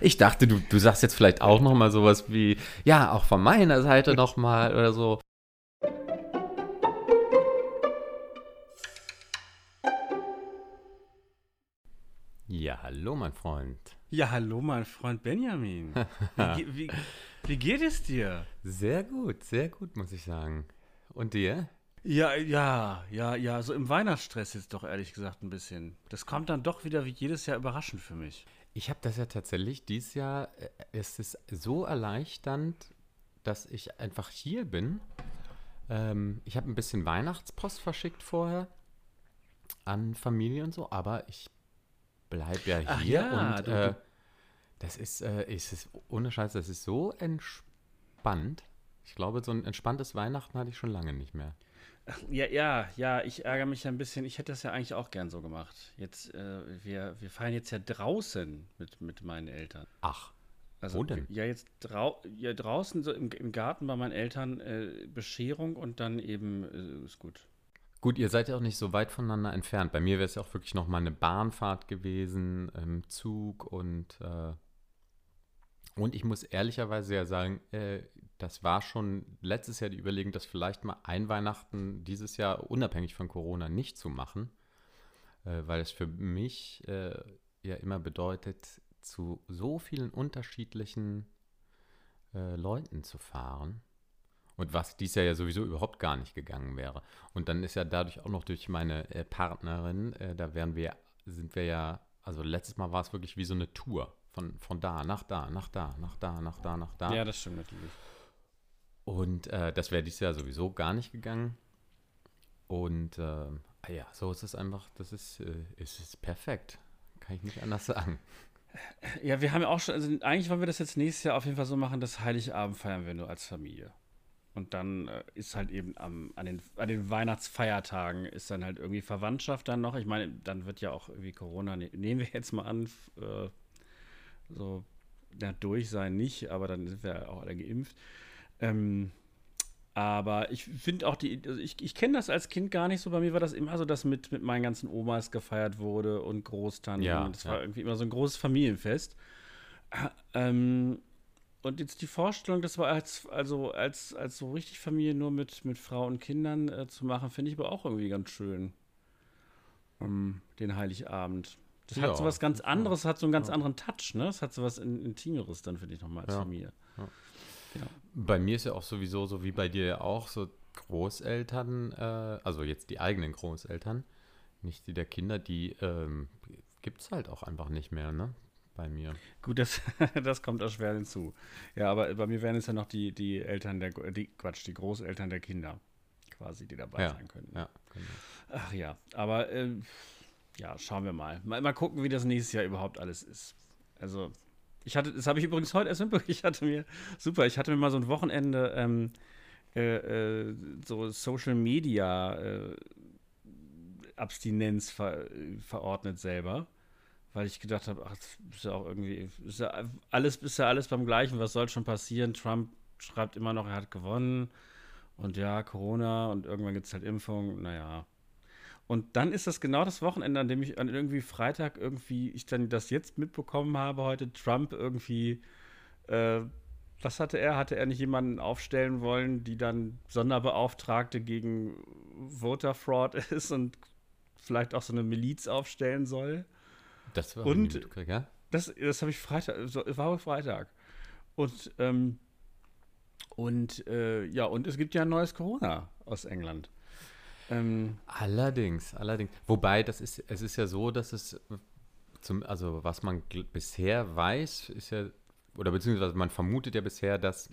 ich dachte, du, du sagst jetzt vielleicht auch noch mal sowas wie, ja, auch von meiner Seite noch mal oder so. Ja, hallo, mein Freund. Ja, hallo, mein Freund Benjamin. Wie, wie, wie geht es dir? Sehr gut, sehr gut, muss ich sagen. Und dir? Ja, ja, ja, ja, so im Weihnachtsstress jetzt doch ehrlich gesagt ein bisschen. Das kommt dann doch wieder wie jedes Jahr überraschend für mich. Ich habe das ja tatsächlich dieses Jahr, äh, es ist so erleichternd, dass ich einfach hier bin. Ähm, ich habe ein bisschen Weihnachtspost verschickt vorher an Familie und so, aber ich bleibe ja Ach hier ja, und äh, das ist, äh, es ist ohne Scheiß, das ist so entspannt. Ich glaube, so ein entspanntes Weihnachten hatte ich schon lange nicht mehr. Ja, ja, ja, ich ärgere mich ein bisschen. Ich hätte das ja eigentlich auch gern so gemacht. Jetzt, äh, wir, wir feiern jetzt ja draußen mit, mit meinen Eltern. Ach, Also, Wo denn? Ja, jetzt drau ja, draußen so im, im Garten bei meinen Eltern äh, Bescherung und dann eben äh, ist gut. Gut, ihr seid ja auch nicht so weit voneinander entfernt. Bei mir wäre es ja auch wirklich noch mal eine Bahnfahrt gewesen, im Zug und äh, und ich muss ehrlicherweise ja sagen, äh, das war schon letztes Jahr die Überlegung, das vielleicht mal ein Weihnachten dieses Jahr unabhängig von Corona nicht zu machen, äh, weil es für mich äh, ja immer bedeutet, zu so vielen unterschiedlichen äh, Leuten zu fahren. Und was dies Jahr ja sowieso überhaupt gar nicht gegangen wäre. Und dann ist ja dadurch auch noch durch meine äh, Partnerin, äh, da wären wir, sind wir ja, also letztes Mal war es wirklich wie so eine Tour. Von, von da nach da, nach da, nach da, nach da, nach da. Ja, das stimmt natürlich. Und äh, das wäre dieses Jahr sowieso gar nicht gegangen. Und äh, ja, so ist es einfach, das ist, äh, es ist perfekt. Kann ich nicht anders sagen. Ja, wir haben ja auch schon, also eigentlich wollen wir das jetzt nächstes Jahr auf jeden Fall so machen, dass Heiligabend feiern wir nur als Familie. Und dann äh, ist halt eben am, an, den, an den Weihnachtsfeiertagen ist dann halt irgendwie Verwandtschaft dann noch. Ich meine, dann wird ja auch irgendwie Corona, ne, nehmen wir jetzt mal an, äh, so na, durch sein nicht, aber dann sind wir auch alle geimpft. Ähm, aber ich finde auch die, also ich, ich kenne das als Kind gar nicht so. Bei mir war das immer so, dass mit, mit meinen ganzen Omas gefeiert wurde und Großtanten. Ja, und das ja. war irgendwie immer so ein großes Familienfest. Ähm, und jetzt die Vorstellung, das war als, also als, als so richtig Familie nur mit, mit Frau und Kindern äh, zu machen, finde ich aber auch irgendwie ganz schön. Ähm, den Heiligabend. Das Ja, hat so was ganz ja. anderes, hat so einen ganz Ja. anderen Touch, ne? Das hat so was In Intimeres dann, finde ich, nochmal als Ja. Genau. Bei mir ist ja auch sowieso, so wie bei dir auch, so Großeltern, äh, also jetzt die eigenen Großeltern, nicht die der Kinder, die ähm, gibt es halt auch einfach nicht mehr, ne? Bei mir. Gut, das, das kommt erschwerend hinzu. Ja, aber bei mir wären es ja noch die, die Eltern der, die, Quatsch, die Großeltern der Kinder quasi, die dabei Ja, sein können. Ja, genau. Ach ja, aber ähm, ja, schauen wir mal. mal. Mal gucken, wie das nächstes Jahr überhaupt alles ist. Also, ich hatte, das habe ich übrigens heute erst mitbekommen. Ich hatte mir, super, ich hatte mir mal so ein Wochenende ähm, äh, äh, so Social Media äh, Abstinenz ver, verordnet selber. Weil ich gedacht habe, ach, das ist ja auch irgendwie, ist ja alles, ist ja alles beim Gleichen, was soll schon passieren? Trump schreibt immer noch, er hat gewonnen. Und ja, Corona und irgendwann gibt es halt Impfung, naja. Und dann ist das genau das Wochenende, an dem ich an irgendwie Freitag irgendwie, ich dann das jetzt mitbekommen habe heute, Trump irgendwie, äh, was hatte er? Hatte er nicht jemanden aufstellen wollen, die dann Sonderbeauftragte gegen Voter Fraud ist und vielleicht auch so eine Miliz aufstellen soll? Das war Und- ja? Das, das habe ich Freitag, war Freitag. Und, ähm, und äh, ja, und es gibt ja ein neues Corona aus England. Ähm, Allerdings, allerdings. Wobei, das ist, es ist ja so, dass es zum, also was man bisher weiß, ist ja, oder beziehungsweise man vermutet ja bisher, dass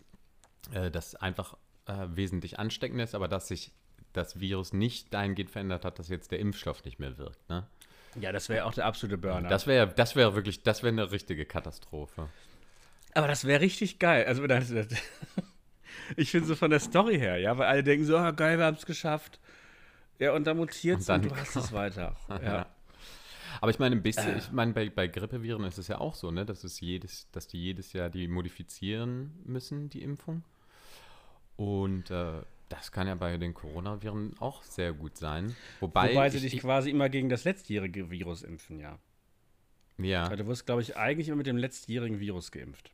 äh, das einfach äh, wesentlich ansteckender ist, aber dass sich das Virus nicht dahingehend verändert hat, dass jetzt der Impfstoff nicht mehr wirkt. Ne? ja, das wäre auch der absolute Burner. Das wäre das wäre wirklich, das wäre eine richtige Katastrophe. Aber das wäre richtig geil. Also, das, das, ich finde so von der Story her, ja, weil alle denken so, ah, geil, wir haben es geschafft. Ja, und dann mutiert es Und und, dann- du hast es weiter. Ja. Aber ich meine, ein bisschen, Äh. ich meine, bei, bei Grippeviren ist es ja auch so, ne, dass es jedes, dass die jedes Jahr die modifizieren müssen, die Impfung. Und äh, Das kann ja bei den Coronaviren auch sehr gut sein. Wobei, Wobei sie ich, dich ich, quasi immer gegen das letztjährige Virus impfen, ja. ja, Weil du wirst, glaube ich, eigentlich immer mit dem letztjährigen Virus geimpft.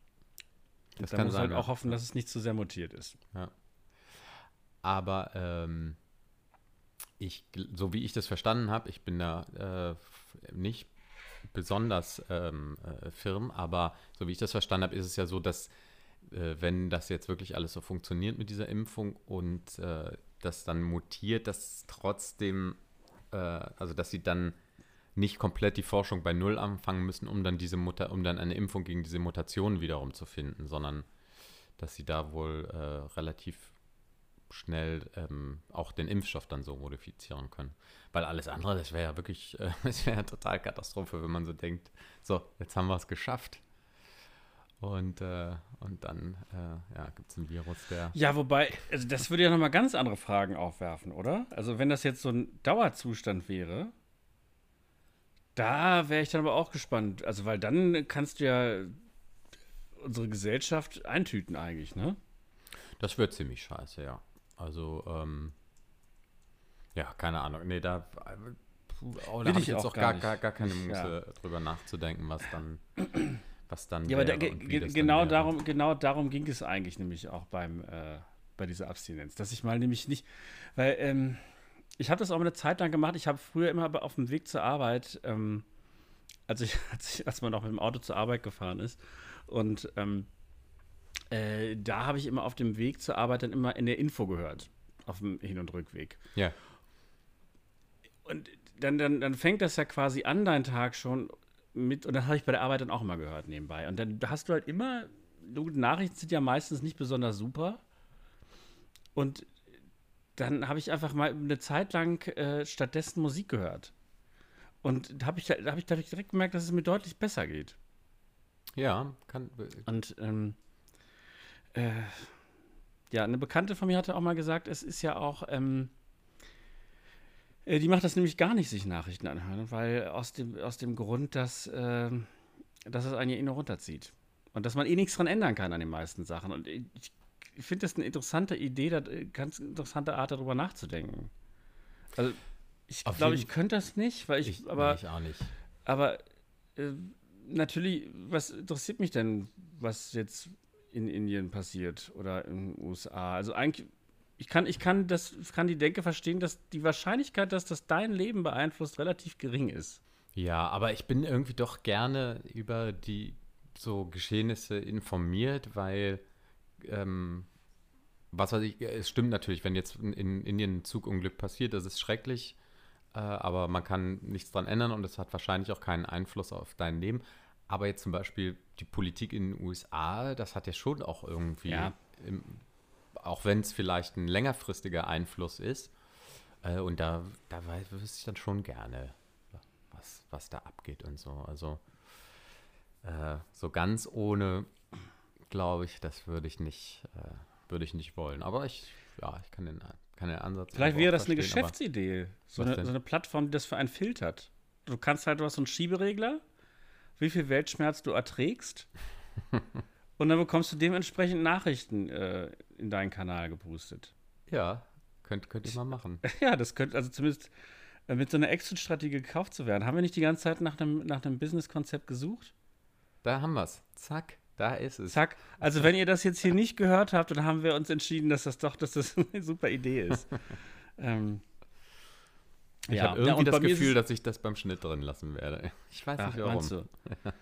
das Da kann muss halt ja. auch hoffen, dass es nicht zu sehr mutiert ist. Aber ähm, ich, so wie ich das verstanden habe, ich bin da äh, nicht besonders ähm, äh, firm, aber so wie ich das verstanden habe, ist es ja so, dass äh, wenn das jetzt wirklich alles so funktioniert mit dieser Impfung und äh, das dann mutiert, dass trotzdem, äh, also dass sie dann nicht komplett die Forschung bei Null anfangen müssen, um dann diese Mutter, um dann eine Impfung gegen diese Mutationen wiederum zu finden, sondern dass sie da wohl äh, relativ schnell ähm, auch den Impfstoff dann so modifizieren können. Weil alles andere, das wäre ja wirklich, äh, das wäre ja total Katastrophe, wenn man so denkt, so, jetzt haben wir es geschafft. Und, äh, und dann äh, ja, gibt es ein Virus, der. Ja, wobei, also das würde ja nochmal ganz andere Fragen aufwerfen, oder? Also, wenn das jetzt so ein Dauerzustand wäre, da wäre ich dann aber auch gespannt. Also, weil dann kannst du ja unsere Gesellschaft eintüten, eigentlich, ne? Das wird ziemlich scheiße, ja. Also, ähm, ja, keine Ahnung. Nee, da, oh, da habe ich jetzt auch gar gar, gar, keine Muße drüber nachzudenken, was dann, was dann Ja, aber da, genau, darum, genau darum ging es eigentlich nämlich auch beim, äh, bei dieser Abstinenz. Dass ich mal nämlich nicht, weil ähm, ich habe das auch eine Zeit lang gemacht. Ich habe früher immer auf dem Weg zur Arbeit, ähm, als, ich, als, ich, als man auch mit dem Auto zur Arbeit gefahren ist, und ähm, äh, da habe ich immer auf dem Weg zur Arbeit dann immer in der Info gehört, auf dem Hin- und Rückweg. Ja, Und dann, dann, dann fängt das ja quasi an, dein Tag schon mit, und das habe ich bei der Arbeit dann auch immer gehört nebenbei. Und dann hast du halt immer, Nachrichten sind ja meistens nicht besonders super. Und dann habe ich einfach mal eine Zeit lang äh, stattdessen Musik gehört. Und da habe ich, da hab ich, da hab ich direkt gemerkt, dass es mir deutlich besser geht. ja, kann, Und ähm, äh, ja, eine Bekannte von mir hatte auch mal gesagt, es ist ja auch, ähm, äh, die macht das nämlich gar nicht, sich Nachrichten anhören, weil aus dem, aus dem Grund, dass, ähm, dass es einen ja eh nur runterzieht. Und dass man eh nichts dran ändern kann an den meisten Sachen. Und ich, ich finde das eine interessante Idee, da, ganz interessante Art, darüber nachzudenken. Also, ich glaube, ich könnte das nicht, weil ich, ich, aber nee, ich auch nicht. aber äh, natürlich, was interessiert mich denn, was jetzt in Indien passiert oder in den USA? Also eigentlich, ich kann, ich kann das, kann die Denke verstehen, dass die Wahrscheinlichkeit, dass das dein Leben beeinflusst, relativ gering ist. Ja, aber ich bin irgendwie doch gerne über die so Geschehnisse informiert, weil ähm, was weiß ich, es stimmt natürlich, wenn jetzt in, in Indien ein Zugunglück passiert, das ist schrecklich, äh, aber man kann nichts dran ändern und es hat wahrscheinlich auch keinen Einfluss auf dein Leben. Aber jetzt zum Beispiel die Politik in den USA, das hat ja schon auch irgendwie, Ja. im, auch wenn es vielleicht ein längerfristiger Einfluss ist, äh, und da, da wüsste ich dann schon gerne, was, was da abgeht und so. Also äh, so ganz ohne, glaube ich, das würde ich nicht, äh, würde ich nicht wollen. Aber ich, ja, ich kann den, kann den Ansatz. Vielleicht wäre das eine Geschäftsidee. So eine, so eine Plattform, die das für einen filtert. Du kannst halt, du hast so einen Schieberegler, wie viel Weltschmerz du erträgst. und dann bekommst du dementsprechend Nachrichten äh, in deinen Kanal gepustet. Ja, könnt, könnt ihr mal machen. Ja, das könnte, also zumindest äh, mit so einer Exit-Strategie gekauft zu werden. Haben wir nicht die ganze Zeit nach einem, nach einem Business-Konzept gesucht? Da haben wir es. Zack, da ist es. Zack. Also, wenn ihr das jetzt hier nicht gehört habt, dann haben wir uns entschieden, dass das doch dass das eine super Idee ist. ähm, Ich ja. habe Ja, irgendwie bei das Gefühl, es- dass ich das beim Schnitt drin lassen werde. Ich weiß Ach, nicht warum. meinst du?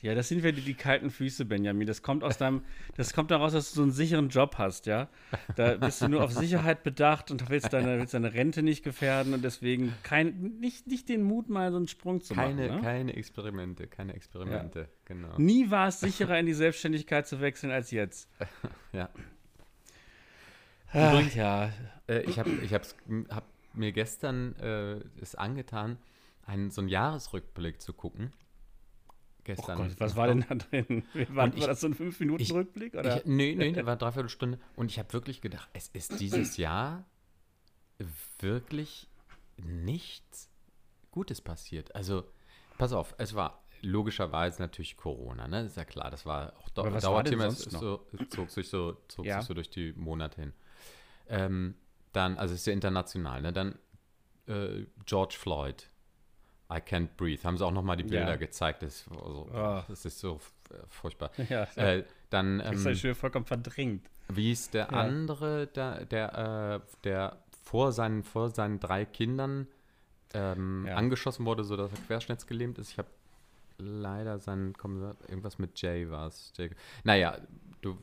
Ja, das sind wieder die, die kalten Füße, Benjamin. Das kommt aus deinem, das kommt daraus, dass du so einen sicheren Job hast, ja. Da bist du nur auf Sicherheit bedacht und willst deine, willst deine Rente nicht gefährden und deswegen kein, nicht, nicht den Mut, mal so einen Sprung zu Keine, machen. Ne? keine Experimente, keine Experimente, genau. Nie war es sicherer, in die Selbstständigkeit zu wechseln als jetzt. Ja. Ach, ja. Äh, ich habe ich hab's, hab mir gestern äh, es angetan, einen, so einen Jahresrückblick zu gucken. Oh Gestern. Gott, was war denn da drin? War, ich- war das so ein 5-Minuten-Rückblick? oder? Ich, nee, nee, der war dreiviertel Stunde. Und ich habe wirklich gedacht, es ist dieses Jahr wirklich nichts Gutes passiert. Also, pass auf, es war logischerweise natürlich Corona, ne? ist ja klar, das war auch denn Dauerthema, es so, zog sich so, zog Ja. sich so durch die Monate hin. Ähm, dann, also es ist ja international, ne? Dann äh, George Floyd, I Can't Breathe. Haben sie auch nochmal die Bilder Ja. gezeigt. Das, ist also, Ah. das ist so äh, furchtbar. Ja, Äh, dann, das ähm, ist schon vollkommen verdrängt. wie ist der Ja. andere, der, der, äh, der vor, seinen, vor seinen drei Kindern ähm, Ja. angeschossen wurde, sodass er querschnittsgelähmt ist? Ich habe leider seinen, komm, irgendwas mit Jay war es. Naja, du,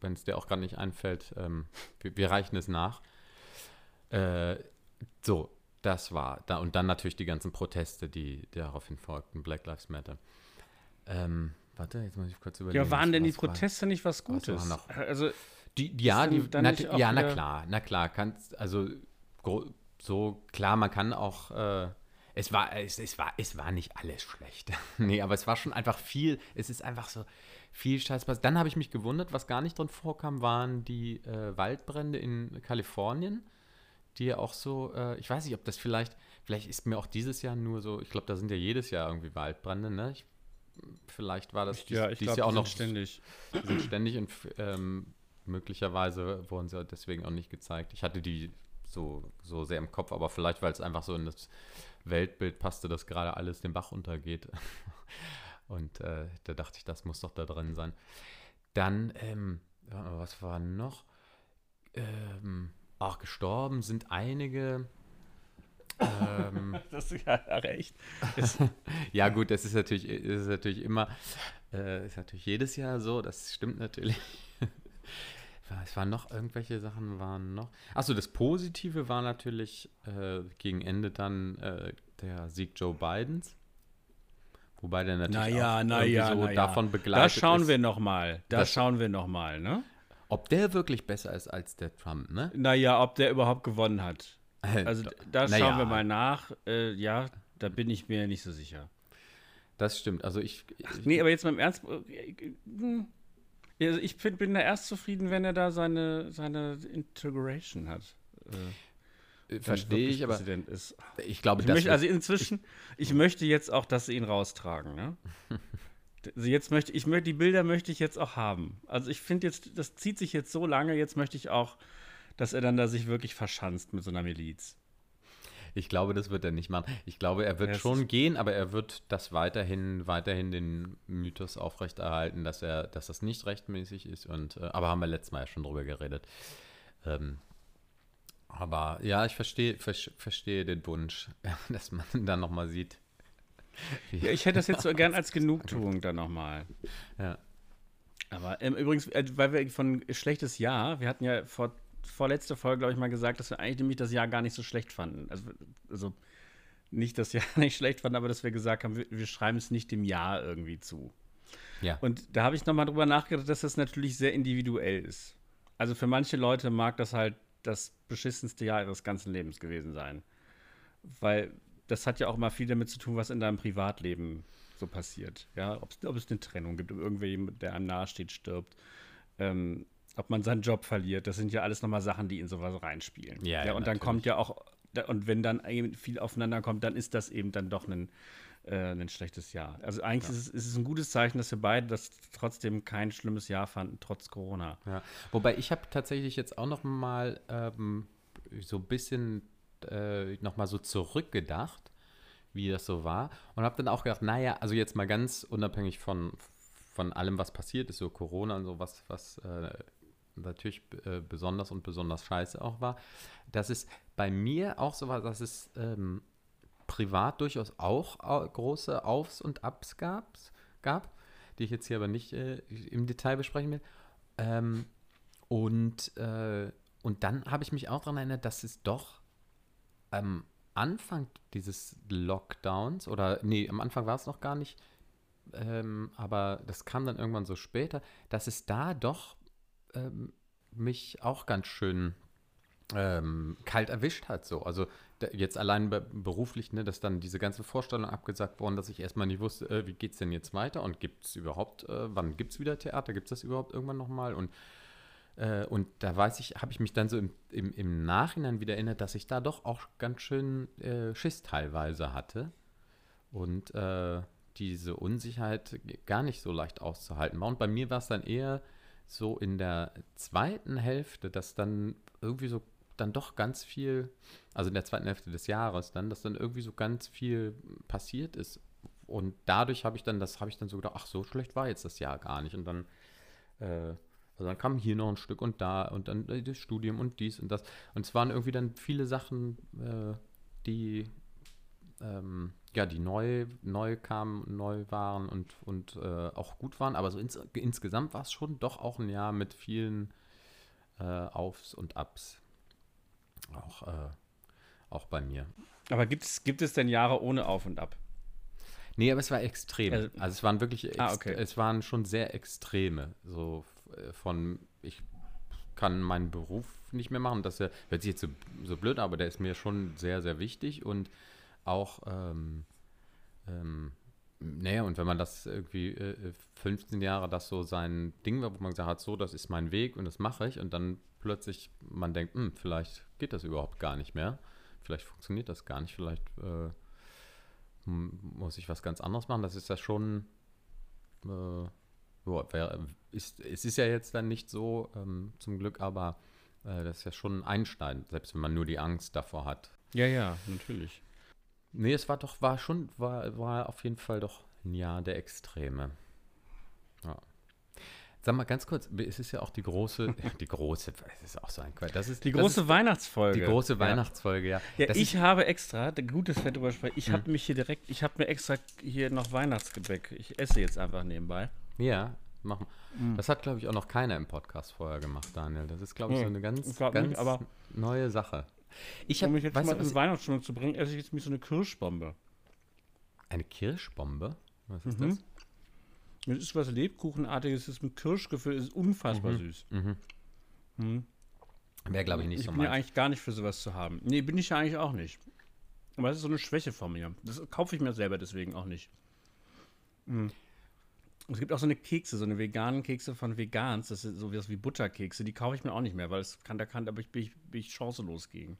wenn es dir auch gerade nicht einfällt, ähm, wir, wir reichen es nach. Äh, so, das war da und dann natürlich die ganzen Proteste, die daraufhin folgten, Black Lives Matter. Ähm, warte, jetzt muss ich kurz überlegen. Ja, waren denn die was war- Proteste nicht was Gutes? noch? Also, Die, ja, die, na, ja, na klar, na klar, kannst, also so klar, man kann auch, äh, es war, es, es war, es war nicht alles schlecht. nee, aber es war schon einfach viel, es ist einfach so viel Scheiß passiert. Dann habe ich mich gewundert, was gar nicht drin vorkam, waren die äh, Waldbrände in Kalifornien, die ja auch so, äh, ich weiß nicht, ob das vielleicht, vielleicht ist mir auch dieses Jahr nur so, ich glaube, da sind ja jedes Jahr irgendwie Waldbrände, ne? Ich, vielleicht war das dies, ja, ich dies glaube, Jahr auch noch sind ständig. die sind ständig und ähm, möglicherweise wurden sie deswegen auch nicht gezeigt. Ich hatte die so, so sehr im Kopf, aber vielleicht, weil es einfach so in das Weltbild passte, dass gerade alles den Bach untergeht. Und äh, da dachte ich, das muss doch da drin sein. Dann, ähm, was war noch? Ähm, ach, gestorben sind einige. ähm, Das ist ja recht. Ist, ja, gut, das ist natürlich, ist natürlich immer, äh, ist natürlich jedes Jahr so, das stimmt natürlich. Es waren noch irgendwelche Sachen, waren noch. Achso, das Positive war natürlich äh, gegen Ende dann äh, der Sieg Joe Bidens. Wobei der natürlich naja, auch naja, so naja. davon begleitet Da schauen ist. wir noch mal. Da Das- schauen wir noch mal, ne? Ob der wirklich besser ist als der Trump, ne? Naja, ob der überhaupt gewonnen hat. Also da Naja. schauen wir mal nach. Äh, ja, da bin ich mir nicht so sicher. Das stimmt. Also ich, ich Nee, aber jetzt mal im Ernst. äh. Also ich bin da erst zufrieden, wenn er da seine, seine Integration hat. Äh, er verstehe ich, aber Präsident ist. ich glaube, Ich das möchte, also inzwischen, ich möchte jetzt auch, dass sie ihn raustragen. Ne? Also jetzt möchte ich möchte die Bilder möchte ich jetzt auch haben. Also ich finde jetzt, das zieht sich jetzt so lange. Jetzt möchte ich auch, dass er dann da sich wirklich verschanzt mit so einer Miliz. Ich glaube, das wird er nicht machen. Ich glaube, er wird Ja, schon gehen, aber er wird das weiterhin, weiterhin den Mythos aufrechterhalten, dass er, dass das nicht rechtmäßig ist. Und, äh, aber haben wir letztes Mal ja schon drüber geredet. Ähm, aber ja, ich verstehe, vers verstehe den Wunsch, dass man dann nochmal sieht. Ja, ich hätte das jetzt so gern als Genugtuung dann nochmal. Ja. Aber ähm, übrigens, äh, weil wir von schlechtes Jahr, wir hatten ja vor vorletzte Folge, glaube ich, mal gesagt, dass wir eigentlich nämlich das Jahr gar nicht so schlecht fanden. Also, also nicht das Jahr nicht schlecht fanden, aber dass wir gesagt haben, wir, wir schreiben es nicht dem Jahr irgendwie zu. ja. Und da habe ich nochmal drüber nachgedacht, dass das natürlich sehr individuell ist. Also für manche Leute mag das halt das beschissenste Jahr ihres ganzen Lebens gewesen sein. Weil das hat ja auch immer viel damit zu tun, was in deinem Privatleben so passiert. Ja, ob, ob es eine Trennung gibt, ob irgendwer, jemand, der einem nahesteht, stirbt, ähm, ob man seinen Job verliert. Das sind ja alles nochmal Sachen, die in sowas reinspielen. Ja, ja, und dann natürlich. kommt ja auch, und wenn dann eben viel aufeinander kommt, dann ist das eben dann doch ein, äh, ein schlechtes Jahr. Also eigentlich ist, es, ist es ein gutes Zeichen, dass wir beide das trotzdem kein schlimmes Jahr fanden, trotz Corona. Ja. Wobei ich habe tatsächlich jetzt auch noch mal ähm, so ein bisschen äh, noch mal so zurückgedacht, wie das so war und habe dann auch gedacht, naja, also jetzt mal ganz unabhängig von, von allem, was passiert ist, so Corona und so, was, was äh, natürlich äh, besonders und besonders scheiße auch war, dass es bei mir auch so war, dass es ähm, privat durchaus auch au- große Aufs und Abs gab, gab, die ich jetzt hier aber nicht äh, im Detail besprechen will. Ähm, und, äh, und dann habe ich mich auch daran erinnert, dass es doch am Anfang dieses Lockdowns, oder nee, am Anfang war es noch gar nicht, ähm, aber das kam dann irgendwann so später, dass es da doch ähm, mich auch ganz schön ähm, kalt erwischt hat. So. Also da, jetzt allein be beruflich, ne, dass dann diese ganze Vorstellung abgesagt worden, dass ich erstmal nicht wusste, äh, wie geht es denn jetzt weiter und gibt es überhaupt, äh, wann gibt es wieder Theater, gibt es das überhaupt irgendwann nochmal? Und, äh, und da weiß ich, habe ich mich dann so im, im, im Nachhinein wieder erinnert, dass ich da doch auch ganz schön äh, Schiss teilweise hatte und äh, diese Unsicherheit gar nicht so leicht auszuhalten war. Und bei mir war es dann eher so in der zweiten Hälfte, dass dann irgendwie so dann doch ganz viel, also in der zweiten Hälfte des Jahres dann, dass dann irgendwie so ganz viel passiert ist. Und dadurch habe ich dann, das habe ich dann so gedacht, ach, so schlecht war jetzt das Jahr gar nicht. Und dann, äh, also dann kam hier noch ein Stück und da und dann das Studium und dies und das. Und es waren irgendwie dann viele Sachen, äh, die ähm, ja, die neu, neu kamen, neu waren und, und äh, auch gut waren. Aber so ins, insgesamt war es schon doch auch ein Jahr mit vielen äh, Aufs und Abs. Auch, äh, auch bei mir. Aber gibt es, gibt es denn Jahre ohne Auf und Ab? Nee, aber es war extrem. Also, also es waren wirklich, ah, okay. es waren schon sehr extreme. So äh, von, ich kann meinen Beruf nicht mehr machen. Das hört sich jetzt so, so blöd, aber der ist mir schon sehr, sehr wichtig. Und auch, ähm, ähm, naja, und wenn man das irgendwie äh, 15 Jahre das so sein Ding war, wo man gesagt hat, so, das ist mein Weg und das mache ich. Und dann plötzlich man denkt, hm, vielleicht geht das überhaupt gar nicht mehr, vielleicht funktioniert das gar nicht, vielleicht äh, muss ich was ganz anderes machen, das ist ja schon, äh, wär, ist, es ist ja jetzt dann nicht so, ähm, zum Glück, aber äh, das ist ja schon ein Einstein, selbst wenn man nur die Angst davor hat. Ja, ja, natürlich. Nee, es war doch, war schon, war, war auf jeden Fall doch ein Jahr der Extreme. Ja. Sag mal ganz kurz, es ist ja auch die große, die große, es ist auch so ein Quatsch. Das ist die große ist, Weihnachtsfolge. Die große Weihnachtsfolge, ja. Ja, das ich habe extra, gutes Fett sprechen, ich hm. habe mich hier direkt, ich habe mir extra hier noch Weihnachtsgebäck. Ich esse jetzt einfach nebenbei. Ja, machen. Hm. Das hat, glaube ich, auch noch keiner im Podcast vorher gemacht, Daniel. Das ist, glaube ich, so eine ganz, ganz nicht, neue Sache. Ich habe mich jetzt mal in Weihnachtsstimmung zu bringen, esse ich jetzt mich so eine Kirschbombe. Eine Kirschbombe? Was ist mhm. das? Das ist was Lebkuchenartiges, das ist mit Kirschgefühl, ist unfassbar mhm. süß. Mhm. Mhm. Wäre, glaube ich, nicht ich so Ich bin ja eigentlich gar nicht für sowas zu haben. Nee, bin ich ja eigentlich auch nicht. Aber das ist so eine Schwäche von mir. Das kaufe ich mir selber deswegen auch nicht. Mhm. Es gibt auch so eine Kekse, so eine veganen Kekse von Vegans, das sind sowas wie Butterkekse, die kaufe ich mir auch nicht mehr, weil es kann, da kann, da bin ich, bin ich chancelos gegen.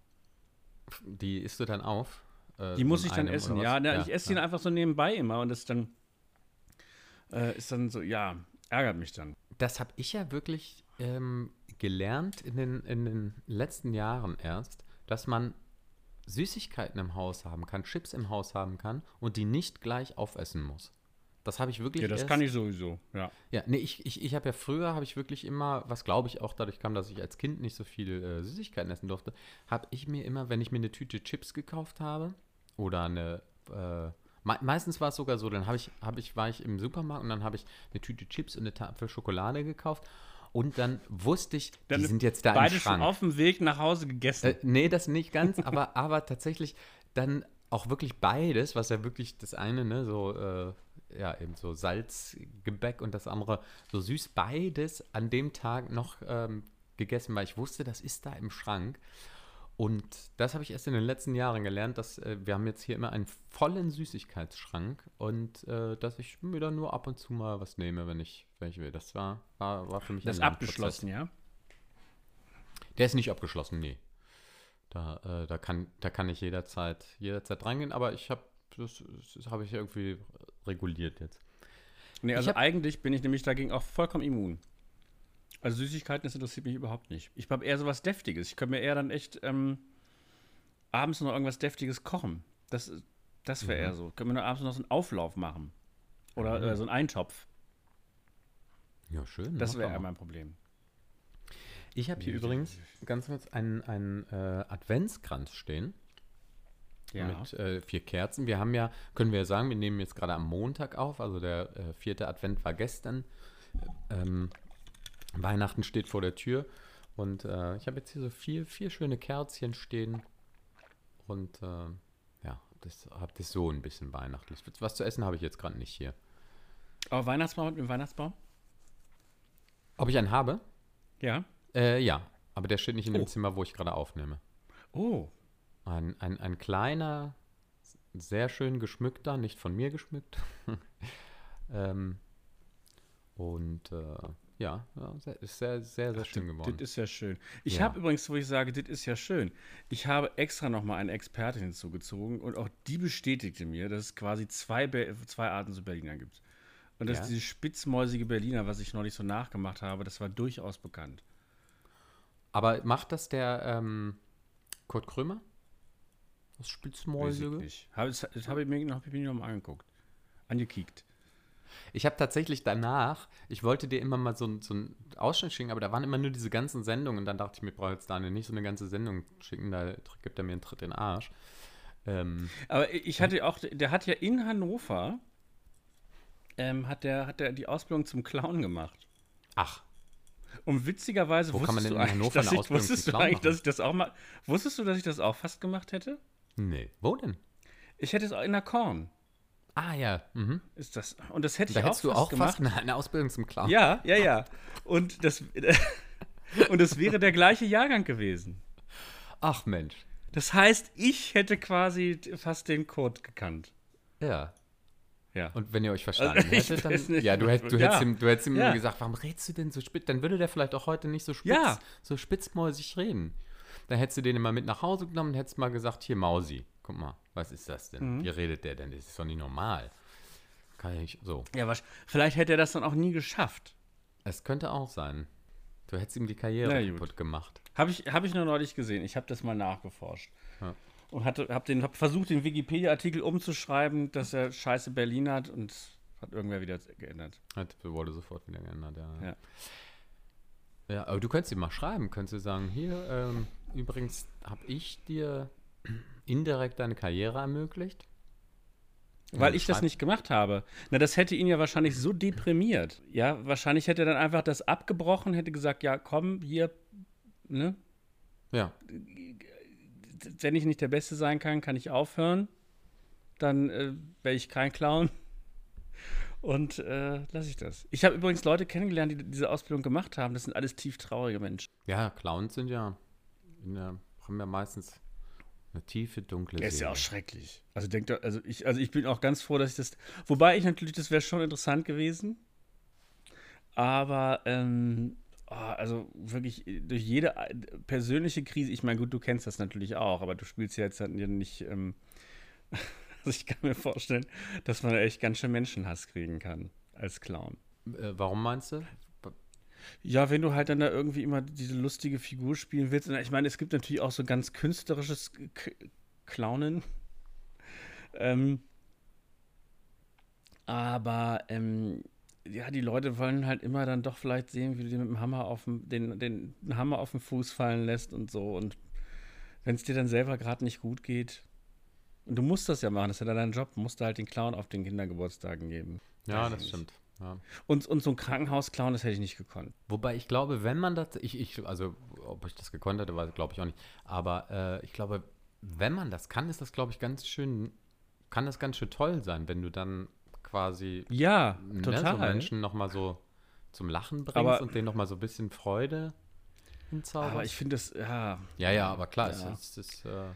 Die isst du dann auf? Äh, die muss ich dann essen, ja, na, ja, Ich esse ja. die einfach so nebenbei immer und das dann äh, ist dann so, ja, ärgert mich dann. Das habe ich ja wirklich ähm, gelernt in den, in den letzten Jahren erst, dass man Süßigkeiten im Haus haben kann, Chips im Haus haben kann und die nicht gleich aufessen muss. Das habe ich wirklich. Ja, das erst, kann ich sowieso, ja. Ja, nee, ich, ich, ich habe ja früher, habe ich wirklich immer, was glaube ich auch dadurch kam, dass ich als Kind nicht so viel äh, Süßigkeiten essen durfte, habe ich mir immer, wenn ich mir eine Tüte Chips gekauft habe oder eine, äh, me meistens war es sogar so, dann habe ich, habe ich, war ich im Supermarkt und dann habe ich eine Tüte Chips und eine Tafel Schokolade gekauft und dann wusste ich, dann die sind jetzt da beide im Schrank. schon auf dem Weg nach Hause gegessen. Äh, nee, das nicht ganz, aber, aber tatsächlich dann auch wirklich beides, was ja wirklich das eine, ne, so äh, ja, eben so Salzgebäck und das andere so süß. Beides an dem Tag noch ähm, gegessen, weil ich wusste, das ist da im Schrank. Und das habe ich erst in den letzten Jahren gelernt, dass äh, wir haben jetzt hier immer einen vollen Süßigkeitsschrank und äh, dass ich mir dann nur ab und zu mal was nehme, wenn ich, wenn ich will. Das war, war, war für mich Das ist abgeschlossen, ja? Der ist nicht abgeschlossen, nee. Da, äh, da, kann, da kann ich jederzeit, jederzeit reingehen, aber ich habe das, das habe ich irgendwie reguliert jetzt. Nee, also hab, eigentlich bin ich nämlich dagegen auch vollkommen immun. Also Süßigkeiten, das interessiert mich überhaupt nicht. Ich habe eher so was Deftiges. Ich könnte mir eher dann echt ähm, abends noch irgendwas Deftiges kochen. Das, das wäre mhm. eher so. Können wir nur abends noch so einen Auflauf machen. Oder mhm. äh, so einen Eintopf. Ja, schön. Das wäre eher mein Problem. Ich habe hier übrigens ganz kurz einen, einen äh, Adventskranz stehen ja. mit äh, vier Kerzen. Wir haben ja, können wir ja sagen, wir nehmen jetzt gerade am Montag auf, also der äh, vierte Advent war gestern. Ähm, Weihnachten steht vor der Tür und äh, ich habe jetzt hier so vier, vier schöne Kerzchen stehen und äh, ja, das habe das so ein bisschen weihnachtlich. Was zu essen habe ich jetzt gerade nicht hier. Aber Weihnachtsbaum mit dem Weihnachtsbaum? Ob ich einen habe? Ja. Äh, ja, aber der steht nicht in oh. dem Zimmer, wo ich gerade aufnehme. Oh, ein, ein, ein kleiner, sehr schön geschmückter, nicht von mir geschmückt. ähm, und äh, ja, ja, ist sehr, sehr, sehr Ach, schön geworden. Das ist ja schön. Ich ja. habe übrigens, wo ich sage, das ist ja schön, ich habe extra nochmal eine Expertin hinzugezogen und auch die bestätigte mir, dass es quasi zwei, Be zwei Arten zu Berliner gibt. Und Und das Ja. dieses spitzmäusige Berliner, was ich neulich so nachgemacht habe, das war durchaus bekannt. Aber macht das der ähm, Kurt Krömer? Ich nicht. Hab, das das habe ich mir noch, hab ich mir noch mal angeguckt. Angekickt. Ich habe tatsächlich danach, ich wollte dir immer mal so, so einen Ausschnitt schicken, aber da waren immer nur diese ganzen Sendungen und dann dachte ich mir, ich brauche jetzt Daniel nicht so eine ganze Sendung schicken, da gibt er mir einen Tritt in den Arsch. Ähm, Aber ich hatte auch, der hat ja in Hannover, ähm, hat der, hat der die Ausbildung zum Clown gemacht. ach, Und witzigerweise Wo kann man wusstest denn du in eigentlich, Hannover dass eine ich, Ausbildung wusstest du eigentlich, dass ich das auch mal, wusstest du, dass ich das auch fast gemacht hätte? Nee. Wo denn? Ich hätte es auch in der Korn. Ah ja, mhm. Ist das, und das hätte Da ich auch hättest du fast auch gemacht. fast eine, eine Ausbildung zum Clown. Ja, ja, ja. Und das, und es wäre der gleiche Jahrgang gewesen. Ach Mensch. Das heißt, ich hätte quasi fast den Code gekannt. Ja. Ja. Und wenn ihr euch verstanden Also, hättet, dann. nicht. ja, du, hätt, du Ja. hättest ihm, du hättest ihm Ja. gesagt, warum redest du denn so spitz? Dann würde der vielleicht auch heute nicht so spitz, Ja. so spitzmäusig reden. Dann hättest du den immer mit nach Hause genommen und hättest mal gesagt, hier Mausi, guck mal, was ist das denn? Mhm. Wie redet der denn? Das ist doch nicht normal. Kann ich so. Ja, wasch- vielleicht hätte er das dann auch nie geschafft. Es könnte auch sein. Du hättest ihm die Karriere kaputt gemacht. Habe ich, hab ich nur neulich gesehen. Ich habe das mal nachgeforscht. Ja. Und hatte, hab den, hab versucht, den Wikipedia-Artikel umzuschreiben, dass er scheiße Berlin hat und hat irgendwer wieder geändert. Hat, wurde sofort wieder geändert, ja. Ja. Ja, aber du könntest ihm mal schreiben, könntest du sagen, hier, ähm, übrigens habe ich dir indirekt deine Karriere ermöglicht. Weil ich das nicht gemacht habe. Na, das hätte ihn ja wahrscheinlich so deprimiert. Ja, wahrscheinlich hätte er dann einfach das abgebrochen, hätte gesagt, ja, komm, hier, ne? Ja, Wenn ich nicht der Beste sein kann, kann ich aufhören. Dann äh, wäre ich kein Clown. Und äh, lasse ich das. Ich habe übrigens Leute kennengelernt, die diese Ausbildung gemacht haben. Das sind alles tief traurige Menschen. ja, Clowns sind ja, in der, haben ja meistens eine tiefe, dunkle Der ist ja Seele. auch schrecklich. Also denkt doch- also ich, also ich bin auch ganz froh, dass ich das. Wobei ich natürlich, das wäre schon interessant gewesen. Aber ähm, oh, also wirklich durch jede äh, persönliche Krise, ich meine, gut, du kennst das natürlich auch, aber du spielst ja jetzt halt nicht. Ähm, also ich kann mir vorstellen, dass man echt ganz schön Menschenhass kriegen kann als Clown. Äh, warum meinst du? Ja, wenn du halt dann da irgendwie immer diese lustige Figur spielen willst. Und ich meine, es gibt natürlich auch so ganz künstlerisches K Clownen. Ähm, aber ähm, ja, die Leute wollen halt immer dann doch vielleicht sehen, wie du dir mit dem Hammer auf dem, den, den Hammer auf den Fuß fallen lässt und so. Und wenn es dir dann selber gerade nicht gut geht. Und du musst das ja machen, das ist ja dein Job, musst du halt den Clown auf den Kindergeburtstagen geben. Ja, das stimmt. Ja. Und, und so ein Krankenhausclown, das hätte ich nicht gekonnt. Wobei ich glaube, wenn man das, ich, ich, also ob ich das gekonnt hätte, weiß glaube ich auch nicht. Aber äh, ich glaube, wenn man das kann, ist das, glaube ich, ganz schön, kann das ganz schön toll sein, wenn du dann quasi Ja, ne, total. so Menschen nochmal so zum Lachen bringst Aber- und denen nochmal so ein bisschen Freude hinzauberst. Aber ich finde das, ja, ja, ja, aber klar, Ja. es ist, es ist, äh,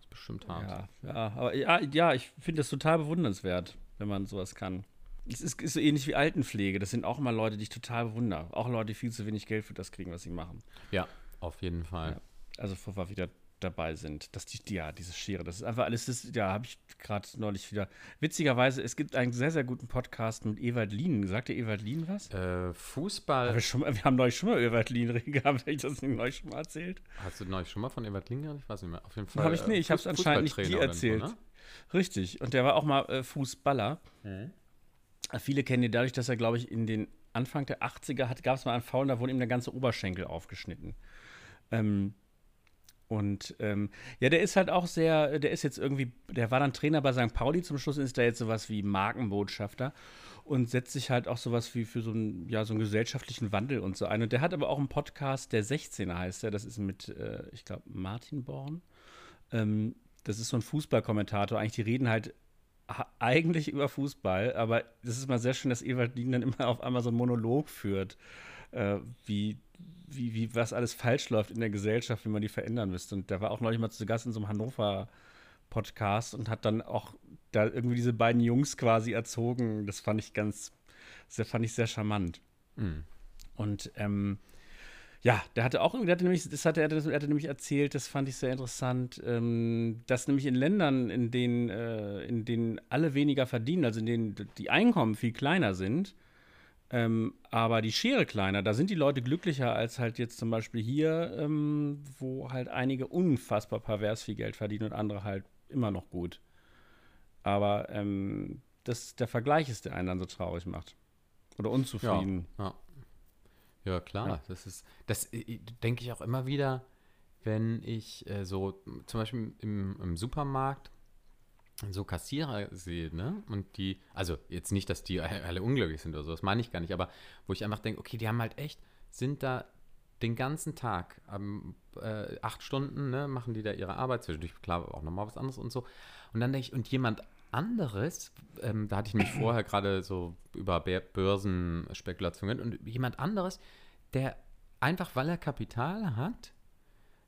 ist bestimmt hart. ja, ja, aber ja, ja ich finde das total bewundernswert, wenn man sowas kann. Es ist, ist so ähnlich wie Altenpflege. Das sind auch immer Leute, die ich total bewundere. Auch Leute, die viel zu wenig Geld für das kriegen, was sie machen. Ja, auf jeden Fall. Ja. Also, wo wir wieder dabei sind, dass die, ja, diese Schere, das ist einfach alles, das, ja, habe ich gerade neulich wieder. Witzigerweise, es gibt einen sehr, sehr guten Podcast mit Ewald Lien. Sagt ihr Ewald Lien was? Äh, Fußball, wir, schon wir haben neulich schon mal Ewald Lien gehabt. Habe ich das nicht neulich schon mal erzählt? hast du neulich schon mal von Ewald Linger? Ich weiß nicht mehr. Auf jeden Fall. Habe ich äh, nicht, ich habe es anscheinend nicht dir oder so, erzählt. ne? Richtig. Und der war auch mal äh, Fußballer. Mhm. Viele kennen ihn dadurch, dass er, glaube ich, in den Anfang der 80er hat, gab es mal einen Foul, da wurde ihm der ganze Oberschenkel aufgeschnitten. Ähm, und ähm, ja, der ist halt auch sehr, der ist jetzt irgendwie, der war dann Trainer bei St. Pauli, zum Schluss ist er jetzt sowas wie Markenbotschafter und setzt sich halt auch sowas wie für so einen, ja, so einen gesellschaftlichen Wandel und so ein. Und der hat aber auch einen Podcast, der 16er heißt er, das ist mit, äh, ich glaube, Martin Born. Ähm, das ist so ein Fußballkommentator. Eigentlich, die reden halt ha- eigentlich über Fußball, aber das ist mal sehr schön, dass Ewald Lien dann immer auf einmal so einen Monolog führt, äh, wie, wie, wie was alles falsch läuft in der Gesellschaft, wie man die verändern müsste. Und der war auch neulich mal zu Gast in so einem Hannover-Podcast und hat dann auch da irgendwie diese beiden Jungs quasi erzogen. Das fand ich ganz, das fand ich sehr charmant. Mhm. Und ähm, Ja, der hatte auch, der hatte nämlich, das hatte er, er hatte nämlich erzählt, das fand ich sehr interessant, ähm, dass nämlich in Ländern, in denen, äh, in denen alle weniger verdienen, also in denen die Einkommen viel kleiner sind, ähm, aber die Schere kleiner, da sind die Leute glücklicher als halt jetzt zum Beispiel hier, ähm, wo halt einige unfassbar pervers viel Geld verdienen und andere halt immer noch gut. Aber ähm, das, der Vergleich ist, der einen dann so traurig macht. Oder unzufrieden. Ja, ja. Ja, klar. Ja. Das ist, das äh, denke ich auch immer wieder, wenn ich äh, so zum Beispiel im, im, Supermarkt so Kassierer sehe, ne? Und die, also jetzt nicht, dass die alle unglücklich sind oder so, das meine ich gar nicht, aber wo ich einfach denke, okay, die haben halt echt, sind da den ganzen Tag, ähm, äh, acht Stunden, ne, machen die da ihre Arbeit, zwischendurch klar auch nochmal was anderes und so. Und dann denke ich, und jemand anderes, ähm, da hatte ich mich vorher gerade so über Börsenspekulationen und jemand anderes, der einfach, weil er Kapital hat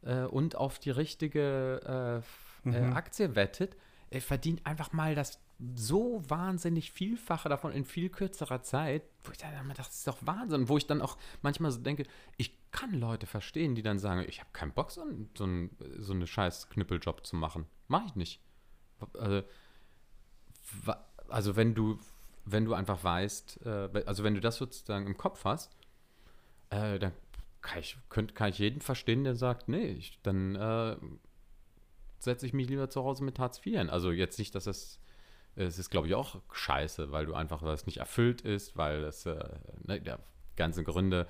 äh, und auf die richtige äh, äh mhm. Aktie wettet, er verdient einfach mal das so wahnsinnig Vielfache davon in viel kürzerer Zeit, wo ich dann immer dachte, das ist doch Wahnsinn. Wo ich dann auch manchmal so denke, ich kann Leute verstehen, die dann sagen, ich habe keinen Bock, so, so, ein, so eine scheiß Knüppeljob zu machen. Mach ich nicht. Also, also wenn du, wenn du einfach weißt, äh, also wenn du das sozusagen im Kopf hast, äh, dann kann ich, könnt, kann ich jeden verstehen, der sagt, nee, ich, dann äh, setze ich mich lieber zu Hause mit Hartz IV hin. Also jetzt nicht, dass das, es ist, glaube ich, auch scheiße, weil du einfach, weil es nicht erfüllt ist, weil es, äh, ne, ja, ganze Gründe,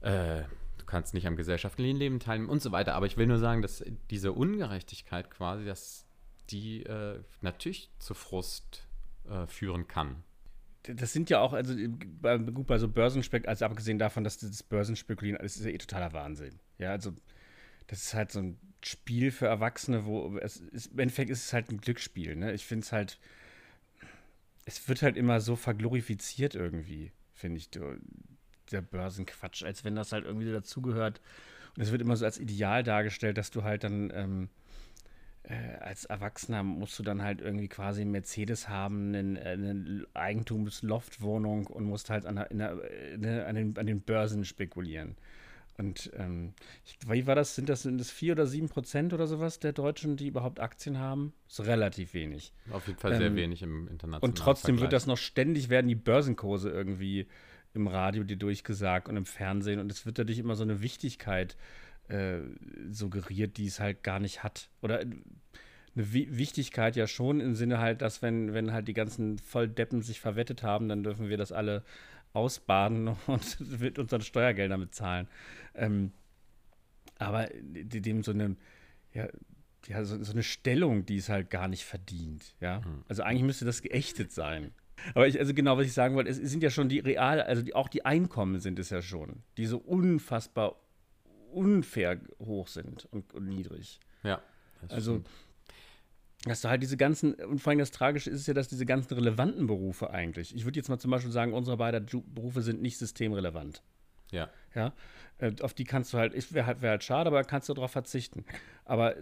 äh, du kannst nicht am gesellschaftlichen Leben teilnehmen und so weiter. Aber ich will nur sagen, dass diese Ungerechtigkeit quasi, dass die äh, natürlich zu Frust äh, führen kann. Das sind ja auch, also bei, gut, bei so Börsenspekulieren, also abgesehen davon, dass das Börsenspekulieren, das ist ja eh totaler Wahnsinn. Ja, also das ist halt so ein Spiel für Erwachsene, wo es ist, im Endeffekt ist es halt ein Glücksspiel. Ne? Ich finde es halt, es wird halt immer so verglorifiziert irgendwie, finde ich, der Börsenquatsch, als wenn das halt irgendwie dazugehört. Und es wird immer so als Ideal dargestellt, dass du halt dann ähm, äh, als Erwachsener musst du dann halt irgendwie quasi einen Mercedes haben, eine, eine Eigentumsloftwohnung und musst halt an, der, der, an, den, an den Börsen spekulieren. Und ähm, wie war das? Sind das, sind das vier oder sieben Prozent oder sowas der Deutschen, die überhaupt Aktien haben? Das ist relativ wenig. Auf jeden Fall ähm, sehr wenig im internationalen Und trotzdem Vergleich. wird das noch ständig, werden die Börsenkurse irgendwie im Radio dir durchgesagt und im Fernsehen. Und es wird dadurch immer so eine Wichtigkeit äh, suggeriert, die es halt gar nicht hat. Oder äh, eine Wichtigkeit ja schon im Sinne halt, dass wenn, wenn halt die ganzen Volldeppen sich verwettet haben, dann dürfen wir das alle ausbaden und mit unseren Steuergeldern bezahlen. Ähm, aber dem so eine, ja, ja so, so, eine Stellung, die es halt gar nicht verdient, ja. Mhm. Also eigentlich müsste das geächtet sein. Aber ich, also genau, was ich sagen wollte, es sind ja schon die real, also die, auch die Einkommen sind es ja schon, die so unfassbar unfair hoch sind und, und niedrig. Ja. Also, stimmt. dass du halt diese ganzen, und vor allem das Tragische ist ja, dass diese ganzen relevanten Berufe eigentlich, ich würde jetzt mal zum Beispiel sagen, unsere beiden Berufe sind nicht systemrelevant. Ja. Ja. Äh, auf die kannst du halt, wäre halt, wär halt schade, aber kannst du darauf verzichten. Aber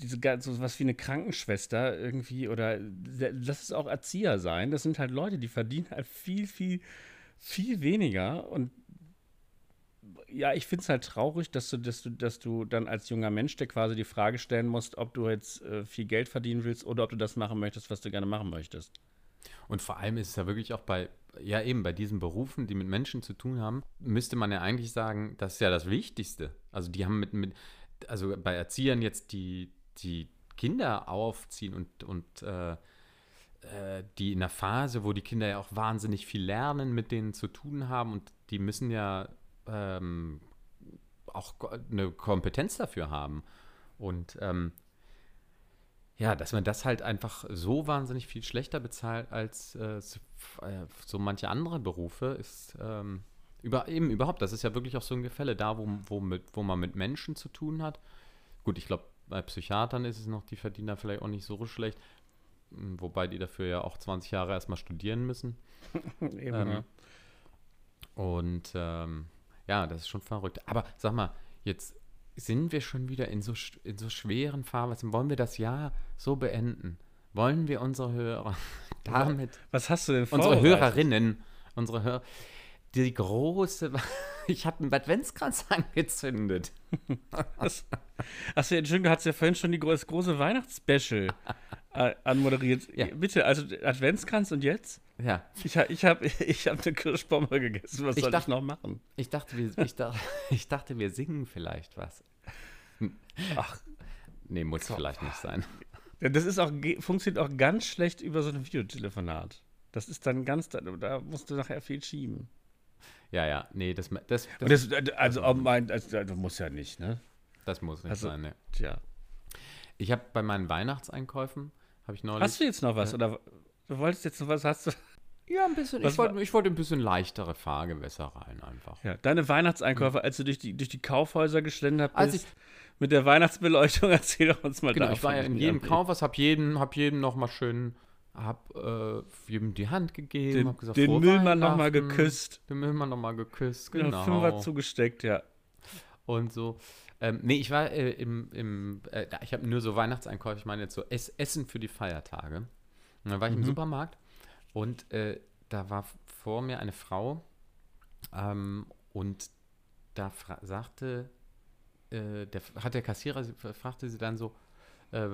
diese so was wie eine Krankenschwester irgendwie oder lass es auch Erzieher sein, das sind halt Leute, die verdienen halt viel, viel, viel weniger und ja, ich finde es halt traurig, dass du, dass, du, dass du dann als junger Mensch dir quasi die Frage stellen musst, ob du jetzt äh, viel Geld verdienen willst oder ob du das machen möchtest, was du gerne machen möchtest. Und vor allem ist es ja wirklich auch bei, ja eben bei diesen Berufen, die mit Menschen zu tun haben, müsste man ja eigentlich sagen, das ist ja das Wichtigste. Also die haben mit, mit also bei Erziehern jetzt die, die Kinder aufziehen und, und äh, äh die in der Phase, wo die Kinder ja auch wahnsinnig viel lernen, mit denen zu tun haben und die müssen ja ähm, auch eine Kompetenz dafür haben. Und ähm, ja, dass man das halt einfach so wahnsinnig viel schlechter bezahlt als äh, so manche andere Berufe, ist ähm, über, eben überhaupt, das ist ja wirklich auch so ein Gefälle da, wo, wo, mit, wo man mit Menschen zu tun hat. Gut, ich glaube, bei Psychiatern ist es noch, die verdienen da vielleicht auch nicht so schlecht, hm, wobei die dafür ja auch 20 Jahre erstmal studieren müssen. eben, ähm, ja. Und ähm, ja, das ist schon verrückt. Aber sag mal, jetzt sind wir schon wieder in so, in so schweren Fahrwässern. Wollen wir das Jahr so beenden? Wollen wir unsere Hörer damit. Was hast du denn vor? Unsere Hörerinnen, unsere Hörer. Die große. ich habe einen Adventskranz angezündet. Hast, hast du, Entschuldigung, du hast ja vorhin schon die, das große Weihnachtsspecial äh, anmoderiert. Ja. Bitte, also Adventskranz und jetzt? Ja, Ich, ich habe ich hab eine Kirschbombe gegessen. Was Ich soll dachte- ich noch machen? ich dachte, wir, ich, dachte, ich dachte, wir singen vielleicht was. Ach, Nee, muss vielleicht nicht sein. Das ist auch, funktioniert auch ganz schlecht über so ein Videotelefonat. Das ist dann ganz, da, musst du nachher viel schieben. Ja, ja, nee, das, das, das, das, also, auch mein, also, das muss ja nicht, ne? das muss nicht Also- sein. Ne. Tja. Ich habe bei meinen Weihnachtseinkäufen, habe ich neulich. Hast du jetzt noch was? Oder du wolltest jetzt noch was? Hast du? ja, ein bisschen. Was Ich wollte, ich wollte ein bisschen leichtere Fahrgewässer rein einfach. Ja, deine Weihnachtseinkäufe, als du durch die, durch die Kaufhäuser geschlendert bist, Als ich- mit der Weihnachtsbeleuchtung, erzähl doch uns mal Genau, davon. ich war ja in jedem Kaufhaus, habe jedem, hab jedem noch mal schön, hab äh, jedem die Hand gegeben, Den, hab gesagt, den Müllmann nochmal Weihnachten, geküsst. Den Müllmann nochmal geküsst, Genau. genau. Fünfer zugesteckt, ja. und so. Ähm, nee, ich war äh, im, im äh, ich habe nur so Weihnachtseinkäufe, ich meine jetzt so Ess Essen für die Feiertage. Und dann war ich im Supermarkt und äh, da war vor mir eine Frau ähm, und da sagte, äh, der, hat der Kassierer, sie- fragte sie dann so, äh,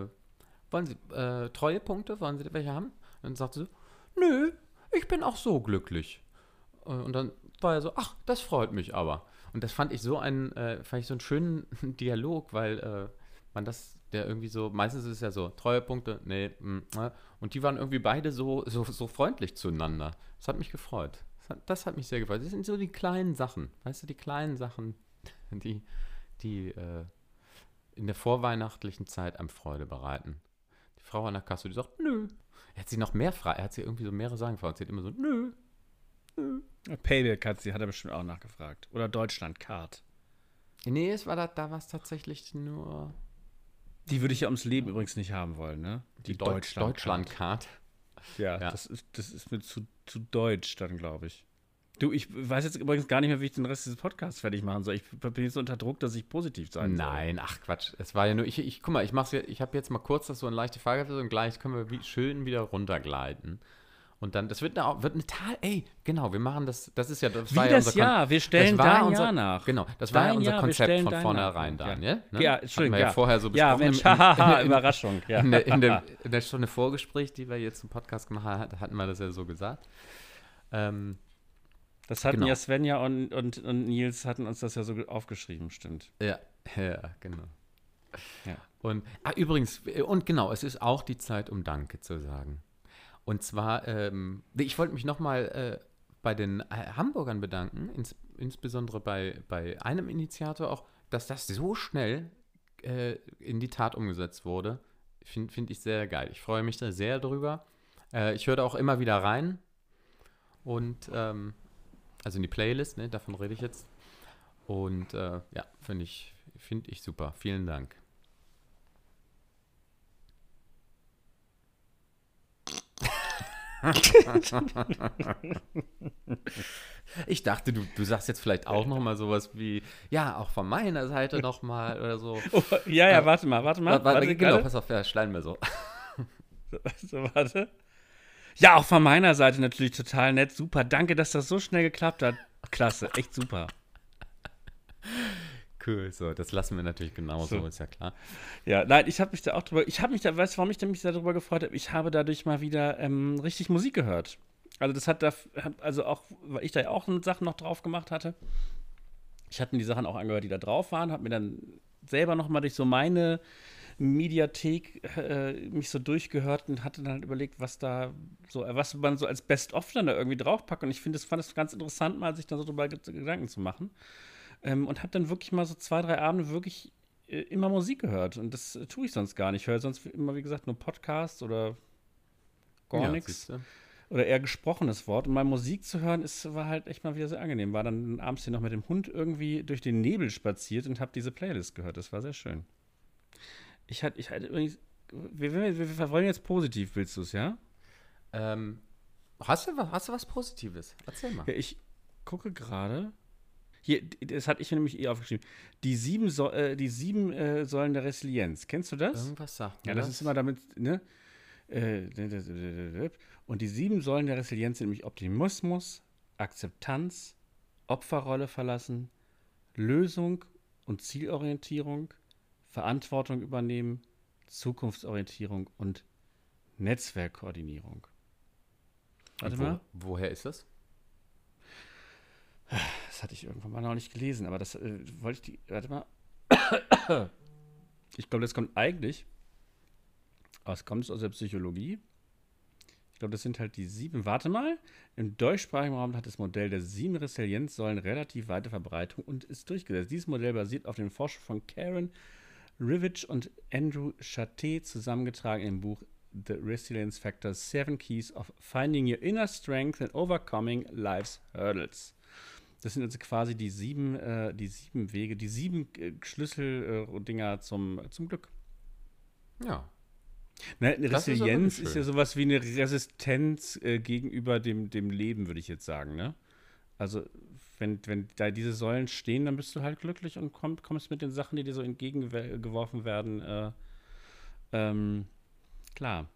wollen Sie äh, Treuepunkte, wollen Sie welche haben? Und dann sagte sie, nö, ich bin auch so glücklich. Äh, Und dann war er so, ach, das freut mich aber. Und das fand ich so einen, äh, fand ich so einen schönen Dialog, weil äh, man das, der irgendwie so, meistens ist es ja so, Treuepunkte, nee, mm, äh, und die waren irgendwie beide so, so, so freundlich zueinander. Das hat mich gefreut. Das hat, das hat mich sehr gefreut. Das sind so die kleinen Sachen, weißt du, die kleinen Sachen, die, die äh, in der vorweihnachtlichen Zeit einem Freude bereiten. Die Frau an der Kasse, die sagt, nö. Er hat sie noch mehr Fragen, er hat sie irgendwie so mehrere Sachen gefragt. Sie hat immer so, nö. Payback hat sie, hat er bestimmt auch nachgefragt. Oder Deutschland-Card. Nee, es war da, da war es tatsächlich nur Die würde ich ja ums Leben übrigens nicht haben wollen, ne? die Deutsch Deutschland-Card. Ja, Ja. Das, ist, das ist mir zu, zu deutsch dann, glaube ich. Du, ich weiß jetzt übrigens gar nicht mehr, wie ich den Rest dieses Podcasts fertig machen soll. Ich bin jetzt unter Druck, dass ich positiv sein soll. Nein, ach Quatsch. Es war ja nur, ich, ich guck mal, ich mach's ich habe jetzt mal kurz das so eine leichte Frage und gleich können wir wie, schön wieder runtergleiten. Und dann, das wird eine, wird eine Tal, ey, genau, wir machen das, das ist ja, das Wie war ja das unser Jahr, wir stellen das war dein unser, Jahr nach. Genau, das war ja Dein unser Jahr, Konzept von dein vornherein, nach. Daniel. Ne? Ja, Entschuldigung, wir ja ja. vorher so Ja. Mensch, im- haha, im- Überraschung. Ja. In der, in, der, in der Stunde Vorgespräch, die wir jetzt im Podcast gemacht haben, hatten wir das ja so gesagt. Ähm, Das hatten Genau. ja Svenja und, und, und Nils hatten uns das ja so aufgeschrieben, stimmt. Ja, ja, genau. Ja. Und ah, übrigens, äh, und genau, es ist auch die Zeit, um Danke zu sagen. Und zwar, ähm, ich wollte mich nochmal äh, bei den äh, Hamburgern bedanken, ins, insbesondere bei, bei einem Initiator auch, dass das so schnell äh, in die Tat umgesetzt wurde. Finde find ich sehr geil. Ich freue mich da sehr drüber. Äh, ich höre da auch immer wieder rein. Und, ähm, also in die Playlist, ne, davon rede ich jetzt. Und äh, ja, finde ich, find ich super. Vielen Dank. Ich dachte, du, du sagst jetzt vielleicht auch noch mal sowas wie, ja, auch von meiner Seite noch mal oder so. Oh, ja, ja, Ja. warte mal, warte mal. Warte, warte, warte, genau, pass auf, ja, schneiden wir so. So, warte. Ja, auch von meiner Seite natürlich total nett. Super. Danke, dass das so schnell geklappt hat. Klasse, echt super. Cool, so, das lassen wir natürlich genauso, So. ist ja klar. Ja, nein, ich habe mich da auch drüber, ich habe mich da, weißt du, warum ich mich darüber gefreut habe? Ich habe dadurch mal wieder ähm, richtig Musik gehört. Also das hat da, also auch, weil ich da ja auch Sachen noch drauf gemacht hatte. Ich hatte mir die Sachen auch angehört, die da drauf waren, habe mir dann selber noch mal durch so meine Mediathek äh, mich so durchgehört und hatte dann halt überlegt, was da so, was man so als Best-of dann da irgendwie draufpackt. Und ich finde, das fand es ganz interessant, mal sich da so drüber Ged- Gedanken zu machen. Ähm, und habe dann wirklich mal so zwei, drei Abende wirklich äh, immer Musik gehört. Und das äh, tue ich sonst gar nicht. Ich höre sonst immer, wie gesagt, nur Podcasts oder gar ja, nichts. Oder eher gesprochenes Wort. Und mal Musik zu hören, ist, war halt echt mal wieder sehr angenehm. War dann abends hier noch mit dem Hund irgendwie durch den Nebel spaziert und habe diese Playlist gehört. Das war sehr schön. Ich hatte, ich hatte übrigens, wir, wir, wir, wollen jetzt positiv, willst du es, ja? Ähm, hast, du, was- hast du was Positives? Erzähl mal. Ja, ich gucke gerade. Hier, das hatte ich nämlich eh aufgeschrieben. Die sieben, so äh, die sieben äh, Säulen der Resilienz. Kennst du das? Irgendwas sagt Ja, mir das ist immer damit, ne? Äh, Und die sieben Säulen der Resilienz sind nämlich Optimismus, Akzeptanz, Opferrolle verlassen, Lösung und Zielorientierung, Verantwortung übernehmen, Zukunftsorientierung und Netzwerkkoordinierung. Warte wo, mal. Woher ist das? Das hatte ich irgendwann mal noch nicht gelesen, aber das äh, wollte ich die. Warte mal. Ich glaube, das kommt eigentlich. Was kommt es aus der Psychologie? Ich glaube, das sind halt die sieben. Warte mal. Im deutschsprachigen Raum hat das Modell der sieben Resilienzsäulen relativ weite Verbreitung und ist durchgesetzt. Dieses Modell basiert auf den Forschungen von Karen Rivage und Andrew Chatet zusammengetragen im Buch The Resilience Factor Seven Keys of Finding Your Inner Strength and Overcoming Life's Hurdles. Das sind also quasi die sieben, äh, die sieben Wege, die sieben äh, Schlüsseldinger äh, zum, zum Glück. Ja. Ne, Resilienz ist, ist, ja sowas wie eine Resistenz äh, gegenüber dem, dem Leben, würde ich jetzt sagen. Ne? Also, wenn, wenn da diese Säulen stehen, dann bist du halt glücklich und komm, kommst mit den Sachen, die dir so entgegengeworfen werden, äh, ähm, klar.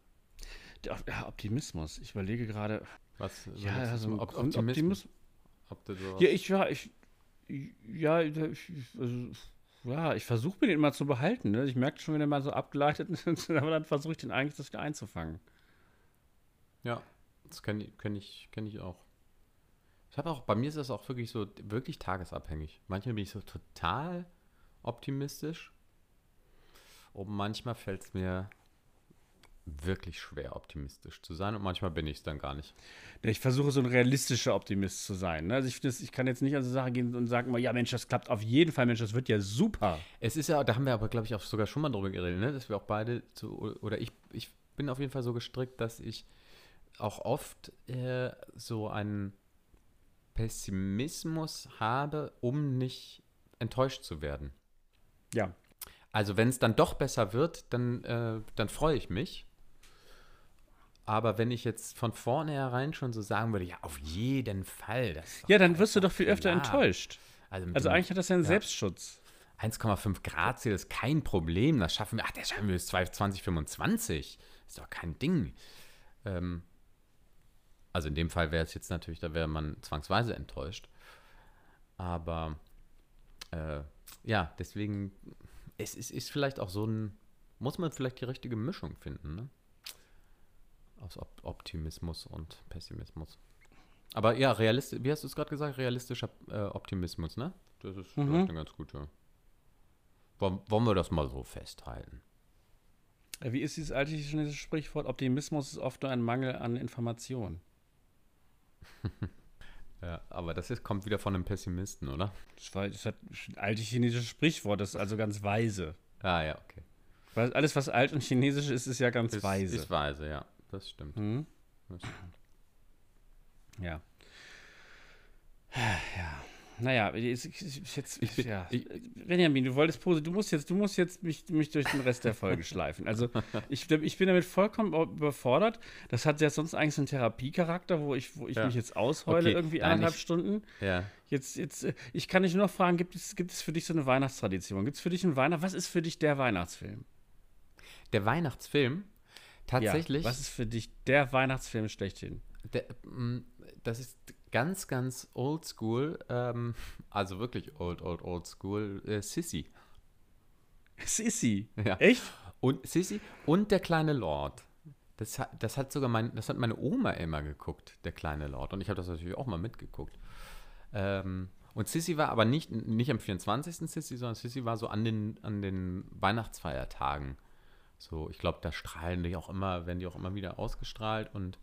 Der, Optimismus. Ich überlege gerade. Was? Ja, also Optimismus. Optimismus. Ja, ich ja, ich ja, ich, also, ja, ich versuche mir den immer zu behalten. Ne? Ich merke schon, wenn er mal so abgeleitet ist, aber dann versuche ich den eigentlich das einzufangen. Ja, das kenne kenn ich, kenn ich auch. Ich habe auch, bei mir ist das auch wirklich so, wirklich tagesabhängig. Manchmal bin ich so total optimistisch und manchmal fällt es mir wirklich schwer, optimistisch zu sein und manchmal bin ich es dann gar nicht. Ich versuche so ein realistischer Optimist zu sein. Ne? Also ich, das, ich kann jetzt nicht an so Sachen gehen und sagen, ja Mensch, das klappt auf jeden Fall, Mensch, das wird ja super. Es ist ja, da haben wir aber, glaube ich, auch sogar schon mal drüber geredet, ne? dass wir auch beide, zu, oder ich, ich bin auf jeden Fall so gestrickt, dass ich auch oft äh, so einen Pessimismus habe, um nicht enttäuscht zu werden. Ja. Also wenn es dann doch besser wird, dann, äh, dann freue ich mich. Aber wenn ich jetzt von vornherein schon so sagen würde, ja, auf jeden Fall. ja, dann wirst du doch viel klar. öfter enttäuscht. Also, also eigentlich hat das ja einen ja. Selbstschutz. 1,5 Grad Ziel ist kein Problem. Das schaffen wir. Ach, das schaffen wir bis 2025. Ist doch kein Ding. Ähm, also in dem Fall wäre es jetzt natürlich, da wäre man zwangsweise enttäuscht. Aber äh, ja, deswegen, es ist, ist vielleicht auch so ein, muss man vielleicht die richtige Mischung finden, ne? Aus Op Optimismus und Pessimismus. Aber ja, realistisch, wie hast du es gerade gesagt? Realistischer äh, Optimismus, ne? Das ist mhm. vielleicht eine ganz gute. Wollen, wollen wir das mal so festhalten? Äh, wie ist dieses alte chinesische Sprichwort? Optimismus ist oft nur ein Mangel an Informationen. ja, aber das ist, kommt wieder von einem Pessimisten, oder? Das, war, das hat ein altes chinesisches Sprichwort, das ist also ganz weise. Ah, ja, okay. Weil alles, was alt und chinesisch ist, ist ja ganz ist, weise. Ist weise, ja das stimmt. Mhm. Das stimmt. Ja. Ja. Naja, jetzt, ich bin, ja. Ich, Benjamin, du wolltest Pose, du musst jetzt, du musst jetzt mich, mich durch den Rest der Folge schleifen. Also ich, ich bin damit vollkommen überfordert. Das hat ja sonst eigentlich so einen Therapiecharakter, wo ich, wo ich ja. mich jetzt ausheule, okay. irgendwie eineinhalb Nein, Stunden. Ja. Jetzt, jetzt, ich kann dich nur noch fragen, gibt es, gibt es für dich so eine Weihnachtstradition? Gibt es für dich einen Weihnacht? Was ist für dich der Weihnachtsfilm? Der Weihnachtsfilm? Tatsächlich. Ja, was ist für dich der Weihnachtsfilm schlechthin? Der, mm, das ist ganz, ganz old school, ähm, also wirklich old, old, old school, äh, Sissy. Sissy? Ja. Echt? Und Sissy und der kleine Lord. Das hat, das hat sogar mein, das hat meine Oma immer geguckt, der kleine Lord. Und ich habe das natürlich auch mal mitgeguckt. Ähm, und Sissy war aber nicht, nicht am 24. Sissy, sondern Sissy war so an den, an den Weihnachtsfeiertagen. So, ich glaube, da strahlen die auch immer, werden die auch immer wieder ausgestrahlt und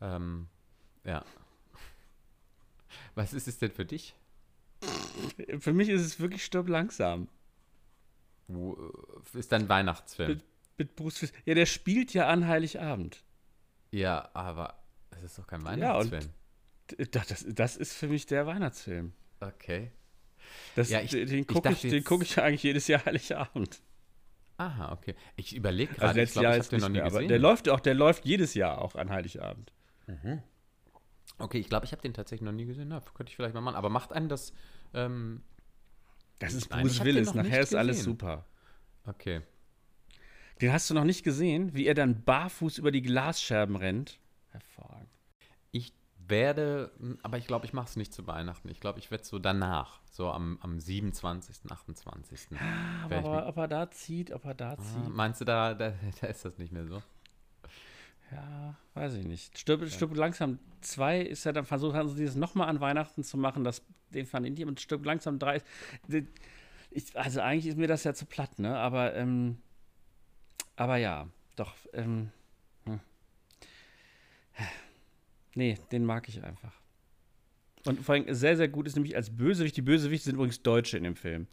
ähm, ja. Was ist es denn für dich? Für mich ist es wirklich Stopp langsam. Äh, ist dein Weihnachtsfilm? Mit, mit Bruce Willis. Ja, der spielt ja an Heiligabend. Ja, aber es ist doch kein Weihnachtsfilm. Ja, und das, das ist für mich der Weihnachtsfilm. Okay. Das, ja, ich, den gucke ich, ich, guck ich eigentlich jedes Jahr Heiligabend. Aha, okay. Ich überlege gerade, also ich glaube, ich habe den noch nie mehr, gesehen. der läuft auch, der läuft jedes Jahr auch an Heiligabend. Mhm. Okay, ich glaube, ich habe den tatsächlich noch nie gesehen. Na, könnte ich vielleicht mal machen. Aber macht einen das. Ähm, das ist Bruce Willis. Nachher ist alles super. Okay. Den hast du noch nicht gesehen, wie er dann barfuß über die Glasscherben rennt? Hervorragend. Ich werde, aber ich glaube, ich mache es nicht zu Weihnachten. Ich glaube, ich werde so danach, so am, am 27., 28. Aber, aber ob er da zieht, ob er da Ah, zieht. meinst du, da, da, da ist das nicht mehr so? Ja, weiß ich nicht. Stirb, stirb langsam 2 ist ja dann versucht, haben sie dieses nochmal an Weihnachten zu machen, das, den fand ich nicht. Und stirb langsam 3 ist. Also eigentlich ist mir das ja zu platt, ne? Aber, ähm, aber ja, doch. Ähm, hm. Nee, den mag ich einfach. Und vor allem sehr, sehr gut ist nämlich als Bösewicht. Die Bösewichte sind übrigens Deutsche in dem Film.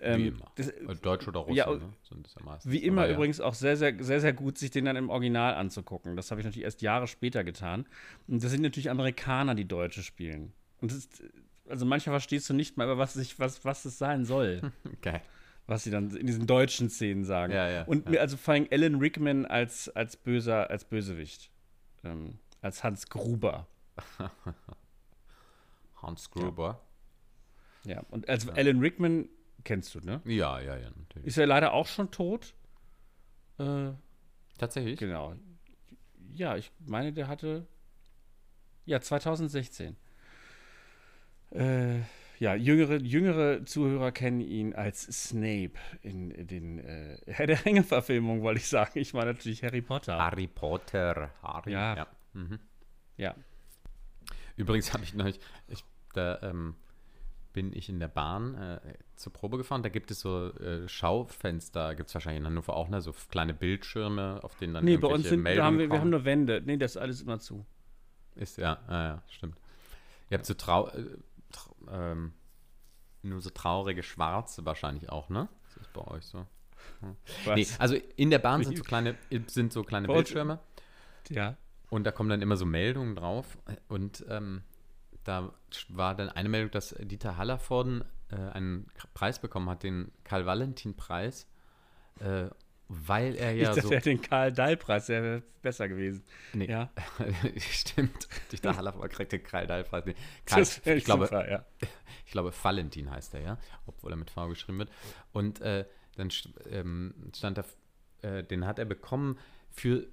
Ähm, Wie immer. das, Äh, Deutsch oder Russe, Ja, ne? Sind es ja meistens. wie immer ja. übrigens auch sehr, sehr, sehr, sehr gut, sich den dann im Original anzugucken. Das habe ich natürlich erst Jahre später getan. Und das sind natürlich Amerikaner, die Deutsche spielen. Und das ist, also manchmal verstehst du nicht mal, was, sich, was, was es sein soll, Geil. was sie dann in diesen deutschen Szenen sagen. Ja, ja, Und mir, also vor allem Alan Rickman als, als böser, als Bösewicht. Ähm, als Hans Gruber. Hans Gruber. Ja. Und als Alan Rickman kennst du, ne? Ja, ja, ja, natürlich. Ist er leider auch schon tot? Äh, Tatsächlich? Genau. Ja, ich meine, der hatte. Ja, 2016. Äh, ja, jüngere, jüngere Zuhörer kennen ihn als Snape in den äh, Herr der Ringe-Verfilmungen, wollte ich sagen. Ich meine natürlich Harry Potter. Harry Potter. Harry. Ja. ja. Mhm. Ja. Übrigens habe ich neulich, ich, da ähm, bin ich in der Bahn äh, zur Probe gefahren. Da gibt es so äh, Schaufenster, gibt es wahrscheinlich in Hannover auch, ne? so kleine Bildschirme, auf denen dann Nee, bei uns irgendwelche sind, Meldungen haben wir, wir haben nur Wände. Nee, das ist alles immer zu. Ist ja, ah, ja, stimmt. Ihr habt so trau äh, trau ähm, nur so traurige Schwarze wahrscheinlich auch, ne? Das ist bei euch so. Was? Nee, also in der Bahn sind so kleine, sind so kleine Bildschirme. Ja. Und da kommen dann immer so Meldungen drauf. Und ähm, da war dann eine Meldung, dass Dieter Hallervorden äh, einen Preis bekommen hat, den Karl-Valentin-Preis, äh, weil er ja ich dachte, so. er den Karl Dahl-Preis, der wäre besser gewesen. Nee, Ja. stimmt. Dieter Hallervorden kriegt den Karl-Dahl-Preis. Nee, Karl, ich, glaube, super, ja. ich glaube, Valentin heißt er, ja, obwohl er mit V geschrieben wird. Und äh, dann ähm, stand da, äh, den hat er bekommen für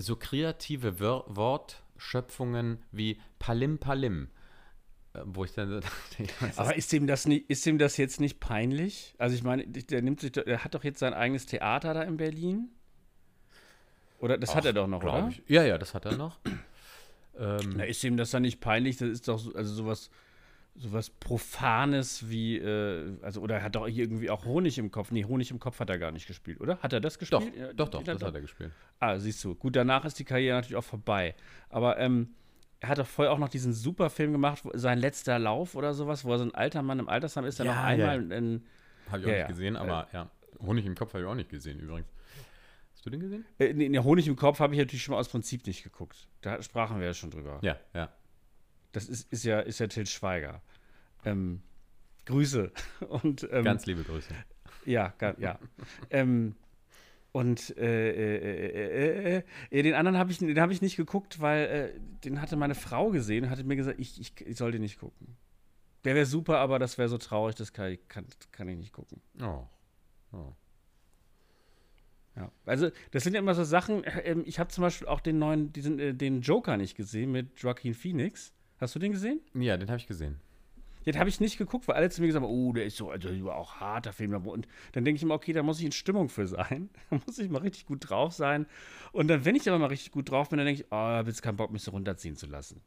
so kreative Wör Wortschöpfungen wie Palim Palim. Äh, wo ich dann Aber ist ihm das nicht, ist ihm das jetzt nicht peinlich? Also ich meine, der nimmt sich, der hat doch jetzt sein eigenes Theater da in Berlin. Oder das hat Ach, er doch noch, oder? Ich. Ja, ja, das hat er noch. ähm, Na, ist ihm das dann nicht peinlich? Das ist doch so, also sowas, sowas Profanes wie, äh, also oder er hat doch irgendwie auch Honig im Kopf. Nee, Honig im Kopf hat er gar nicht gespielt, oder? Hat er das doch, gespielt? Doch, doch, die- das hat er gespielt. Ah, siehst du. Gut, danach ist die Karriere natürlich auch vorbei. Aber ähm, er hat doch vorher auch noch diesen super Film gemacht, wo, sein letzter Lauf oder sowas, wo er so ein alter Mann im Altersheim ist, der Ja, noch einmal ja. in, Habe ich auch ja. nicht gesehen, aber ja. Honig im Kopf habe ich auch nicht gesehen übrigens. Hast du den gesehen? Äh, nee, Honig im Kopf habe ich natürlich schon mal aus Prinzip nicht geguckt. Da sprachen wir ja schon drüber. Ja, ja. Das ist, ist, ja, ist ja Til Schweiger. Ähm, Grüße. Und, ähm, Ganz liebe Grüße. Ja, ga, ja. ähm, und äh, äh, äh, äh, äh, den anderen habe ich, den hab ich nicht geguckt, weil äh, den hatte meine Frau gesehen und hatte mir gesagt, ich, ich, ich soll den nicht gucken. Der wäre super, aber das wäre so traurig, das kann, ich- kann, kann ich nicht gucken. Oh. oh. Ja. Also, das sind ja immer so Sachen. Ähm, ich habe zum Beispiel auch den neuen, diesen, äh, den Joker nicht gesehen mit Joaquin Phoenix. Hast du den gesehen? Ja, den habe ich gesehen. Den habe ich nicht geguckt, weil alle zu mir gesagt haben, oh, der ist so, also auch harter Film. Und dann denke ich immer, okay, da muss ich in Stimmung für sein. Da muss ich mal richtig gut drauf sein. Und dann, wenn ich aber mal richtig gut drauf bin, dann denke ich, oh, habe jetzt keinen Bock, mich so runterziehen zu lassen.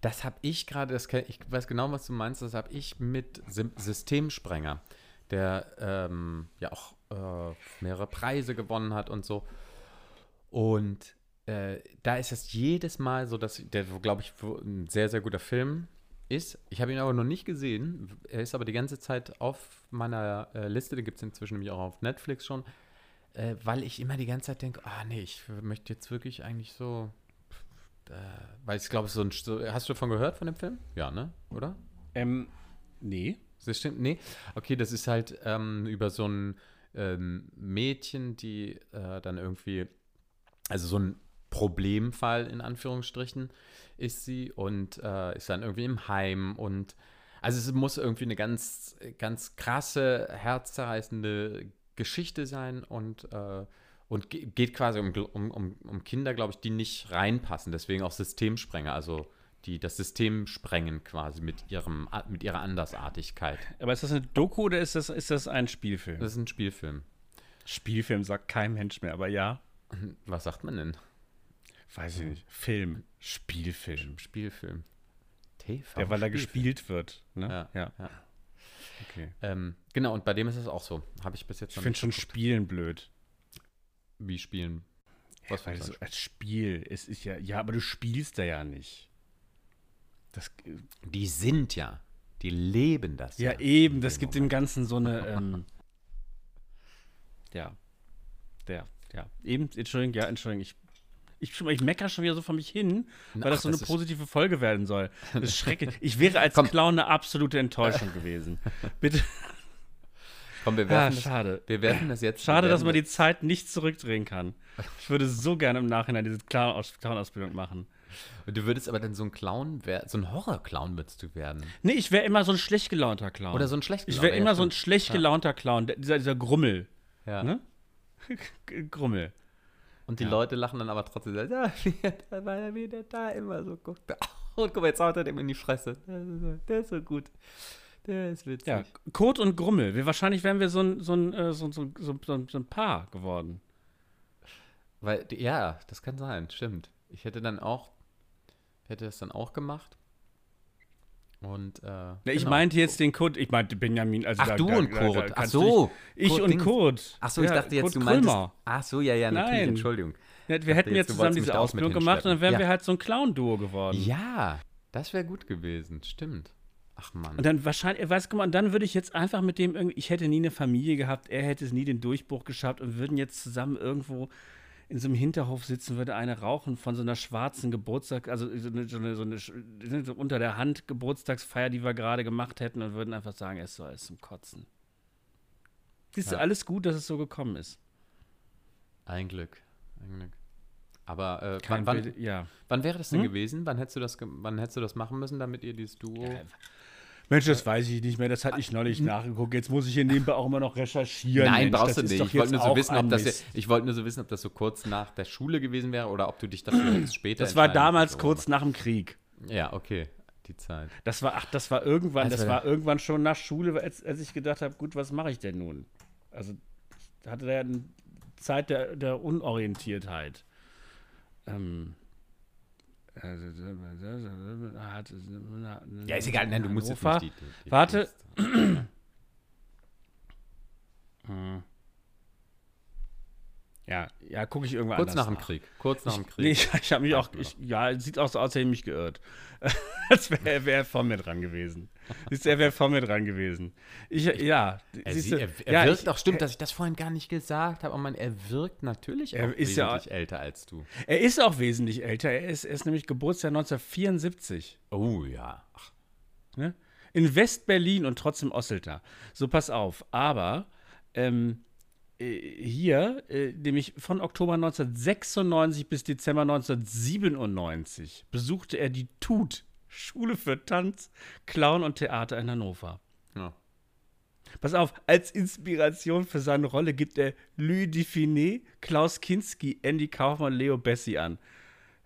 Das habe ich gerade, ich weiß genau, was du meinst, das habe ich mit Systemsprenger, der ähm, ja auch äh, mehrere Preise gewonnen hat und so. Und äh, da ist es jedes Mal so, dass der, glaube ich, ein sehr, sehr guter Film ist. Ich habe ihn aber noch nicht gesehen. Er ist aber die ganze Zeit auf meiner äh, Liste, den gibt es inzwischen nämlich auch auf Netflix schon, äh, weil ich immer die ganze Zeit denke, ah nee, ich möchte jetzt wirklich eigentlich so äh, weil ich glaube, so ein. Hast du davon gehört von dem Film? Ja, ne? Oder? Ähm, nee. Das stimmt? Nee. Okay, das ist halt ähm, über so ein ähm, Mädchen, die äh, dann irgendwie. Also so ein Problemfall in Anführungsstrichen ist sie und äh, ist dann irgendwie im Heim und. Also es muss irgendwie eine ganz, ganz krasse, herzzerreißende Geschichte sein und äh, und ge- geht quasi um, um, um, um Kinder, glaube ich, die nicht reinpassen. Deswegen auch Systemsprenger. Also die das System sprengen quasi mit, ihrem, mit ihrer Andersartigkeit. Aber ist das eine Doku oder ist das, ist das ein Spielfilm? Das ist ein Spielfilm. Spielfilm sagt kein Mensch mehr, aber ja. Was sagt man denn? Weiß ich nicht. Film. Spielfilm. Spielfilm. TV. Ja, weil er gespielt wird. Ne? Ja, ja. ja. Okay. Ähm, genau, und bei dem ist es auch so. Habe ich bis jetzt Ich finde schon geguckt. Spielen blöd. Wie spielen? Was ja, so als Spiel, es ist ja, ja, aber du spielst da ja nicht. Das, die sind ja, die leben das. Ja, ja eben, das gibt Moment. dem Ganzen so eine, ähm, ja, der, ja, eben, Entschuldigung, ja, Entschuldigung, ich ich, ich meckere schon wieder so vor mich hin, weil Ach, das so das eine positive Folge werden soll. Das ist schrecklich. Ich wäre als Komm. Clown eine absolute Enttäuschung gewesen. Bitte. Komm, wir werfen, ah, schade. Das, wir werfen das jetzt. Schade, dass man die Zeit nicht zurückdrehen kann. Ich würde so gerne im Nachhinein diese Clown-Ausbildung machen. Du würdest aber dann so ein Clown, so ein Horror-Clown würdest du werden. Nee, ich wäre immer so ein schlecht gelaunter Clown. Oder so ein schlecht Ich wäre immer so ein schlecht gelaunter Clown, dieser, dieser Grummel. Ja. Ne? Grummel. Und die ja. Leute lachen dann aber trotzdem, ja, weil er wieder da immer so guckt. Und guck mal, jetzt haut er dem in die Fresse. Der ist so, der gut. Der ist witzig. Ja, Kot und Grummel. Wir, wahrscheinlich wären wir so ein, so, ein, äh, so, so, so, so, ein Paar geworden. Weil, ja, das kann sein, stimmt. Ich hätte dann auch, hätte das dann auch gemacht. Und, äh, ja, ich genau. meinte jetzt den Kurt, ich meinte Benjamin. Also ach, da, du da, und Kurt. Da, ach so. Ich Kurt und Kurt. Ach so, ich ja, dachte jetzt, Kurt du meintest. Krömer. Ach so, ja, ja, natürlich, Nein. Entschuldigung. Ja, wir hätten jetzt zusammen diese Ausbildung gemacht und dann wären wir halt so ein Clown-Duo geworden. Ja, das wäre gut gewesen, stimmt. Ach Mann. Und dann wahrscheinlich, weißt du, und dann würde ich jetzt einfach mit dem irgendwie, ich hätte nie eine Familie gehabt, er hätte es nie den Durchbruch geschafft und würden jetzt zusammen irgendwo in so einem Hinterhof sitzen, würde eine rauchen von so einer schwarzen Geburtstag, also so eine, so eine, so eine so unter der Hand Geburtstagsfeier, die wir gerade gemacht hätten und würden einfach sagen, es ist so alles zum Kotzen. Siehst ja. du, alles gut, dass es so gekommen ist. Ein Glück. Ein Glück. Aber äh, wann, wann, ja. wann, wäre das denn hm? gewesen? Wann hättest, du das, wann hättest du das machen müssen, damit ihr dieses Duo. Ja, Mensch, das weiß ich nicht mehr. Das hatte ich neulich nachgeguckt. Jetzt muss ich hier nebenbei auch immer noch recherchieren. Nein, Mensch, brauchst du nicht. Ich wollte nur, so wissen, ob das, ich wollte nur so wissen, ob das so kurz nach der Schule gewesen wäre oder ob du dich dafür jetzt später Das war damals kurz nach dem Krieg. Ja, okay. Die Zeit. Das war, ach, das war irgendwann, also, das war irgendwann schon nach Schule, als, als ich gedacht habe, gut, was mache ich denn nun? Also, ich hatte da ja eine Zeit der, der Unorientiertheit. Ähm, ja, ist egal, nein, du musst jetzt nicht die, die Warte. hm. Ja, ja, gucke ich irgendwann Kurz nach dem Krieg. Kurz nach dem Krieg. Nee, ich, ich habe mich auch, ich, ja, sieht auch so aus, als hätte ich mich geirrt. Als wäre wär vor mir dran gewesen. Siehst du, er wäre vor mir dran gewesen. Ich, ja. Er, siehst du, er, er ja, wirkt ich, auch, stimmt, dass ich das vorhin gar nicht gesagt habe, aber man, er wirkt natürlich er auch ist wesentlich ja, älter als du. Er ist auch wesentlich älter. Er ist, er ist nämlich Geburtsjahr 1974. Oh ja. Ach. Ne? In West-Berlin und trotzdem Osselter. So, pass auf. Aber, ähm, äh, hier, äh, nämlich von Oktober 1996 bis Dezember 1997, besuchte er die TUT, Schule für Tanz, Clown und Theater in Hannover. Ja. Pass auf, als Inspiration für seine Rolle gibt er Louis Dufiné, Klaus Kinski, Andy Kaufmann, Leo Bessi an.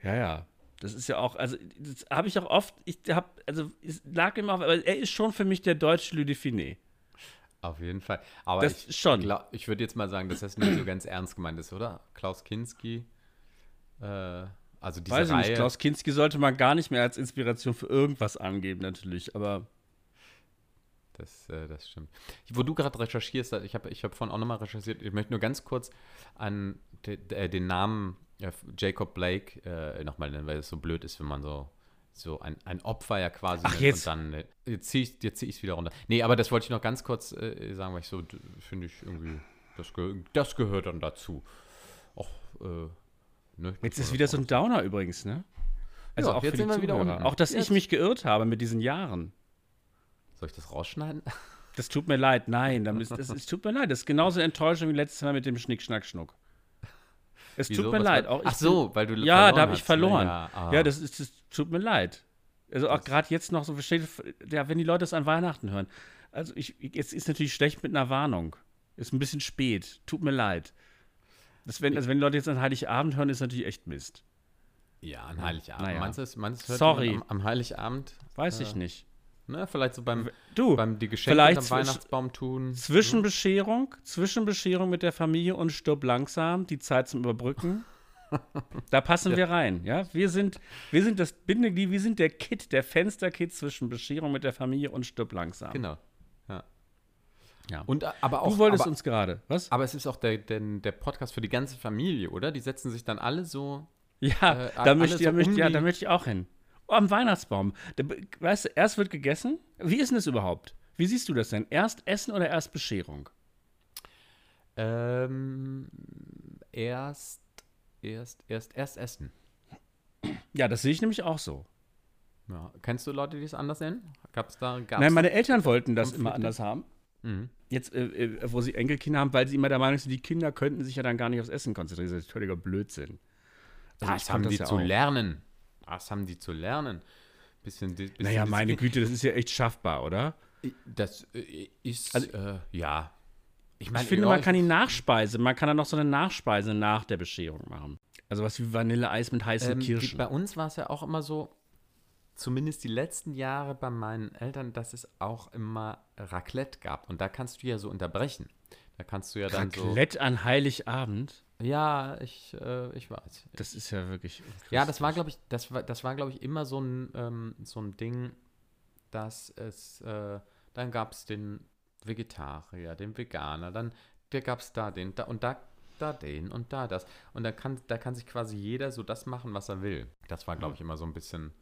Ja, ja. Das ist ja auch, also, das habe ich auch oft, ich habe, also, es lag ihm auf, aber er ist schon für mich der deutsche Louis Dufiné. Auf jeden Fall. Aber das ich, schon. Glaub, ich würde jetzt mal sagen, dass das nicht so ganz ernst gemeint ist, oder? Klaus Kinski. Äh, also diese Weiß ich Reihe. nicht. Klaus Kinski sollte man gar nicht mehr als Inspiration für irgendwas angeben, natürlich. Aber das, äh, das stimmt. Wo du gerade recherchierst, ich habe ich hab vorhin auch nochmal recherchiert, ich möchte nur ganz kurz an de, de, äh, den Namen äh, Jacob Blake äh, nochmal nennen, weil es so blöd ist, wenn man so so ein, ein Opfer ja quasi. Ach, jetzt. Und dann, äh, jetzt ziehe ich es zieh wieder runter. Nee, aber das wollte ich noch ganz kurz äh, sagen, weil ich so, finde ich irgendwie, das, ge das gehört dann dazu. Auch, äh, ne, Jetzt ist wieder so ein Downer übrigens, ne? Also ja, auch jetzt für sind wir wieder unten. Auch, dass jetzt. ich mich geirrt habe mit diesen Jahren. Soll ich das rausschneiden? Das tut mir leid, nein. Das, das, es tut mir leid. Das ist genauso enttäuschend wie letztes Mal mit dem Schnick, Schnack, Schnuck. Es Wieso? tut mir Was leid. Auch Ach so, weil du Ja, da habe ich verloren. Ja, ah. ja, das, ist, das tut mir leid. Also auch gerade jetzt noch so, versteht, ja, wenn die Leute das an Weihnachten hören. Also ich, jetzt ist natürlich schlecht mit einer Warnung. Ist ein bisschen spät. Tut mir leid. Das, wenn, also wenn Leute jetzt an Heiligabend hören, ist natürlich echt Mist. Ja, an Heiligabend. Naja. Meinst du, es- meinst du, es hört Sorry. Am, am Heiligabend? Weiß Äh, ich nicht. Ne, vielleicht so beim, Du, beim die Geschenke am Weihnachtsbaum tun. Zwischenbescherung, Zwischenbescherung mit der Familie und stirb langsam, die Zeit zum Überbrücken. Da passen wir rein, ja? Wir sind, wir sind das Bindeglied, wir sind der Kit, der Fensterkit zwischen Bescherung mit der Familie und stirb langsam. Genau. Ja. Und, äh, aber auch, du wolltest aber, uns gerade, was? aber es ist auch der, der, der Podcast für die ganze Familie, oder? Die setzen sich dann alle so. Ja, äh, da möchte, so da, möchte, um ja, da möchte ich auch hin. Oh, am Weihnachtsbaum. Da, weißt du, erst wird gegessen. Wie ist denn das überhaupt? Wie siehst du das denn? Erst Essen oder erst Bescherung? Ähm, erst, erst, erst, erst essen. Ja, das sehe ich nämlich auch so. Ja. Kennst du Leute, die es anders nennen? Gab's da, gab's Nein, meine Eltern wollten das Konflikte? immer anders haben. Mhm. Jetzt, äh, äh, wo sie Enkelkinder haben, weil sie immer der Meinung sind, die Kinder könnten sich ja dann gar nicht aufs Essen konzentrieren. Das ist völliger Blödsinn. Also Das haben fand die ja zu auch. lernen. Das haben die zu lernen. Bisschen, bisschen Naja, meine. Güte, das ist ja echt schaffbar, oder? Das äh, ist, Also- äh, ja. Ich meine, Ich finde, man kann die Nachspeise, man kann dann noch so eine Nachspeise nach der Bescherung machen. Also was wie Vanilleeis mit heißen ähm, Kirschen. bei uns war es ja auch immer so, zumindest die letzten Jahre bei meinen Eltern, dass es auch immer Raclette gab. Und da kannst du ja so unterbrechen. Da kannst du ja dann Raclette an Heiligabend, so. Ja, ich, äh, ich weiß. das ist ja wirklich. Ja, das war, glaube ich, das war, das war, glaube ich, immer so ein, ähm, so ein Ding, dass es, äh, dann gab es den Vegetarier, den Veganer, dann gab es da den, da und da, da den und da das. Und da kann, da kann sich quasi jeder so das machen, was er will. Das war, glaube ich, immer so ein bisschen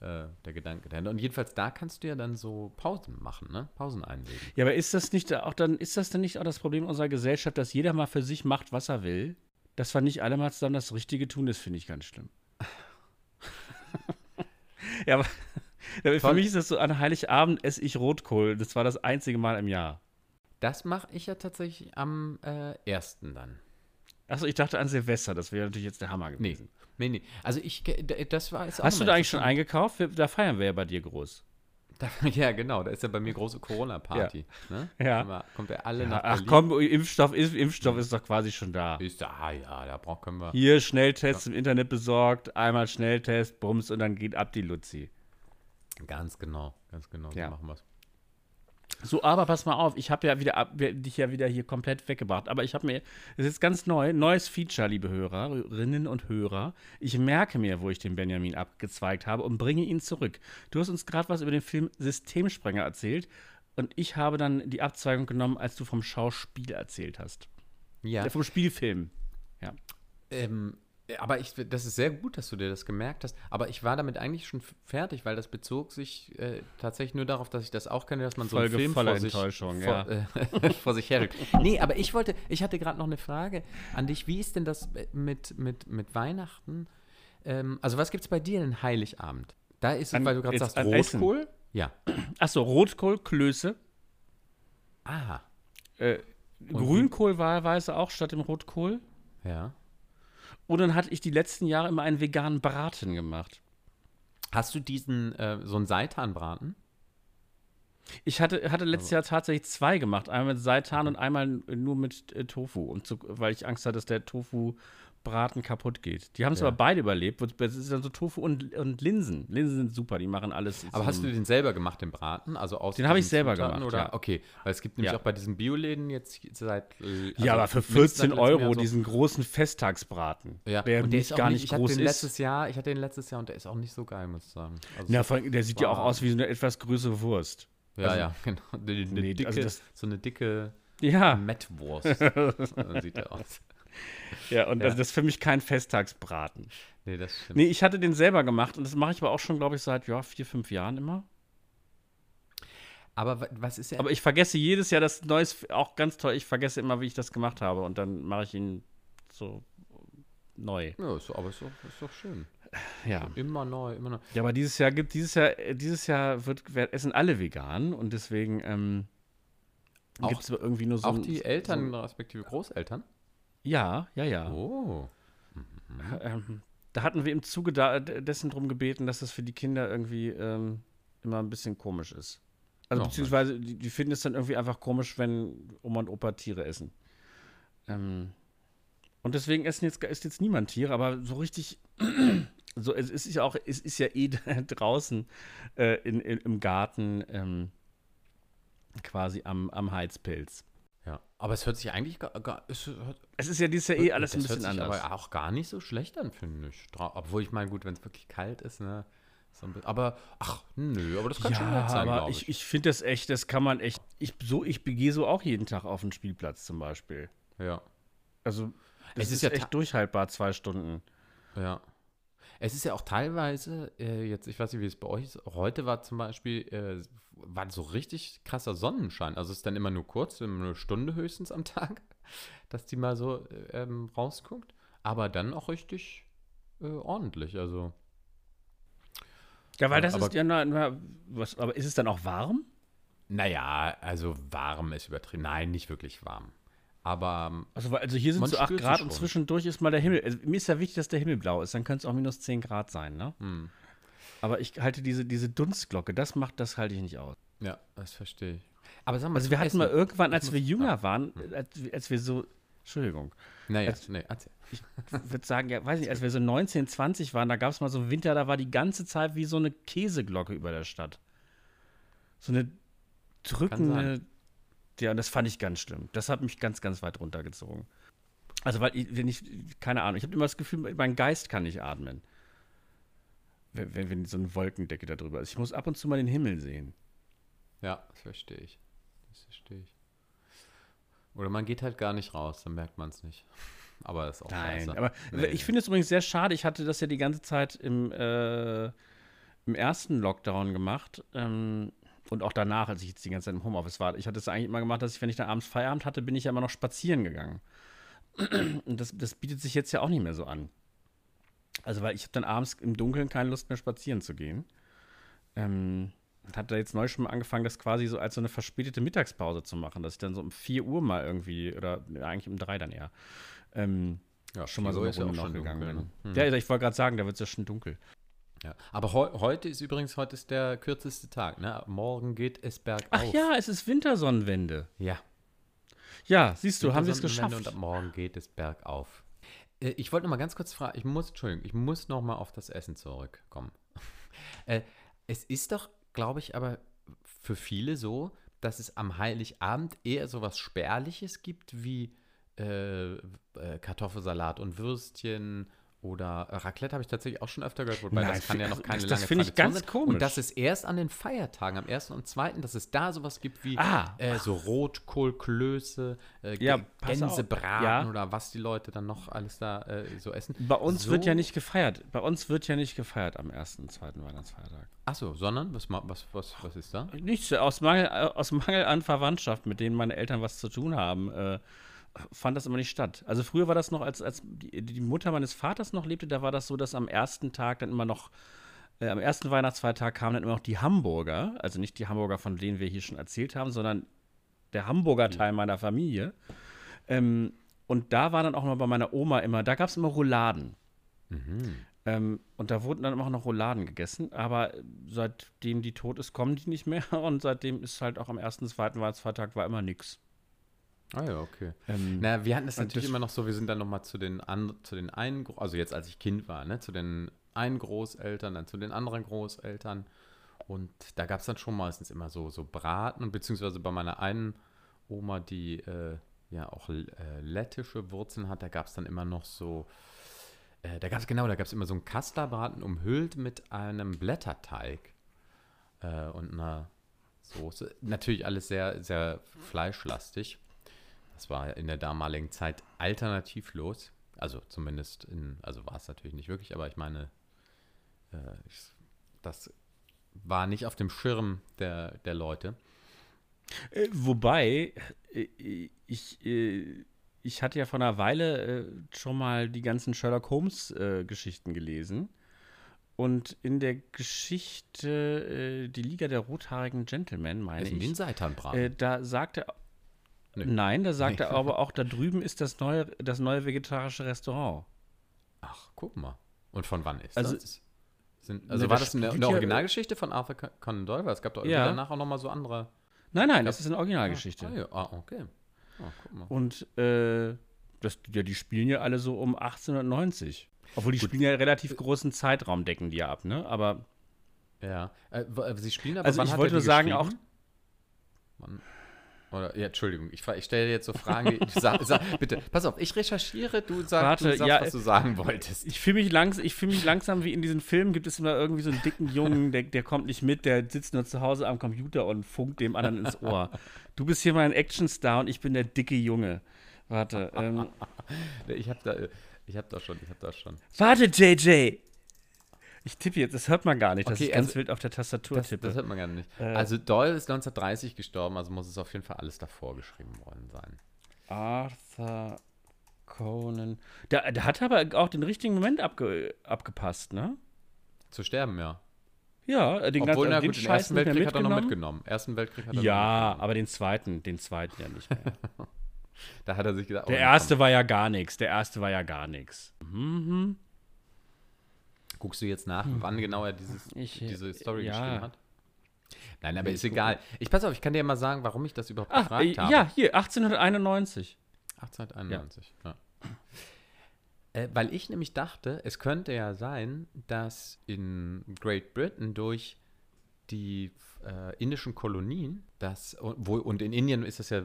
äh, der Gedanke dahinter. Und jedenfalls da kannst du ja dann so Pausen machen, ne? Pausen einlegen. Ja, aber ist das nicht auch dann, ist das denn nicht auch das Problem unserer Gesellschaft, dass jeder mal für sich macht, was er will? Dass wir nicht alle mal zusammen das Richtige tun, das finde ich ganz schlimm. ja, aber für mich ist das so, an Heiligabend esse ich Rotkohl. Das war das einzige Mal im Jahr. Das mache ich ja tatsächlich am äh, ersten dann. Achso, ich dachte an Silvester, das wäre natürlich jetzt der Hammer Nee, gewesen. nee, nee. Also ich, d- das war jetzt auch Hast du da eigentlich schon eingekauft? Wir, da feiern wir ja bei dir groß. Da, ja, genau, da ist ja bei mir große Corona-Party. Ne? Ja. Kommt ja alle Ja, nach ach Berlin. komm, Impfstoff ist, Impfstoff ist doch quasi schon da. Ist da, ah, ja, da brauch, können wir. Hier Schnelltest im Internet besorgt, einmal Schnelltest, bums und dann geht ab die Luzi. Ganz genau, ganz genau, Ja. so machen wir's. So, aber pass mal auf, ich habe ja wieder dich ja wieder hier komplett weggebracht. Aber ich habe mir, das ist ganz neu, neues Feature, liebe Hörerinnen und Hörer. Ich merke mir, wo ich den Benjamin abgezweigt habe und bringe ihn zurück. Du hast uns gerade was über den Film Systemsprenger erzählt und ich habe dann die Abzweigung genommen, als du vom Schauspiel erzählt hast. Ja, Äh, vom Spielfilm. Ja. ähm, aber ich, das ist sehr gut, dass du dir das gemerkt hast. Aber ich war damit eigentlich schon fertig, weil das bezog sich äh, tatsächlich nur darauf, dass ich das auch kenne, dass man so einen Folge Film voller vor sich, Enttäuschung, vor, äh, vor sich herrückt. Nee, aber ich wollte, ich hatte gerade noch eine Frage an dich. Wie ist denn das mit, mit, mit Weihnachten? Ähm, also was gibt es bei dir denn Heiligabend? Da ist es, An- weil du gerade sagst, an Essen. Rotkohl? Ja. Achso, Rotkohl, Klöße. Aha. Äh, Grünkohl wahlweise auch statt dem Rotkohl. Ja. Und dann hatte ich die letzten Jahre immer einen veganen Braten gemacht. Hast du diesen, äh, so einen Seitanbraten? Ich hatte, hatte letztes Jahr tatsächlich zwei gemacht. Einmal mit Seitan und einmal nur mit äh, Tofu. Und zu, weil ich Angst hatte, dass der Tofu-Braten kaputt geht. Die haben es Ja. aber beide überlebt. Es ist dann so Tofu und, und Linsen. Linsen sind super, die machen alles. Aber hast du den selber gemacht, den Braten? Also aus Den habe ich selber Zutaten, gemacht, Oder? ja. Okay, weil es gibt nämlich Ja. auch bei diesen Bioläden jetzt seit. äh, Ja, also aber für mindestens seit 14 letztem Jahr Euro so- diesen großen Festtagsbraten, Ja, der und der nicht ist gar nicht, nicht ich hatte groß den ist. letztes Jahr, ich hatte den letztes Jahr und der ist auch nicht so geil, muss ich sagen. Also Ja, es- vor allem, der sieht ja auch aus wie so eine etwas größere Wurst. ja, also- ja, genau. Eine, eine Nee, dicke, also das- so eine dicke Ja, Mettwurst so sieht der aus. ja und Ja. Das, das ist für mich kein Festtagsbraten. Nee, das stimmt. Nee, ich hatte den selber gemacht und das mache ich aber auch schon, glaube ich, seit ja, vier, fünf Jahren immer. Aber wa- was ist ja. Aber ich vergesse jedes Jahr das Neues, auch ganz toll, ich vergesse immer, wie ich das gemacht habe und dann mache ich ihn so neu. ja, ist, aber ist doch, ist doch schön. Ja. Immer neu, immer neu. Ja, aber dieses Jahr gibt, dieses Jahr, äh, dieses Jahr wird, wer- essen alle vegan und deswegen ähm, gibt es irgendwie nur so Auch die so, Eltern, respektive Großeltern? Ja, ja, ja. Oh. Ähm, da hatten wir im Zuge da, dessen drum gebeten, dass das für die Kinder irgendwie ähm, immer ein bisschen komisch ist. Also Ja, beziehungsweise die, die finden es dann irgendwie einfach komisch, wenn Oma und Opa Tiere essen. Ähm, und deswegen essen jetzt, isst jetzt niemand Tiere, aber so richtig so, es ist ja auch, es ist ja eh draußen äh, in, in, im Garten ähm, quasi am, am Heizpilz. Ja, aber es hört sich eigentlich gar, gar es, hört, es ist ja dieses Jahr eh alles ein bisschen anders. aber auch gar nicht so schlecht an, finde ich. Obwohl ich meine, gut, wenn es wirklich kalt ist, ne? So aber, ach, nö, aber das kann schon nett sein, aber ich, ich. ich finde das echt, das kann man echt. Ich, so, ich gehe so auch jeden Tag auf den Spielplatz zum Beispiel. Ja, Also, das Es ist, ist ja echt durchhaltbar, zwei Stunden. ja. Es ist ja auch teilweise, äh, jetzt, ich weiß nicht, wie es bei euch ist, heute war zum Beispiel, äh, war so richtig krasser Sonnenschein. Also es ist dann immer nur kurz, immer eine Stunde höchstens am Tag, dass die mal so äh, ähm, rausguckt. Aber dann auch richtig äh, ordentlich. Also Ja, weil das aber- ist ja, na, na, was, aber ist es dann auch warm? Naja, also warm ist übertrieben. Nein, nicht wirklich warm. Aber Also, also hier sind so 8 spürt sie Grad und zwischendurch ist mal der Himmel. Also, mir ist ja wichtig, dass der Himmel blau ist. Dann könnte es auch minus 10 Grad sein, ne? hm, Aber ich halte diese, diese Dunstglocke, das macht, das halte ich nicht aus. ja, das verstehe ich. Aber sag mal, Also wir hatten mal irgendwann, als wir jünger ah, waren, als, wir- als wir so, Entschuldigung, Naja, als- nee, erzähl. ich würde sagen, ja, weiß nicht, als wir so 19, 20 waren, da gab es mal so einen Winter, da war die ganze Zeit wie so eine Käseglocke über der Stadt. So eine drückende, ja, und das fand ich ganz schlimm. Das hat mich ganz, ganz weit runtergezogen. Also, weil ich, wenn ich, keine Ahnung, ich habe immer das Gefühl, mein Geist kann nicht atmen. Wenn, wenn, wenn so eine Wolkendecke da drüber ist. Ich muss ab und zu mal den Himmel sehen. Ja, das verstehe ich. Das verstehe ich. Oder man geht halt gar nicht raus, dann merkt man es nicht. Aber das ist auch Nein, scheiße. aber Nee. ich finde es übrigens sehr schade. Ich hatte das ja die ganze Zeit im, äh, im ersten Lockdown gemacht ähm, und auch danach, als ich jetzt die ganze Zeit im Homeoffice war. Ich hatte es eigentlich immer gemacht, dass ich, wenn ich dann abends Feierabend hatte, bin ich ja immer noch spazieren gegangen. Und das, das bietet sich jetzt ja auch nicht mehr so an. Also, weil ich habe dann abends im Dunkeln keine Lust mehr spazieren zu gehen. Ähm, und hatte jetzt neu schon mal angefangen, das quasi so als so eine verspätete Mittagspause zu machen, dass ich dann so um 4 Uhr mal irgendwie, oder ja, eigentlich um 3 dann eher, ähm, ja, schon mal so eine Runde noch gegangen dunkel, bin. ne? Hm. Ja, ich wollte gerade sagen, da wird es ja schon dunkel. Ja. Aber heu heute ist übrigens, heute ist der kürzeste Tag, ne? Morgen geht es bergauf. Ach ja, es ist Wintersonnenwende. Ja. Ja, siehst du, haben wir es geschafft. Und ab morgen geht es bergauf. Äh, ich wollte noch mal ganz kurz fragen, ich muss, Entschuldigung, ich muss noch mal auf das Essen zurückkommen. äh, es ist doch, glaube ich, aber für viele so, dass es am Heiligabend eher so was Spärliches gibt wie äh, äh, Kartoffelsalat und Würstchen oder Raclette habe ich tatsächlich auch schon öfter gehört, wobei Nein, das kann ja noch keine das- lange das finde ich ganz sein. komisch. Und dass es erst an den Feiertagen, am 1. und 2., dass es da sowas gibt wie Ah. äh, so Rotkohlklöße, äh, Ja. Gänsebraten Ja. oder was die Leute dann noch alles da äh, so essen. Bei uns so, wird ja nicht gefeiert. Bei uns wird ja nicht gefeiert am ersten und zweiten Weihnachtsfeiertag. Achso, sondern, was, was, was, was ist da? Nichts, aus Mangel, äh, aus Mangel an Verwandtschaft, mit denen meine Eltern was zu tun haben, äh, fand das immer nicht statt. Also früher war das noch, als, als die, die Mutter meines Vaters noch lebte, da war das so, dass am ersten Tag dann immer noch, äh, am ersten Weihnachtsfeiertag kamen dann immer noch die Hamburger, also nicht die Hamburger, von denen wir hier schon erzählt haben, sondern der Hamburger Teil meiner Familie. Ähm, und da war dann auch noch bei meiner Oma immer, da gab es immer Rouladen. Mhm. Ähm, und da wurden dann immer noch Rouladen gegessen, aber seitdem die tot ist, kommen die nicht mehr und seitdem ist halt auch am ersten, zweiten Weihnachtsfeiertag war immer nix. Ah ja, okay. Ähm, Na, wir hatten das natürlich das- immer noch so, wir sind dann nochmal zu den an, zu den einen, also jetzt als ich Kind war, ne, zu den einen Großeltern, dann zu den anderen Großeltern. Und da gab es dann schon meistens immer so, so Braten, und beziehungsweise bei meiner einen Oma, die äh, ja auch äh, lettische Wurzeln hat, da gab es dann immer noch so, äh, da gab es genau, da gab es immer so einen Kasterbraten umhüllt mit einem Blätterteig äh, und einer Soße. Natürlich alles sehr, sehr fleischlastig. Das war in der damaligen Zeit alternativlos. Also zumindest in, also war es natürlich nicht wirklich, aber ich meine, äh, ich, das war nicht auf dem Schirm der, der Leute. äh, wobei, äh, ich, äh, ich hatte ja vor einer Weile äh, schon mal die ganzen Sherlock Holmes-Geschichten gelesen. Und in der Geschichte äh, Die Liga der rothaarigen Gentlemen, meine ich, den Seitanbraten. Äh, da sagt Nö. Nein, da sagt Nee. er aber auch, da drüben ist das neue, das neue vegetarische Restaurant. Ach, guck mal. Und von wann ist Also- das? Sind, also Ne, war das der ja- Originalgeschichte von Arthur Con- Conan Doyle? Weil es gab doch Ja. danach auch nochmal so andere. Nein, nein, das ist eine Originalgeschichte. Ah, ja. ah okay. Ah, guck mal. Und äh, das, ja, die spielen ja alle so um 1890. Obwohl die Gut. spielen ja relativ großen Zeitraum, decken die ja ab, ne? Aber Ja. Äh, äh, Sie spielen aber Also ich hat wollte nur sagen, geschrieben? Wann? Oder, ja, Entschuldigung, ich, ich stelle jetzt so Fragen. Die, sag, sag, bitte, pass auf, ich recherchiere, du, sag, Warte, du sagst, ja, was du sagen wolltest. ich fühle mich, langs ich fühl mich langsam wie in diesen Filmen, gibt es immer irgendwie so einen dicken Jungen, der, der kommt nicht mit, der sitzt nur zu Hause am Computer und funkt dem anderen ins Ohr. Du bist hier mein Actionstar und ich bin der dicke Junge. Warte, ähm, Ich habe da, ich habe da schon, ich habe da schon. warte, JJ! Ich tippe jetzt, das hört man gar nicht, dass Okay, ich ganz also wild auf der Tastatur Das, tippe. das hört man gar nicht. Äh. Also Doyle ist 1930 gestorben, also muss es auf jeden Fall alles davor geschrieben worden sein. Arthur Conan. Der, der hat aber auch den richtigen Moment abge, abgepasst, ne? Zu sterben, ja. Ja, den Obwohl, ganzen na gut, den Ersten Weltkrieg hat er noch mitgenommen. Ersten Weltkrieg hat er noch Ja, aber den zweiten, den zweiten ja nicht mehr. Da hat er sich gedacht, oh, Der erste war ja gar nichts. Der erste war ja gar nichts. komm. Guckst du jetzt nach, wann genau er dieses, Hm. Ich, diese Story ja. geschrieben hat? Nein, aber ist egal. Ich pass auf, ich kann dir mal sagen, warum ich das überhaupt Ach, gefragt äh, habe. ja, hier, 1891. 1891, ja. Äh, weil ich nämlich dachte, es könnte ja sein, dass in Great Britain durch die äh, indischen Kolonien, das, wo, und in Indien ist es ja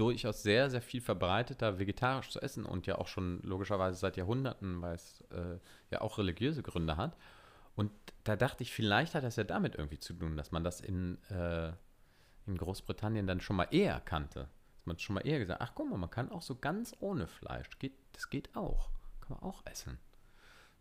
durchaus sehr, sehr viel verbreiteter, vegetarisch zu essen und ja auch schon logischerweise seit Jahrhunderten, weil es äh, ja auch religiöse Gründe hat. Und da dachte ich, vielleicht hat das ja damit irgendwie zu tun, dass man das in, äh, in Großbritannien dann schon mal eher kannte. Dass man schon mal eher gesagt ach guck mal, man kann auch so ganz ohne Fleisch, geht, das geht auch, kann man auch essen.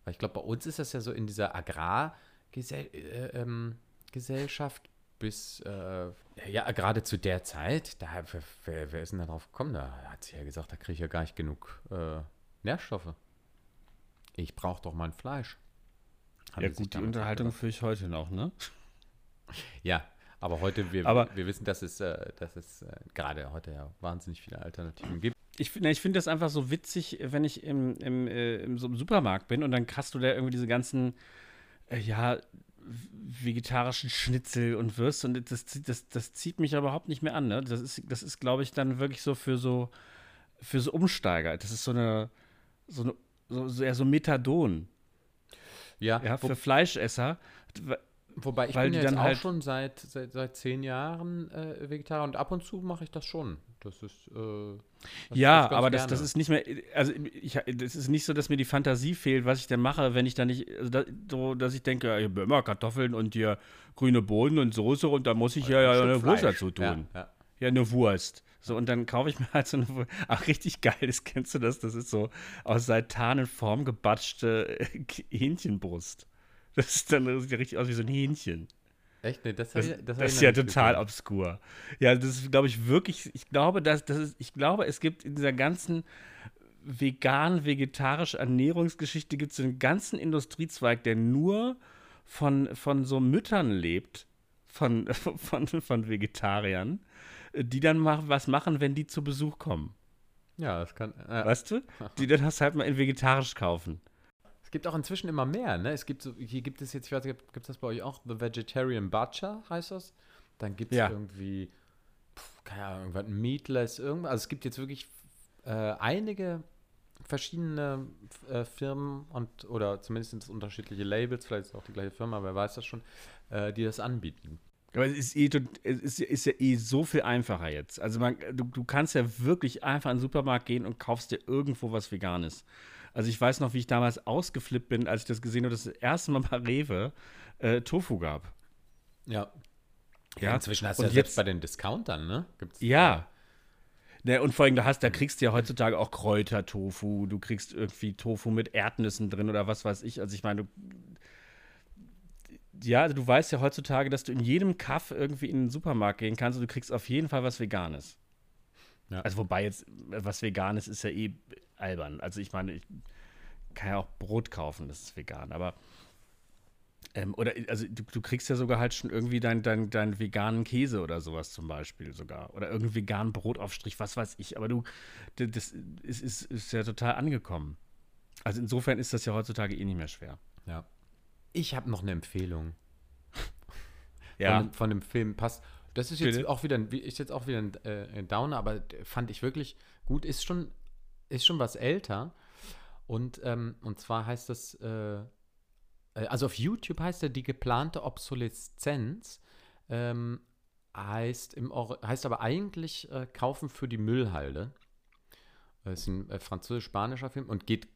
Weil ich glaube, bei uns ist das ja so in dieser Agrargesellschaft äh, ähm, bis, äh, ja, gerade zu der Zeit, da, wer, wer, ist denn da drauf gekommen? Da hat sie ja gesagt, da kriege ich ja gar nicht genug äh, Nährstoffe. Ich brauche doch mein Fleisch. Haben Ja, gut, die Unterhaltung führe ich heute noch, ne? Ja, aber heute, wir, Aber- wir wissen, dass es, äh, dass es äh, gerade heute ja wahnsinnig viele Alternativen gibt. Ich, find- ich finde das einfach so witzig, wenn ich im, im, äh, im, so im Supermarkt bin und dann hast du da irgendwie diese ganzen, äh, ja, vegetarischen Schnitzel und Würste und das, zieht- das, das zieht mich überhaupt nicht mehr an. Ne? Das ist, das ist glaube ich, dann wirklich so für so, für so Umsteiger. Das ist so eine, so eine, so, so eher so Methadon, Ja, ja, für Fleischesser. Wobei ich weil bin jetzt dann auch halt- schon seit, seit, seit zehn Jahren äh, Vegetarier und ab und zu mache ich das schon. Das ist, äh, das Ja, ganz aber das, das ist nicht mehr, also ich, das ist nicht so, dass mir die Fantasie fehlt, was ich denn mache, wenn ich da nicht, also da, so, dass ich denke, ich habe immer Kartoffeln und hier grüne Bohnen und Soße und da muss ich ja, ja eine Wurst dazu tun. Ja, ja. Ja, eine Wurst. So, und dann kaufe ich mir halt so eine Wurst. Ach, richtig geil, das kennst du das? Das ist so aus Seitanenform gebatschte äh, Hähnchenbrust. Das ist dann das sieht ja richtig aus wie so ein Hähnchen. Echt? Nee, das, Das, ich- das, ich ist ja total gesehen. obskur. Ja, das ist, glaube ich, wirklich, ich glaube, dass, das ist, ich glaube, es gibt in dieser ganzen vegan-vegetarischen Ernährungsgeschichte gibt es einen ganzen Industriezweig, der nur von, von so Müttern lebt, von, von, von Vegetariern, die dann mach, was machen, wenn die zu Besuch kommen. Ja, das kann. Äh, Weißt du? Die dann das halt mal in vegetarisch kaufen. Es gibt auch inzwischen immer mehr, ne? Es gibt so, hier gibt es jetzt, ich weiß nicht, gibt es das bei euch auch? The Vegetarian Butcher heißt das. Dann gibt es Ja. irgendwie, pf, keine Ahnung, irgendwas Meatless, irgendwas. Also es gibt jetzt wirklich äh, einige verschiedene äh, Firmen und oder zumindest unterschiedliche Labels, vielleicht ist es auch die gleiche Firma, wer weiß das schon, äh, die das anbieten. Aber es ist, eh, es ist, ist ja eh so viel einfacher jetzt. Also man, du, du kannst ja wirklich einfach in den Supermarkt gehen und kaufst dir irgendwo was Veganes. Also ich weiß noch, wie ich damals ausgeflippt bin, als ich das gesehen habe, dass das erste Mal bei Rewe äh, Tofu gab. Ja. Ja, inzwischen hast du und ja selbst jetzt- bei den Discountern, ne? Gibt's, Ja. Ne, und vor allem, da, hast, da kriegst du ja heutzutage auch Kräutertofu, du kriegst irgendwie Tofu mit Erdnüssen drin oder was weiß ich. Also ich meine, du, ja, du weißt ja heutzutage, dass du in jedem Kaff irgendwie in den Supermarkt gehen kannst und du kriegst auf jeden Fall was Veganes. Ja. Also wobei jetzt äh, was Veganes ist ja eh albern. Also ich meine, ich kann ja auch Brot kaufen, das ist vegan, aber ähm, oder also du, du kriegst ja sogar halt schon irgendwie deinen dein, dein veganen Käse oder sowas zum Beispiel sogar. Oder irgendeinen veganen Brotaufstrich, was weiß ich. Aber du, das ist, ist, ist ja total angekommen. Also insofern ist das ja heutzutage eh nicht mehr schwer. Ja. Ich habe noch eine Empfehlung. Ja. Von, dem, von dem Film passt. Das ist jetzt Bitte? auch wieder ein, ist jetzt auch wieder ein, äh, ein Downer, aber fand ich wirklich gut. Ist schon, ist schon was älter. Und, ähm, und zwar heißt das, äh, äh, also auf YouTube heißt er die geplante Obsoleszenz, ähm, heißt, im, heißt aber eigentlich äh, Kaufen für die Müllhalde. Das ist ein äh, französisch-spanischer Film und geht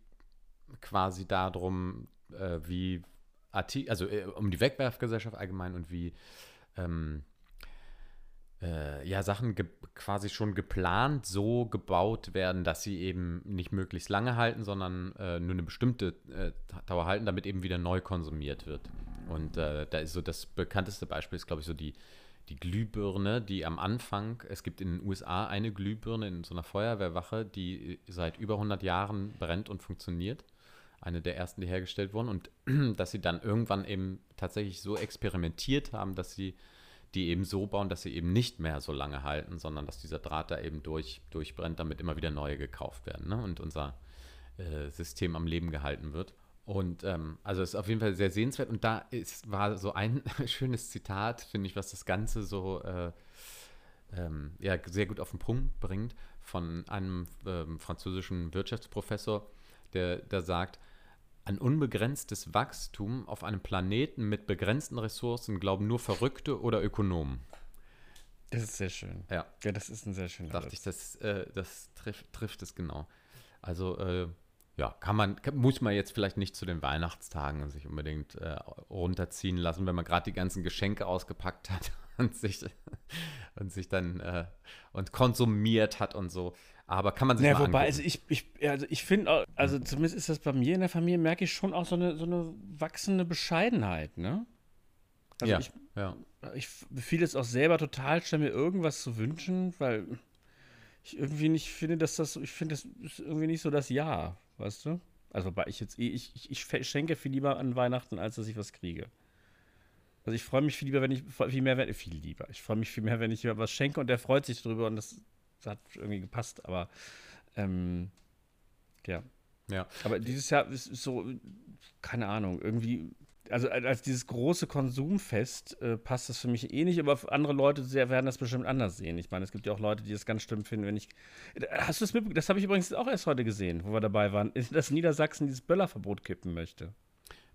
quasi darum, äh, wie Arti also äh, um die Wegwerfgesellschaft allgemein und wie ähm, äh, ja, Sachen quasi schon geplant so gebaut werden, dass sie eben nicht möglichst lange halten, sondern äh, nur eine bestimmte äh, Dauer halten, damit eben wieder neu konsumiert wird. Und äh, da ist so das bekannteste Beispiel, ist glaube ich so die, die Glühbirne, die am Anfang, es gibt in den USA eine Glühbirne in so einer Feuerwehrwache, die seit über 100 Jahren brennt und funktioniert. Eine der ersten, die hergestellt wurden. Und dass sie dann irgendwann eben tatsächlich so experimentiert haben, dass sie die eben so bauen, dass sie eben nicht mehr so lange halten, sondern dass dieser Draht da eben durch, durchbrennt, damit immer wieder neue gekauft werden ne? und unser äh, System am Leben gehalten wird. Und ähm, also ist auf jeden Fall sehr sehenswert. Und da ist, war so ein schönes Zitat, finde ich, was das Ganze so äh, ähm, ja, sehr gut auf den Punkt bringt, von einem ähm, französischen Wirtschaftsprofessor, der, der sagt, an unbegrenztes Wachstum auf einem Planeten mit begrenzten Ressourcen glauben nur Verrückte oder Ökonomen. Das ist sehr schön. Ja. Ja, das ist ein sehr schöner Dachte ich, das, äh, das trifft, trifft es genau. Also, äh, ja, kann man, kann, muss man jetzt vielleicht nicht zu den Weihnachtstagen sich unbedingt äh, runterziehen lassen, wenn man gerade die ganzen Geschenke ausgepackt hat und sich, und sich dann äh, und konsumiert hat und so. Aber kann man sich ja, mal wobei, angucken. also ich, ich, also ich finde, also zumindest ist das bei mir in der Familie, merke ich schon auch so eine, so eine wachsende Bescheidenheit, ne? Also ja, ich, ja. ich fiel es auch selber total schwer, mir irgendwas zu wünschen, weil ich irgendwie nicht finde, dass das, ich finde, das ist irgendwie nicht so das Ja, weißt du? Also, wobei ich jetzt eh, ich, ich, ich schenke viel lieber an Weihnachten, als dass ich was kriege. Also ich freue mich viel lieber, wenn ich, viel mehr, viel lieber. Ich freue mich viel mehr, wenn ich was schenke und der freut sich drüber und das hat irgendwie gepasst, aber ähm, ja. Ja. Aber dieses Jahr ist so, keine Ahnung, irgendwie, also als dieses große Konsumfest äh, passt das für mich eh nicht, aber andere Leute sehr, werden das bestimmt anders sehen. Ich meine, es gibt ja auch Leute, die das ganz schlimm finden, wenn ich. Hast du das mitbekommen? Das habe ich übrigens auch erst heute gesehen, wo wir dabei waren, dass Niedersachsen dieses Böllerverbot kippen möchte.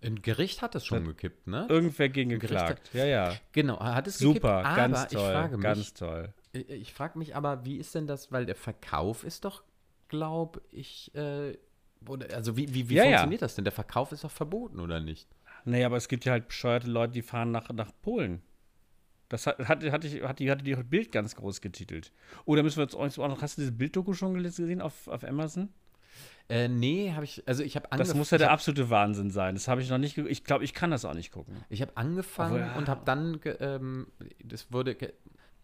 Ein Gericht hat es schon Das- gekippt, ne? Irgendwer gegen geklagt. Ja, ja. Genau, hat es Super, gekippt, aber ganz ich toll. frage mich, ganz toll. Ich, ich frage mich aber, wie ist denn das, weil der Verkauf ist doch, glaube ich, äh, oder, also wie, wie, wie Ja, ja. funktioniert das denn? Der Verkauf ist doch verboten, oder nicht? Naja, aber es gibt ja halt bescheuerte Leute, die fahren nach, nach Polen. Das hat, hat, hatte, ich, hat, die, hatte die Bild ganz groß getitelt. Oder müssen wir jetzt auch noch. Hast du diese Bilddoku schon gesehen auf, auf Amazon? Äh, nee, habe ich, also ich habe Das angefangen. muss ja der absolute Wahnsinn sein. Das habe ich noch nicht. Ich glaube, ich kann das auch nicht gucken. Ich habe angefangen Aber ja. und habe dann, ähm, das wurde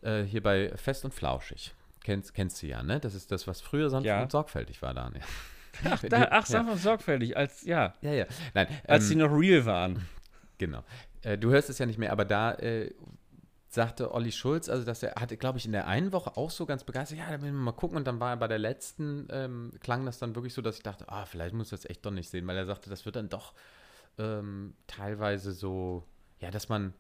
äh, hier bei Fest und Flauschig. Kennst, kennst du ja, ne? Das ist das, was früher sanft Ja. und sorgfältig war, Daniel. Ach, da, ach sanft und sorgfältig, als, ja, Ja, ja. Nein, als ähm, sie noch real waren. Genau. Äh, du hörst es ja nicht mehr, aber da äh, sagte Olli Schulz, also dass er hatte, glaube ich, in der einen Woche auch so ganz begeistert, ja, da will wir mal gucken. Und dann war er bei der letzten, ähm, klang das dann wirklich so, dass ich dachte, ah, vielleicht muss ich das echt doch nicht sehen, weil er sagte, das wird dann doch ähm, teilweise so, ja, dass man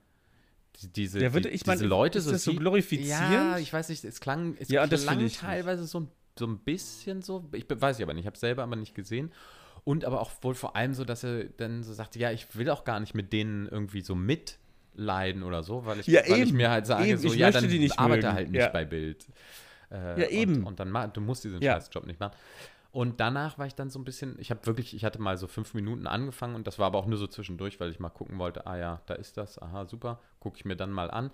diese, Der wird- die, diese Leute ist so, das so sieht. glorifizierend? Ja, ich weiß nicht, es klang, es Ja, klang teilweise so, ein- so ein bisschen so, ich weiß ich aber nicht, ich habe es selber aber nicht gesehen. Und aber auch wohl vor allem so, dass er dann so sagte, ja, ich will auch gar nicht mit denen irgendwie so mitleiden oder so, weil ich, Ja, weil ich mir halt sage, eben, so, ich ja, dann die nicht arbeite mögen. halt nicht Ja. bei Bild. Äh, Ja, eben. Und, und dann du musst diesen Ja. Scheißjob nicht machen. Und danach war ich dann so ein bisschen, ich habe wirklich, ich hatte mal so fünf Minuten angefangen und das war aber auch nur so zwischendurch, weil ich mal gucken wollte, ah ja, da ist das, aha, super, gucke ich mir dann mal an.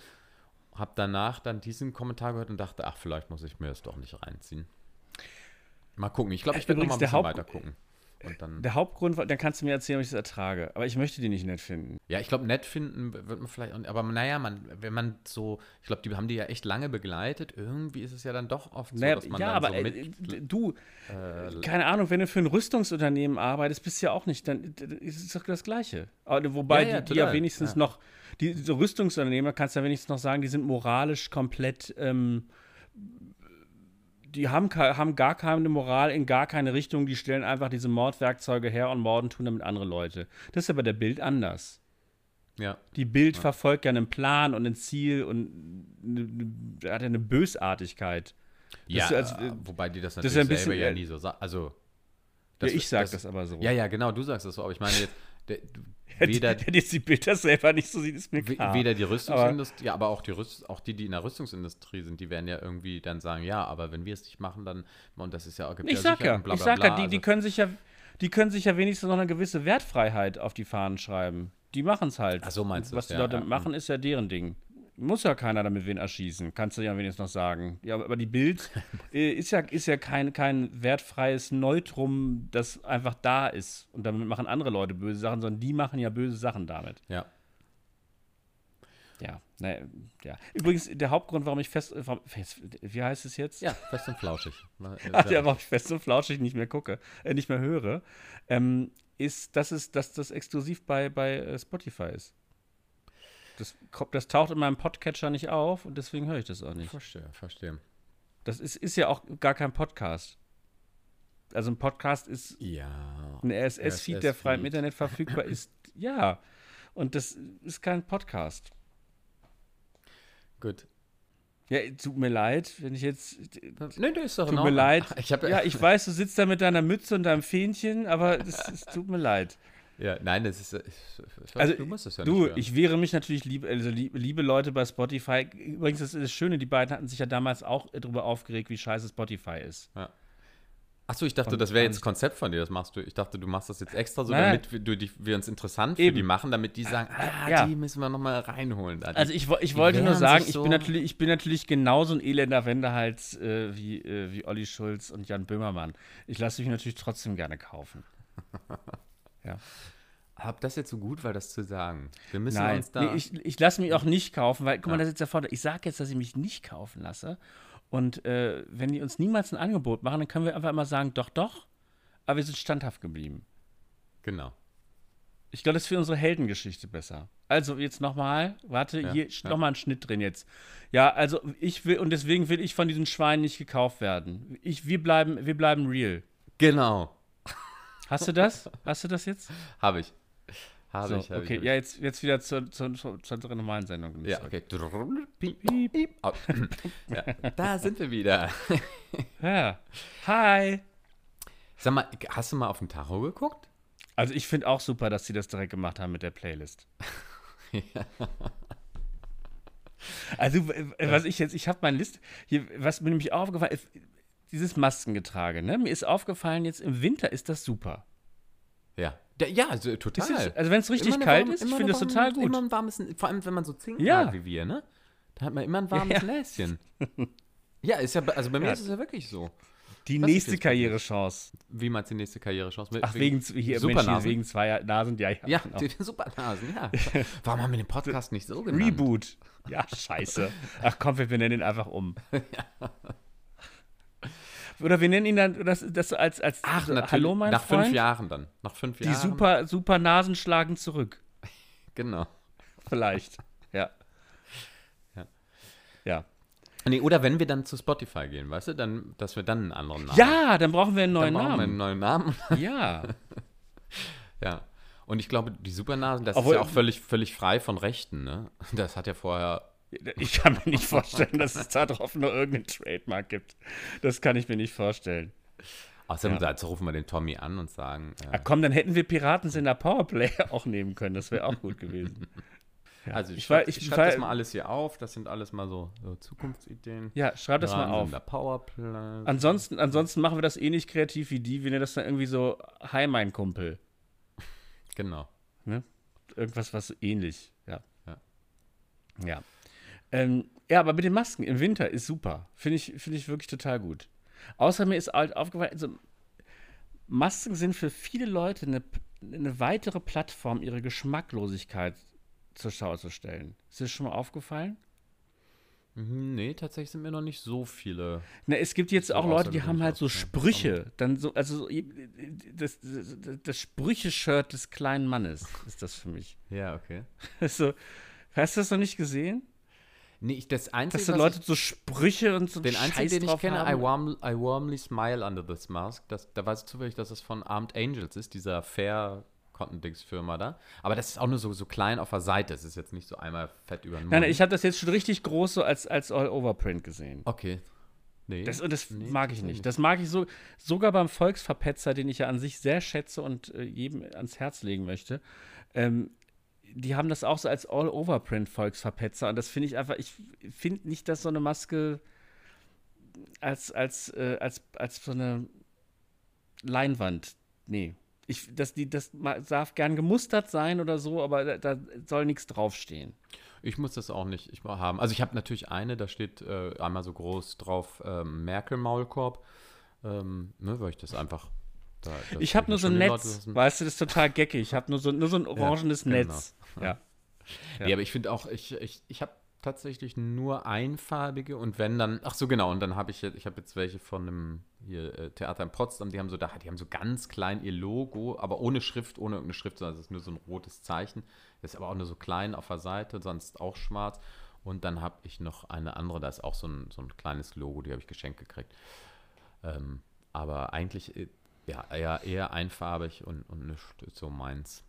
Hab danach dann diesen Kommentar gehört und dachte, ach, vielleicht muss ich mir das doch nicht reinziehen. Mal gucken. Ich glaube, ich werde noch mal Übrigens, ein bisschen weiter gucken. Und dann, Der Hauptgrund, dann kannst du mir erzählen, ob ich das ertrage. Aber ich möchte die nicht nett finden. ja, ich glaube, nett finden wird man vielleicht, auch nicht, aber naja, man, wenn man so, ich glaube, die haben die ja echt lange begleitet. Irgendwie ist es ja dann doch oft so, Naja, dass man ja, dann aber so äh, mit, d- du, äh, keine Ahnung, wenn du für ein Rüstungsunternehmen arbeitest, bist du ja auch nicht, dann ist es doch das Gleiche. Aber, wobei Ja, ja, die, die ja wenigstens ja. noch, die so Rüstungsunternehmer kannst du ja wenigstens noch sagen, die sind moralisch komplett, ähm, die haben, haben gar keine Moral in gar keine Richtung, die stellen einfach diese Mordwerkzeuge her und morden tun damit andere Leute. Das ist aber der Bild anders. ja. Die Bild verfolgt ja einen Plan und ein Ziel und eine, hat ja eine Bösartigkeit. Ja, ist so, als- äh, wobei die das natürlich ja ein selber bisschen, ja äh, nie so sagen. Also, Das, ja, ich sag das, das, aber so. Ja, ja, genau, du sagst das so, aber ich meine jetzt, der, Weder, der, der die Bilder selber nicht so sieht, ist mir klar. weder die Rüstungsindustrie, ja, aber auch die, Rüst, auch die, die in der Rüstungsindustrie sind, die werden ja irgendwie dann sagen, ja, aber wenn wir es nicht machen, dann, und das ist ja, gibt ich ja sag ja, und bla, ich bla, sag bla, ja, die, die also- können sich ja, die können sich ja wenigstens noch eine gewisse Wertfreiheit auf die Fahnen schreiben. Die machen es halt. Ach so meinst du Was das, die ja, Leute ja. machen, ist ja deren Ding. Muss ja keiner damit wen erschießen, kannst du ja wenigstens noch sagen. Ja, aber die Bild äh, ist ja, ist ja kein, kein wertfreies Neutrum, das einfach da ist. Und damit machen andere Leute böse Sachen, sondern die machen ja böse Sachen damit. Ja. Ja, ne, ja. Übrigens, der Hauptgrund, warum ich fest, äh, fest wie heißt es jetzt? Ja, fest und flauschig. Ach, ja, warum ich fest und flauschig nicht mehr gucke, äh, nicht mehr höre, ähm, ist, dass, es, dass das exklusiv bei, bei äh, Spotify ist. Das, das taucht in meinem Podcatcher nicht auf und deswegen höre ich das auch nicht. Verstehe, verstehe. Das ist, ist ja auch gar kein Podcast. Also ein Podcast ist Ja. ein RSS-Feed, der frei im. Internet verfügbar ist. Ja. Und das ist kein Podcast. Gut. Ja, tut mir leid, wenn ich jetzt. Nee, der ist doch Tut in mir leid. Ich hab, Ja, ich weiß, du sitzt da mit deiner Mütze und deinem Fähnchen, aber es, es tut mir leid. Ja, nein, das ist. Ich, Also, du musst es ja Du, nicht hören. ich wehre mich natürlich, lieb, also lieb, liebe Leute bei Spotify. Übrigens, das ist das Schöne, die beiden hatten sich ja damals auch darüber aufgeregt, wie scheiße Spotify ist. Achso, ich dachte, Und das wäre jetzt ich- Konzept von dir, das machst du. Ich dachte, du machst das jetzt extra so, damit wir, du, die, wir uns interessant für Eben. die machen, damit die sagen, ah, Ja. die müssen wir nochmal reinholen. Die, Also ich, ich wollte nur sagen, sich ich, so. bin natürlich, ich bin natürlich genauso ein elender Wendehals äh, wie, äh, wie Olli Schulz und Jan Böhmermann. Ich lasse mich natürlich trotzdem gerne kaufen. Hab das jetzt so gut, weil das zu sagen. Wir müssen Nein, uns da. nee, ich, ich lasse mich auch nicht kaufen, weil, guck mal, Ja. das ist jetzt der Vorteil. Ich sage jetzt, dass ich mich nicht kaufen lasse. Und äh, wenn die uns niemals ein Angebot machen, dann können wir einfach immer sagen, doch, doch. Aber wir sind standhaft geblieben. genau. Ich glaube, das ist für unsere Heldengeschichte besser. Also jetzt nochmal, warte, Ja, hier ja. nochmal ein Schnitt drin jetzt. Ja, also ich will, und deswegen will ich von diesen Schweinen nicht gekauft werden. Ich, wir, bleiben, wir bleiben real. Genau. Hast du das? Hast du das jetzt? Habe ich. Habe So, ich. Hab okay, ich, ja, jetzt, jetzt wieder zur, zur, zur, zur normalen Sendung. Ja, okay. Piep, piep, piep. Au. ja, da sind wir wieder. Ja. Hi. Sag mal, hast du mal auf den Tacho geguckt? Also ich finde auch super, dass sie das direkt gemacht haben mit der Playlist. Also w- was ich jetzt, ich habe meine Liste, hier, was mir nämlich aufgefallen ist, dieses Maskengetrage, ne? Mir ist aufgefallen, jetzt im Winter ist das super. Ja. Ja, also, total. Ist, also wenn es richtig eine kalt warme- ist, ich finde das total warme- gut. Immer ein warmes, vor allem wenn man so zinkt Ja. wie wir, ne? Da hat man immer ein warmes Ja. Näschen. Ja, ist ja, also bei mir Ja. ist es ja wirklich so. Die Was nächste Karrierechance. Wie meinst du die nächste Karrierechance? Ach, wegen, hier, Mensch, Supernasen? wegen zwei Nasen, ja, ja. Ja, genau. die Supernasen, ja. Warum haben wir den Podcast nicht so genannt? Reboot. Ja, scheiße. Ach komm, wir, wir nennen ihn einfach um. Oder wir nennen ihn dann das, das als, als Ach, natürlich. Hallo, mein Nach Freund. fünf Jahren dann. Nach fünf Die Jahren. super, super Nasen schlagen zurück. Genau. Vielleicht. Ja. Ja. Ja. Nee, oder wenn wir dann zu Spotify gehen, weißt du, dann, dass wir dann einen anderen Namen Ja, dann brauchen wir einen dann neuen brauchen wir einen Namen. neuen Namen. Ja. ja. Und ich glaube, die Supernasen, das Obwohl- ist ja auch völlig, völlig frei von Rechten, ne? Das hat ja vorher. Ich kann mir nicht vorstellen, dass es da drauf nur irgendeinen Trademark gibt. Das kann ich mir nicht vorstellen. Außerdem Ja. dazu rufen wir den Tommy an und sagen. Äh, Ah, komm, dann hätten wir Piratensender Powerplay auch nehmen können. Das wäre auch gut gewesen. Ja. also ich, ich schreibe war- ich schreib war- das mal alles hier auf. Das sind alles mal so, so Zukunftsideen. Ja, schreib das mal auf. Der Powerplay. Ansonsten, ansonsten machen wir das ähnlich kreativ wie die. Wir nennen das dann irgendwie so Hi, mein Kumpel. Genau. Ne? Irgendwas, was ähnlich. Ja. Ja. Ja. Ähm, ja, aber mit den Masken im Winter ist super. Finde ich, finde ich wirklich total gut. Außer mir ist halt aufgefallen, also Masken sind für viele Leute eine, eine weitere Plattform, ihre Geschmacklosigkeit zur Schau zu stellen. Ist dir das schon mal aufgefallen? Mhm, Nee, tatsächlich sind mir noch nicht so viele. Na, es gibt jetzt auch Leute, die haben halt so. Sprüche. Dann so, also so, das, das, das Sprüche-Shirt des kleinen Mannes ist das für mich. Ja, okay. So, hast du das noch nicht gesehen? Nee, ich, das Einzige, Dass so Leute so Sprüche und so Den Scheiß einzigen, den ich kenne, I, warm, I warmly smile under this mask. Das, da weiß ich zufällig, dass das von Armed Angels ist, dieser fair Dings Firma da. Aber das ist auch nur so, so klein auf der Seite. Es ist jetzt nicht so einmal fett über den Mund. Nein, nein, ich habe das jetzt schon richtig groß so als, als All-Over-Print gesehen. Okay. Nee. Das, das nee, mag ich nicht. Das mag ich so, sogar beim Volksverpetzer, den ich ja an sich sehr schätze und äh, jedem ans Herz legen möchte. Ähm, die haben das auch so als All-Over-Print-Volksverpetzer. Und das finde ich einfach, ich finde nicht, dass so eine Maske als, als, äh, als, als so eine Leinwand, nee. Ich, das, die, das darf gern gemustert sein oder so, aber da, da soll nichts draufstehen. Ich muss das auch nicht ich haben. Also ich habe natürlich eine, da steht äh, einmal so groß drauf äh, Merkel-Maulkorb, ähm, ne, weil ich das einfach. Da, ich habe nur so ein Netz, weißt du, das ist total geckig. Ich habe nur so, nur so ein orangenes ja, genau. Netz. Ja. ja. Nee, aber ich finde auch, ich, ich, ich habe tatsächlich nur einfarbige und wenn dann, ach so genau, und dann habe ich jetzt, ich habe jetzt welche von einem hier äh, Theater in Potsdam, die haben so da, die haben so ganz klein ihr Logo, aber ohne Schrift, ohne irgendeine Schrift, sondern es ist nur so ein rotes Zeichen. Das ist aber auch nur so klein auf der Seite, sonst auch schwarz. Und dann habe ich noch eine andere, da ist auch so ein, so ein kleines Logo, die habe ich geschenkt gekriegt. Ähm, aber eigentlich äh, ja, eher, eher einfarbig und, und nicht so meins.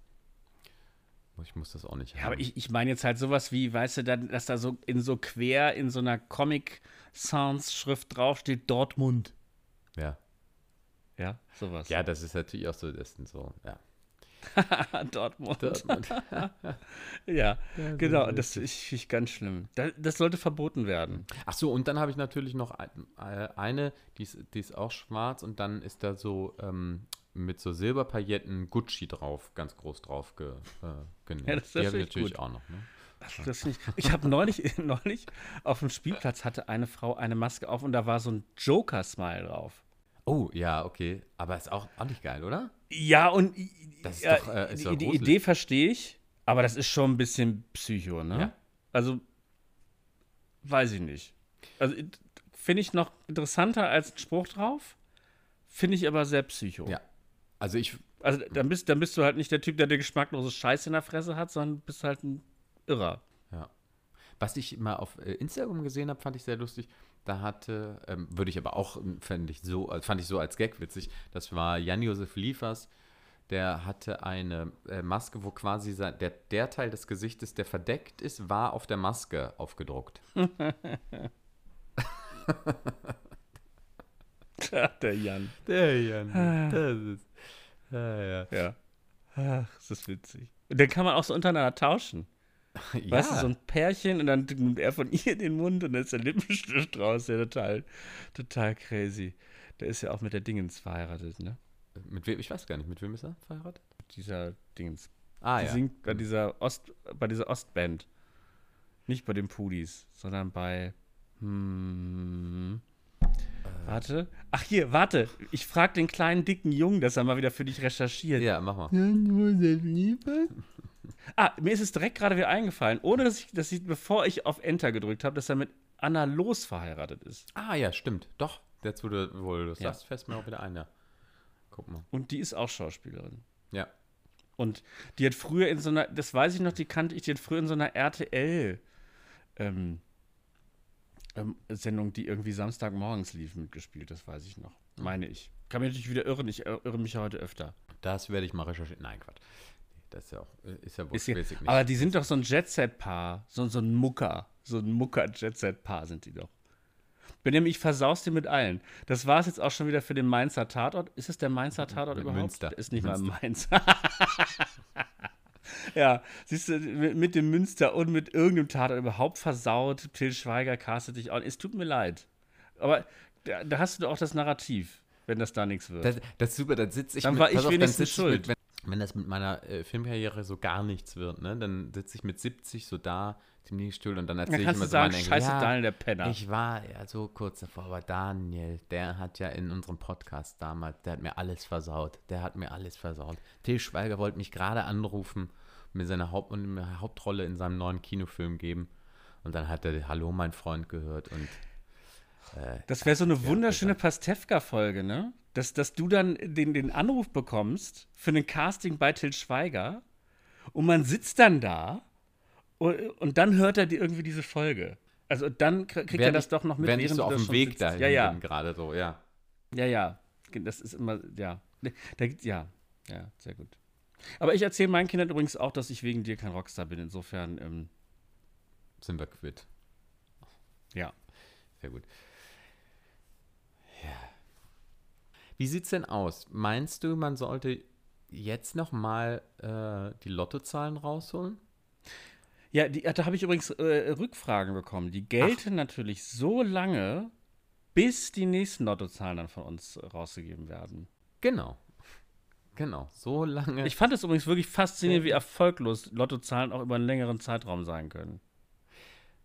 Ich muss das auch nicht haben. Ja, aber ich, ich meine jetzt halt sowas wie, weißt du, dass da so in so quer in so einer Comic-Sans-Schrift draufsteht, Dortmund. Ja. Ja, sowas. Ja, das ist natürlich auch so, das sind so, ja. Dortmund. Dortmund. ja, ja, genau. Das finde ich ganz schlimm. Das, das, sollte verboten werden. Ach so, und dann habe ich natürlich noch eine, die ist, die ist auch schwarz und dann ist da so ähm, mit so Silberpailletten Gucci drauf, ganz groß drauf ge, äh, genäht. Ja, das, die habe ich natürlich gut. auch noch. Ne? Ach, das ich ich habe neulich, neulich auf dem Spielplatz hatte eine Frau eine Maske auf und da war so ein Joker-Smile drauf. Oh, ja, okay. Aber ist auch, auch nicht geil, oder? Ja, und das ist ja, doch, äh, die, die Idee verstehe ich, aber das ist schon ein bisschen Psycho, ne? Ja. Also, weiß ich nicht. Also, finde ich noch interessanter als ein Spruch drauf, finde ich aber sehr psycho. Ja. Also, ich. Also, dann bist, dann bist du halt nicht der Typ, der der geschmacklose Scheiß in der Fresse hat, sondern bist halt ein Irrer. Ja. Was ich mal auf äh, Instagram gesehen habe, fand ich sehr lustig. Da hatte, ähm, würde ich aber auch, ähm, fand ich, so, äh, fand ich so als Gag witzig, das war Jan-Josef Liefers, der hatte eine äh, Maske, wo quasi sein, der, der Teil des Gesichtes, der verdeckt ist, war auf der Maske aufgedruckt. der Jan. Der Jan. Ah. Das ist, ah, ja. ja. Ach, das ist witzig. Und den kann man auch so untereinander tauschen. Ja. Weißt du, so ein Pärchen und dann nimmt er von ihr den Mund und dann ist der Lippenstift draus. Ja, total, total crazy. Der ist ja auch mit der Dingens verheiratet, ne? Mit wem? Ich weiß gar nicht, mit wem ist er verheiratet? Mit dieser Dingens. Ah, Die ja. singt bei dieser Ost, bei dieser Ostband. Nicht bei den Pudis, sondern bei. Hm, äh. Warte. Ach hier, warte. Ich frage den kleinen dicken Jungen, dass er mal wieder für dich recherchiert. Ja, mach mal. Ah, mir ist es direkt gerade wieder eingefallen, ohne dass ich, dass ich, bevor ich auf Enter gedrückt habe, dass er mit Anna Los verheiratet ist. Ah ja, stimmt. Doch. Jetzt, wo du, wo du das ja. sagst, fällt mir auch wieder ein, ja. Guck mal. Und die ist auch Schauspielerin. Ja. Und die hat früher in so einer, das weiß ich noch, die kannte ich, die hat früher in so einer RTL ähm, ähm, Sendung, die irgendwie Samstagmorgens lief, mitgespielt, das weiß ich noch. Meine ich. Kann mich natürlich wieder irren, ich irre mich ja heute öfter. Das werde ich mal recherchieren. Nein, Quatsch. Das ist ja auch, äh, ist ja ist hier, Aber die sind doch so ein Jet-Set-Paar, so, so ein Mucker, so ein Mucker-Jet-Set-Paar sind die doch. Benjamin, ich versaus dir mit allen. Das war es jetzt auch schon wieder für den Mainzer Tatort. Ist es der Mainzer Tatort mit überhaupt? Münster. Ist nicht Münster. mal Mainz. ja, siehst du, mit, mit, dem Münster und mit irgendeinem Tatort überhaupt versaut. Till Schweiger castet dich auch. Es tut mir leid. Aber da, da hast du doch auch das Narrativ, wenn das da nichts wird. Das, das ist super, dann sitze ich Dann mit, war ich auf, wenigstens schuld. Mit, wenn, das mit meiner äh, Filmkarriere so gar nichts wird, ne, dann sitze ich mit 70 so da ziemlich still und dann erzähle ich immer so sagen, Scheiße, ja, Daniel, der Penner. Ich war ja so kurz davor, aber Daniel, der hat ja in unserem Podcast damals, der hat mir alles versaut. Der hat mir alles versaut. Till Schweiger wollte mich gerade anrufen, mir seine Haupt und mir Hauptrolle in seinem neuen Kinofilm geben. Und dann hat er Hallo, mein Freund gehört und äh, das wäre so eine wunderschöne Pastewka-Folge, ne? Dass, dass du dann den, den Anruf bekommst für ein Casting bei Till Schweiger und man sitzt dann da und, und dann hört er die, irgendwie diese Folge. Also dann kriegt während er das doch noch mit, während, während du auf dem Weg dahin ja, ja. gerade so, ja. Ja, ja. Das ist immer, ja. Da gibt ja, ja, sehr gut. Aber ich erzähle meinen Kindern übrigens auch, dass ich wegen dir kein Rockstar bin. Insofern ähm, sind wir quitt. Ja. Sehr gut. Wie sieht's denn aus? Meinst du, man sollte jetzt noch mal äh, die Lottozahlen rausholen? Ja, die, da habe ich übrigens äh, Rückfragen bekommen. Die gelten natürlich so lange, bis die nächsten Lottozahlen dann von uns äh, rausgegeben werden. Genau. Genau, so lange. Ich fand es übrigens wirklich faszinierend, wie erfolglos Lottozahlen auch über einen längeren Zeitraum sein können.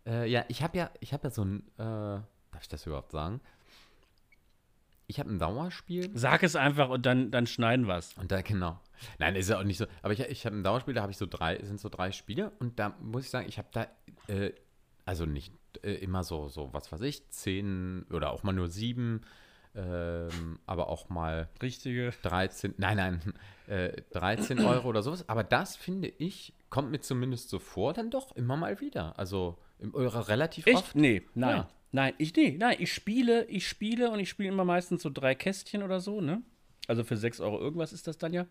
Äh, ja, ich habe ja, ich habe ja so ein, äh, darf ich das überhaupt sagen? Ich habe ein Dauerspiel. Sag es einfach und dann, dann schneiden wir es. Und da, genau. Nein, ist ja auch nicht so. Aber ich, ich habe ein Dauerspiel, da habe ich so drei, sind so drei Spiele und da muss ich sagen, ich habe da, äh, also nicht äh, immer so, so, was weiß ich, zehn oder auch mal nur sieben, ähm, aber auch mal Richtige. 13, nein, nein, äh, 13 Euro oder sowas. Aber das finde ich, kommt mir zumindest so vor, dann doch immer mal wieder. Also im, relativ Echt? oft. Nee, nein. Ja. Nein, ich, nee, nein, ich spiele, ich spiele und ich spiele immer meistens so drei Kästchen oder so, ne? Also für 6 Euro irgendwas ist das dann ja.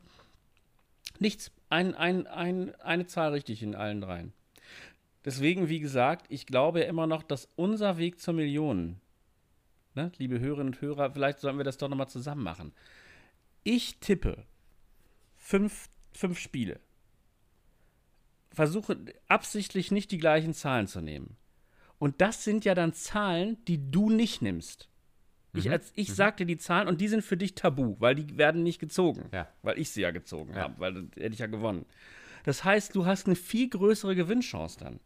Nichts. Ein, ein, ein, eine Zahl richtig in allen dreien. Deswegen, wie gesagt, ich glaube immer noch, dass unser Weg zur Million, ne, liebe Hörerinnen und Hörer, vielleicht sollten wir das doch nochmal zusammen machen. Ich tippe fünf, fünf Spiele. Versuche absichtlich nicht die gleichen Zahlen zu nehmen. Und das sind ja dann Zahlen, die du nicht nimmst. Ich, Mhm. als, ich sag dir die Zahlen und die sind für dich tabu, weil die werden nicht gezogen. Ja. Weil ich sie ja gezogen Ja. habe, weil dann hätte ich ja gewonnen. Das heißt, du hast eine viel größere Gewinnchance dann.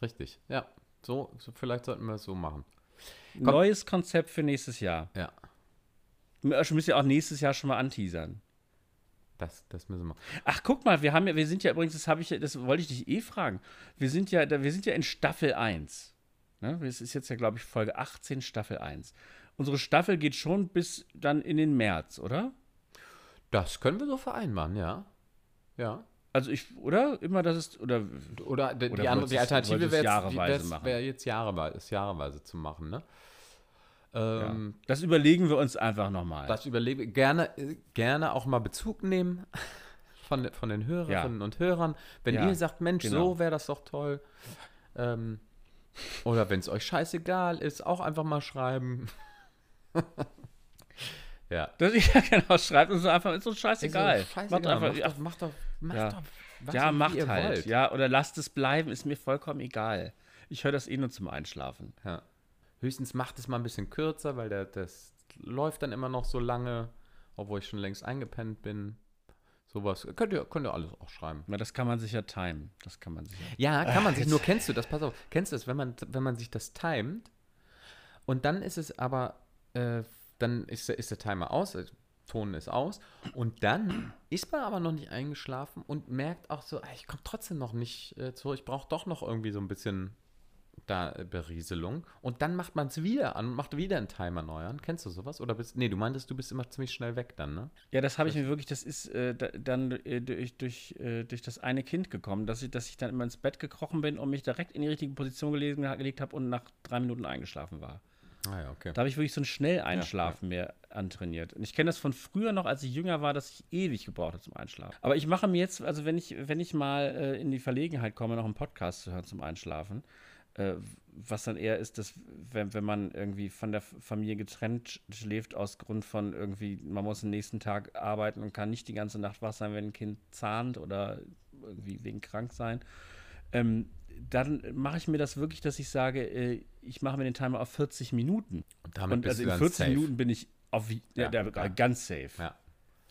Richtig, ja. So, so vielleicht sollten wir es so machen. Neues Konzept für nächstes Jahr. Ja, Wir müssen ja auch nächstes Jahr schon mal anteasern. Das, das müssen wir machen. Ach, guck mal, wir haben ja, wir sind ja übrigens, das habe ich, das wollte ich dich eh fragen. Wir sind ja, wir sind ja in Staffel 1. Ne? Das ist jetzt ja, glaube ich, Folge 18, Staffel 1. Unsere Staffel geht schon bis dann in den März, oder? Das können wir so vereinbaren, ja. Ja. Also ich, oder? Immer das ist, oder Oder, die, Oder die, andere, die Alternative wäre jetzt, wär jetzt jahreweise, ist jahreweise zu machen, ne? Ja. Ähm, das überlegen wir uns einfach nochmal. Das überlege gerne, äh, gerne auch mal Bezug nehmen von, von den Hörerinnen und Hörern. Wenn Ja, ihr sagt, Mensch, genau. so wäre das doch toll. Ähm, oder wenn es euch scheißegal ist, auch einfach mal schreiben. ja. Das, ja, genau, schreibt uns einfach, ist uns scheißegal. Ist so scheißegal. Macht einfach, macht, ja, doch, macht doch, macht Ja. doch, ja, macht ihr halt. wollt. Ja, oder lasst es bleiben, ist mir vollkommen egal. Ich höre das eh nur zum Einschlafen. Ja. Höchstens macht es mal ein bisschen kürzer, weil der, das läuft dann immer noch so lange, obwohl ich schon längst eingepennt bin. Sowas. Könnt ihr, könnt ihr alles auch schreiben. Na, das kann man sich ja timen. Das kann man sich ja. Ja, kann man sich. Nur kennst du das, pass auf, kennst du das, wenn man, wenn man sich das timet und dann ist es aber, äh, dann ist, der- ist der Timer aus, der Ton ist aus und dann ist man aber noch nicht eingeschlafen und merkt auch so, ah, ich komme trotzdem noch nicht äh, zurück, ich brauche doch noch irgendwie so ein bisschen da äh, Berieselung und dann macht man es wieder an und macht wieder einen Timer neu an. Kennst du sowas? Oder bist, nee, du meintest, du bist immer ziemlich schnell weg dann, ne? Ja, das habe ich mir wirklich, das ist äh, da, dann äh, durch, durch, äh, durch das eine Kind gekommen, dass ich, dass ich dann immer ins Bett gekrochen bin und mich direkt in die richtige Position gelegen, gelegt habe und nach drei Minuten eingeschlafen war. Ah ja, okay. Da habe ich wirklich so ein Schnelleinschlafen mehr antrainiert. Und ich kenne das von früher noch, als ich jünger war, dass ich ewig gebraucht habe zum Einschlafen. Aber ich mache mir jetzt, also wenn ich, wenn ich mal äh, in die Verlegenheit komme, noch einen Podcast zu hören zum Einschlafen, äh, was dann eher ist, dass wenn, wenn man irgendwie von der Familie getrennt sch- schläft aus Grund von irgendwie, man muss den nächsten Tag arbeiten und kann nicht die ganze Nacht wach sein, wenn ein Kind zahnt oder irgendwie wegen krank sein. Ähm, dann mache ich mir das wirklich, dass ich sage, äh, ich mache mir den Timer auf 40 Minuten. Und damit Und bist also du in dann 40 safe. Minuten bin ich auf ja, Ja, ja. ganz safe.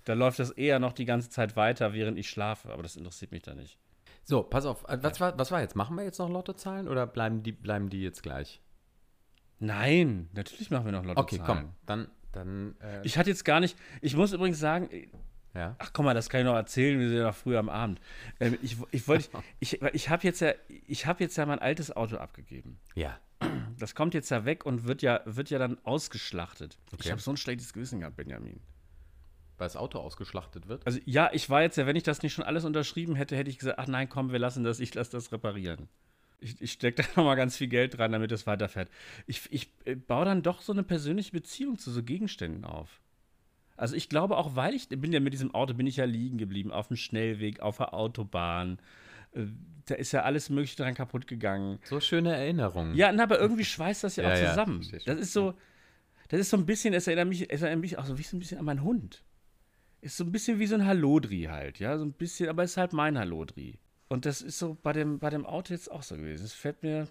Da läuft das eher noch die ganze Zeit weiter, während ich schlafe, aber das interessiert mich da nicht. So, pass auf. äh, Was war, was war jetzt? Machen wir jetzt noch Lottozahlen oder bleiben die, bleiben die jetzt gleich? Nein, natürlich machen wir noch Lotto. Okay, komm. Dann, dann. Äh, Ich hatte jetzt gar nicht, ich muss übrigens sagen, ja. ach guck mal, das kann ich noch erzählen, wir sind ja noch früh am Abend. Ähm, ich ich wollte, ich, ich habe jetzt ja, ich habe jetzt ja mein altes Auto abgegeben. Ja. Das kommt jetzt ja weg und wird ja, wird ja dann ausgeschlachtet. Ich Okay. habe so ein schlechtes Gewissen gehabt, Benjamin. Weil das Auto ausgeschlachtet wird. Also ja, ich war jetzt ja, wenn ich das nicht schon alles unterschrieben hätte, hätte ich gesagt, ach nein, komm, wir lassen das, ich lasse das reparieren. Ich, ich stecke da nochmal ganz viel Geld dran, damit es weiterfährt. Ich, ich äh, baue dann doch so eine persönliche Beziehung zu so Gegenständen auf. Also ich glaube auch, weil ich bin ja mit diesem Auto, bin ich ja liegen geblieben, auf dem Schnellweg, auf der Autobahn. Äh, Da ist ja alles Mögliche dran kaputt gegangen. So schöne Erinnerungen. Ja, na, aber irgendwie schweißt das ja, Ja, auch ja, zusammen. schon. das ist so, Das ist so ein bisschen, es erinnert mich, es erinnert mich auch so wie so ein bisschen an meinen Hund. Ist so ein bisschen wie so ein Hallodri halt, ja, so ein bisschen, aber ist halt mein Hallodri. Und das ist so bei dem, bei dem Auto jetzt auch so gewesen. Es fällt mir.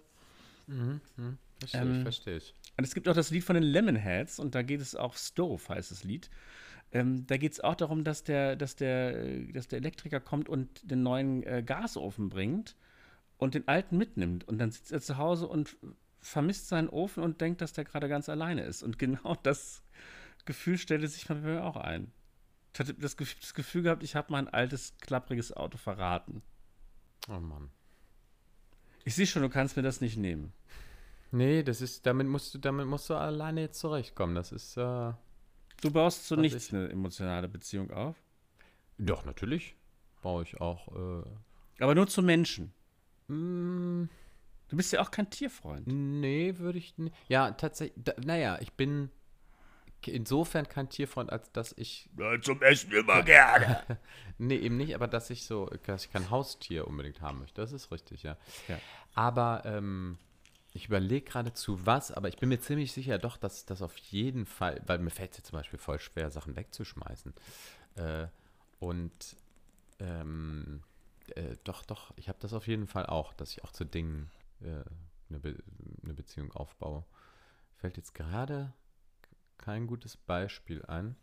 Mhm, mhm. Verstehe Ähm, ich, verstehe ich. Und es gibt auch das Lied von den Lemonheads und da geht es auch Stove, heißt das Lied. Ähm, da geht es auch darum, dass der, dass, der, äh, dass der Elektriker kommt und den neuen äh, Gasofen bringt und den alten mitnimmt. Und dann sitzt er zu Hause und vermisst seinen Ofen und denkt, dass der gerade ganz alleine ist. Und genau das Gefühl stellte sich bei mir auch ein. Ich hatte das, Gef- das Gefühl gehabt, ich habe mein altes, klappriges Auto verraten. Oh Mann. Ich sehe schon, du kannst mir das nicht nehmen. Nee, das ist, damit musst du, damit musst du alleine jetzt zurechtkommen. Das ist, äh, Du baust zu Was nichts ich- eine emotionale Beziehung auf. doch, natürlich baue ich auch, äh, Aber nur zu Menschen. mm, Du bist ja auch kein Tierfreund. nee, würde ich, nicht. ja, tatsächlich, da, naja, ich bin insofern kein Tierfreund, als dass ich, Zum Essen immer gerne. nee, eben nicht, aber dass ich so, dass ich kein Haustier unbedingt haben möchte. Das ist richtig, ja. Ja. Aber, ähm, ich überlege gerade zu was, aber ich bin mir ziemlich sicher doch, dass das auf jeden Fall, weil mir fällt es ja zum Beispiel voll schwer, Sachen wegzuschmeißen. Äh, und ähm, äh, doch, doch, ich habe das auf jeden Fall auch, dass ich auch zu Dingen äh, eine, Be eine Beziehung aufbaue. Fällt jetzt gerade kein gutes Beispiel ein.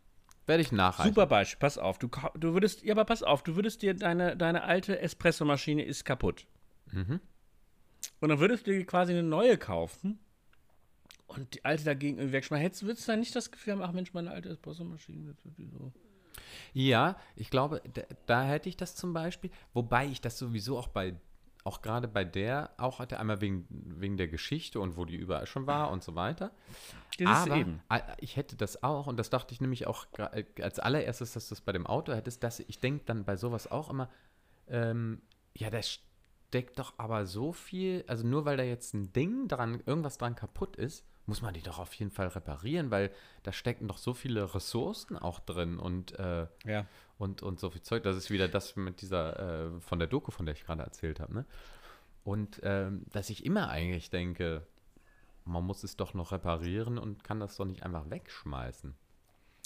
Werde ich nachreichen. Super Beispiel, pass auf. Du, du würdest, ja, aber pass auf, du würdest dir, deine, deine alte Espressomaschine ist kaputt. Mhm. Und dann würdest du dir quasi eine neue kaufen und die alte dagegen irgendwie wegschmeißen. Hättest, würdest du dann nicht das Gefühl haben, ach Mensch, meine alte Espressomaschine, die so. Ja, ich glaube, da, da hätte ich das zum Beispiel, wobei ich das sowieso auch bei, auch gerade bei der auch hatte, einmal wegen, wegen der Geschichte und wo die überall schon war und so weiter. Das Aber eben. ich hätte das auch, und das dachte ich nämlich auch äh, als allererstes, dass du das bei dem Auto hättest, dass ich denke dann bei sowas auch immer, ähm, ja, da steckt doch aber so viel, also nur weil da jetzt ein Ding dran, irgendwas dran kaputt ist, muss man die doch auf jeden Fall reparieren, weil da stecken doch so viele Ressourcen auch drin und, äh, Ja. und, und so viel Zeug. Das ist wieder das mit dieser, äh, von der Doku, von der ich gerade erzählt habe, ne? Und ähm, dass ich immer eigentlich denke, man muss es doch noch reparieren und kann das doch nicht einfach wegschmeißen.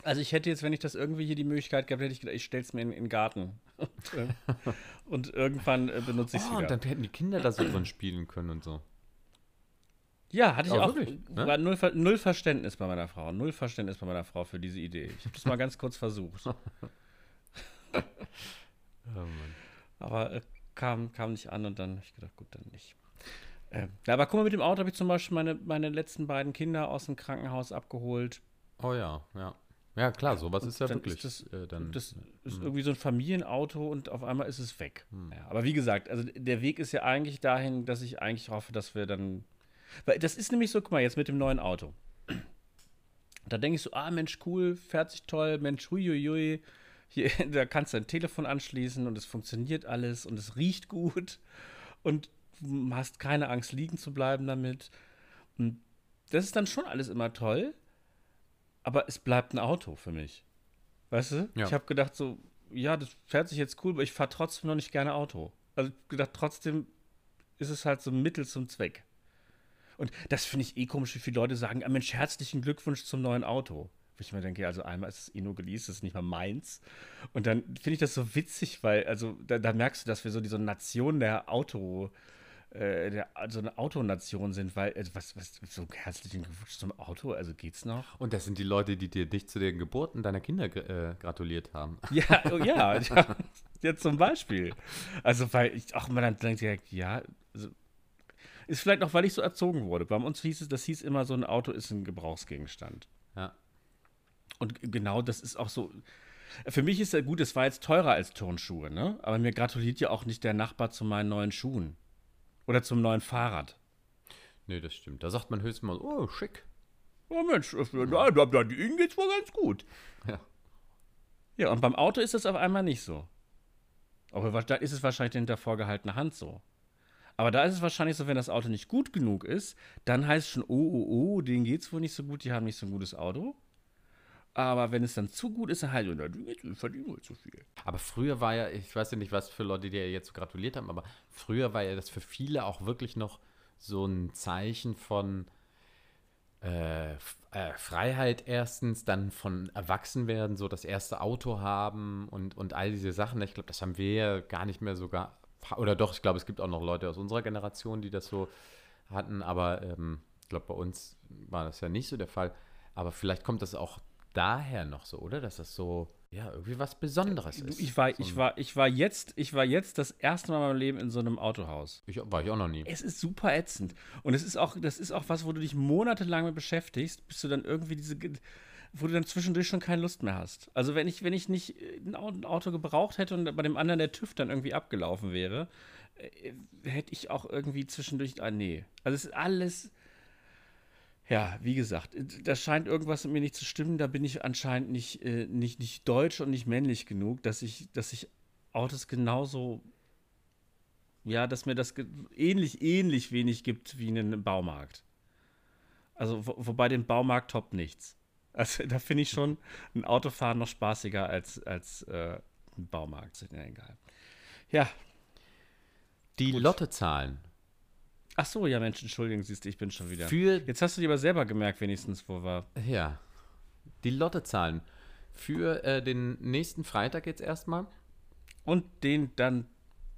Also ich hätte jetzt, wenn ich das irgendwie hier die Möglichkeit gehabt hätte, ich gedacht, ich stell's mir in, in den Garten. Und, äh, und irgendwann äh, benutze ich es Oh, wieder. und dann hätten die Kinder da so drin spielen können und so. Ja, hatte ich Aber auch. wirklich, ne? War null, null Verständnis bei meiner Frau. Null Verständnis bei meiner Frau für diese Idee. Ich habe das mal ganz kurz versucht. Oh. Aber äh, kam, kam nicht an und dann habe ich gedacht, gut, dann nicht. Ähm, aber guck mal, mit dem Auto habe ich zum Beispiel meine, meine letzten beiden Kinder aus dem Krankenhaus abgeholt. Oh ja, ja. Ja, klar, sowas Und ist ja dann wirklich. ist äh, dann, Das ist irgendwie so ein Familienauto und auf einmal ist es weg. Ja, aber wie gesagt, also der Weg ist ja eigentlich dahin, dass ich eigentlich hoffe, dass wir dann. Weil das ist nämlich so, guck mal, jetzt mit dem neuen Auto. Da denke ich so, ah, Mensch, cool, fährt sich toll, Mensch, huiuiui. Hier, da kannst du dein Telefon anschließen und es funktioniert alles und es riecht gut und du hast keine Angst, liegen zu bleiben damit. Und das ist dann schon alles immer toll, aber es bleibt ein Auto für mich. Weißt du? Ja. Ich habe gedacht so, ja, das fährt sich jetzt cool, aber ich fahre trotzdem noch nicht gerne Auto. Also gedacht, trotzdem ist es halt so ein Mittel zum Zweck. Und das finde ich eh komisch, wie viele Leute sagen, ah, Mensch, herzlichen Glückwunsch zum neuen Auto. Wo ich mir denke, also einmal ist es eh nur geleast, das ist nicht mal meins. Und dann finde ich das so witzig, weil, also da, da merkst du, dass wir so diese Nation der Auto, äh, der, also eine Autonation sind, weil, also was, was, so herzlichen Glückwunsch zum Auto, also geht's noch? und das sind die Leute, die dir dich zu den Geburten deiner Kinder äh, gratuliert haben. Ja, oh, ja, ja, ja, zum Beispiel. Also, weil ich auch immer dann denke, ja, also, ist vielleicht auch, weil ich so erzogen wurde. Bei uns hieß es, das hieß immer, so ein Auto ist ein Gebrauchsgegenstand. Ja. Und genau das ist auch so. Für mich ist ja gut, es war jetzt teurer als Turnschuhe, ne? Aber mir gratuliert ja auch nicht der Nachbar zu meinen neuen Schuhen. Oder zum neuen Fahrrad. Nee, das stimmt. Da sagt man höchstens mal, oh, schick. Oh Mensch, da, da, da, Ihnen geht's wohl ganz gut. Ja. Ja, und beim Auto ist das auf einmal nicht so. Aber da ist es wahrscheinlich hinter vorgehaltener Hand so. Aber da ist es wahrscheinlich so, wenn das Auto nicht gut genug ist, dann heißt es schon, oh, oh, oh, denen geht's wohl nicht so gut, die haben nicht so ein gutes Auto. Aber wenn es dann zu gut ist, dann halt, geht's- die verdienen wohl zu viel. Aber früher war ja, ich weiß ja nicht, was für Leute dir jetzt so gratuliert haben, aber früher war ja das für viele auch wirklich noch so ein Zeichen von, äh, äh, Freiheit erstens, dann von Erwachsenwerden, so das erste Auto haben und, und all diese Sachen. Ich glaube, das haben wir ja gar nicht mehr sogar, oder doch, ich glaube, es gibt auch noch Leute aus unserer Generation, die das so hatten, aber ähm, ich glaube, bei uns war das ja nicht so der Fall. Aber vielleicht kommt das auch daher noch so, oder? Dass das so, ja, irgendwie was Besonderes ist. Ich war, so ich war, ich war jetzt, ich war jetzt das erste Mal in meinem Leben in so einem Autohaus. Ich, war ich auch noch nie. Es ist super ätzend. Und es ist auch, das ist auch was, wo du dich monatelang mit beschäftigst, bis du dann irgendwie diese, wo du dann zwischendurch schon keine Lust mehr hast. Also wenn ich, wenn ich nicht ein Auto gebraucht hätte und bei dem anderen der TÜV dann irgendwie abgelaufen wäre, äh, hätte ich auch irgendwie zwischendurch, ah nee. Also es ist alles, ja, wie gesagt, da scheint irgendwas mit mir nicht zu stimmen. Da bin ich anscheinend nicht, äh, nicht, nicht deutsch und nicht männlich genug, dass ich, dass ich Autos genauso, ja, dass mir das ähnlich, ähnlich wenig gibt wie einen Baumarkt. Also, wo, wobei den Baumarkt toppt nichts. Also, da finde ich schon ein Autofahren noch spaßiger als, als äh, ein Baumarkt. Ja, egal. Ja. Die Gut. Lottezahlen Ach so, ja, Mensch, Entschuldigung, siehst du, ich bin schon wieder. Für, Jetzt hast du dir aber selber gemerkt, wenigstens, wo war. Ja. Die Lottezahlen. Für äh, den nächsten Freitag jetzt erstmal. Und den dann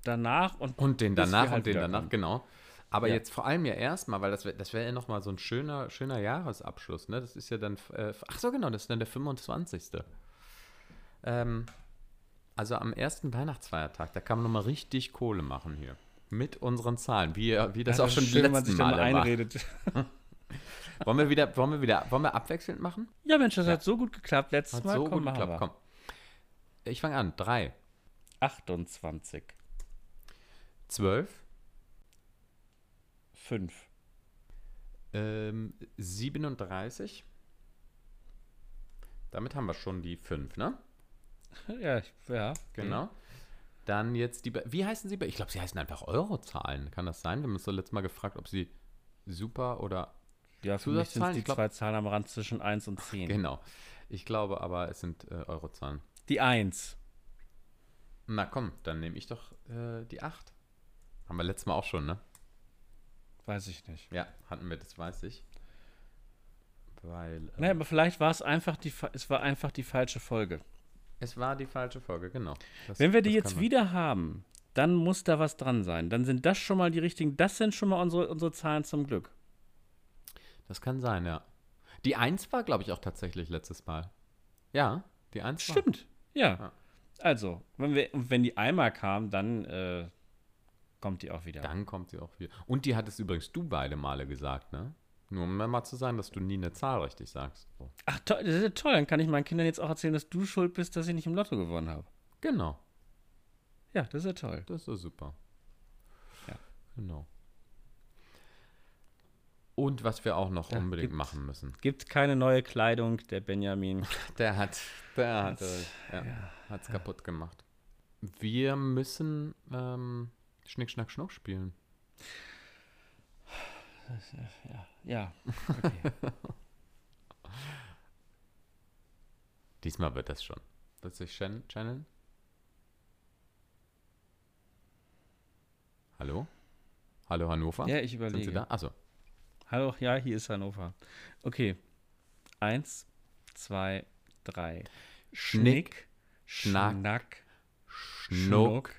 danach und. Und den danach halt und den danach, kommen. genau. Aber ja. jetzt vor allem ja erstmal, weil das wäre das wär ja nochmal so ein schöner, schöner Jahresabschluss, ne? Das ist ja dann. Äh, ach so, genau, das ist dann der 25. Ähm, also am ersten Weihnachtsfeiertag, da kann man nochmal richtig Kohle machen hier mit unseren Zahlen, wie, wie das ja, auch schon schön, die letzten Male einredet. wollen wir wieder, wollen wir wieder, wollen wir abwechselnd machen? Ja, Mensch, das ja. hat so gut geklappt letztes hat Mal. So komm, gut geklappt, komm. Ich fange an. Drei. 28. 12. 5. Ähm, 37. Damit haben wir schon die 5, ne? Ja, ja. Genau. Dann jetzt die, wie heißen sie? Ich glaube, sie heißen einfach Eurozahlen. Kann das sein? Wir haben uns so letztes Mal gefragt, ob sie super oder ja, für mich sind die glaub, zwei Zahlen am Rand zwischen 1 und 10. Genau. Ich glaube aber, es sind äh, Eurozahlen. Die 1. Na komm, dann nehme ich doch äh, die 8. Haben wir letztes Mal auch schon, ne? Weiß ich nicht. Ja, hatten wir, das weiß ich. Weil. Äh, naja, aber vielleicht war es einfach die, es war einfach die falsche Folge. Es war die falsche Folge, genau. Das, Wenn wir die jetzt wieder haben, dann muss da was dran sein. Dann sind das schon mal die richtigen, das sind schon mal unsere, unsere Zahlen zum Glück. Das kann sein, ja. Die 1 war, glaube ich, auch tatsächlich letztes Mal. Ja, die 1 Stimmt, ja. ja. Also, wenn, wir, wenn die einmal kam, dann äh, kommt die auch wieder. Dann kommt sie auch wieder. Und die hattest übrigens du beide Male gesagt, ne? Nur um mal zu sagen, dass du nie eine Zahl richtig sagst. So. Ach, toll, das ist ja toll. Dann kann ich meinen Kindern jetzt auch erzählen, dass du schuld bist, dass ich nicht im Lotto gewonnen habe. Genau. Ja, das ist ja toll. Das ist super. Ja. Genau. Und was wir auch noch ja, unbedingt machen müssen. Gibt keine neue Kleidung, der Benjamin. Der hat, der hat, ja, ja, hat's kaputt gemacht. Wir müssen ähm, Schnick, Schnack, Schnuck spielen. Ja, ja. Okay. Diesmal wird das schon. Wird sich channeln? Hallo? Hallo Hannover? Ja, ich überlege. Sind Sie da? Achso. Hallo, ja, hier ist Hannover. Okay. Eins, zwei, drei. Schnick, Schnack, Schnack Schnuck,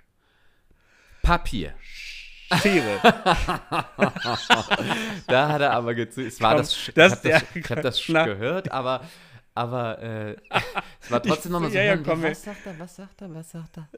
Papier. Schere. da hat er aber gezählt. Es war Komm, das, das, ich habe das, ich hab das gehört, aber, aber äh, es war trotzdem nochmal so. Ja, ja, komm, was sagt er, was sagt er, was sagt er?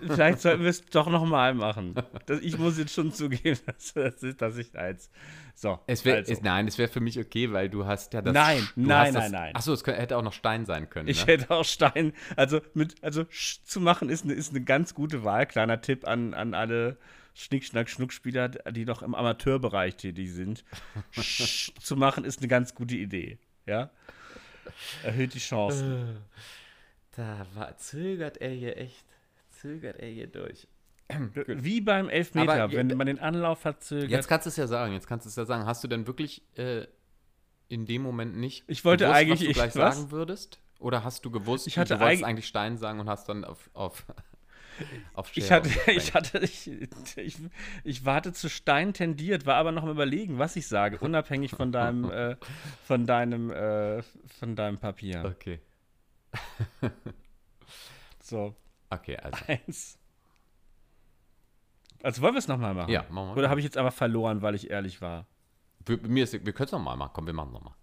Vielleicht sollten wir es doch nochmal machen. Das, ich muss jetzt schon zugeben, dass, dass, dass ich eins. So. Es wär, also. es, nein, es wäre für mich okay, weil du hast ja das. Nein, nein, nein, nein. Achso, es könnte, hätte auch noch Stein sein können. Ich ne? hätte auch Stein. Also, mit, also zu machen ist eine, ist eine ganz gute Wahl. Kleiner Tipp an, an alle Schnick, Schnack, Schnuck-Spieler, die noch im Amateurbereich tätig sind, zu machen, ist eine ganz gute Idee. Ja? Erhöht die Chancen. Da war, zögert er hier echt, zögert er hier durch. Wie beim Elfmeter, Aber, wenn man den Anlauf verzögert. Jetzt kannst du es ja sagen, jetzt kannst du es ja sagen. Hast du denn wirklich äh, in dem Moment nicht ich wollte gewusst, eigentlich, was du gleich ich, sagen würdest? Oder hast du gewusst, ich hatte du wolltest eigentlich Stein sagen und hast dann auf, auf auf Ich hatte, ich hatte, ich, ich, ich warte zu Stein tendiert, war aber noch am überlegen, was ich sage, unabhängig von deinem, äh, von deinem, äh, von deinem Papier. Okay. So, Okay, also. eins. Also wollen wir es nochmal machen? Ja, machen wir. Oder habe ich jetzt einfach verloren, weil ich ehrlich war? Wir, mir ist, wir können es nochmal machen. Komm, wir machen nochmal.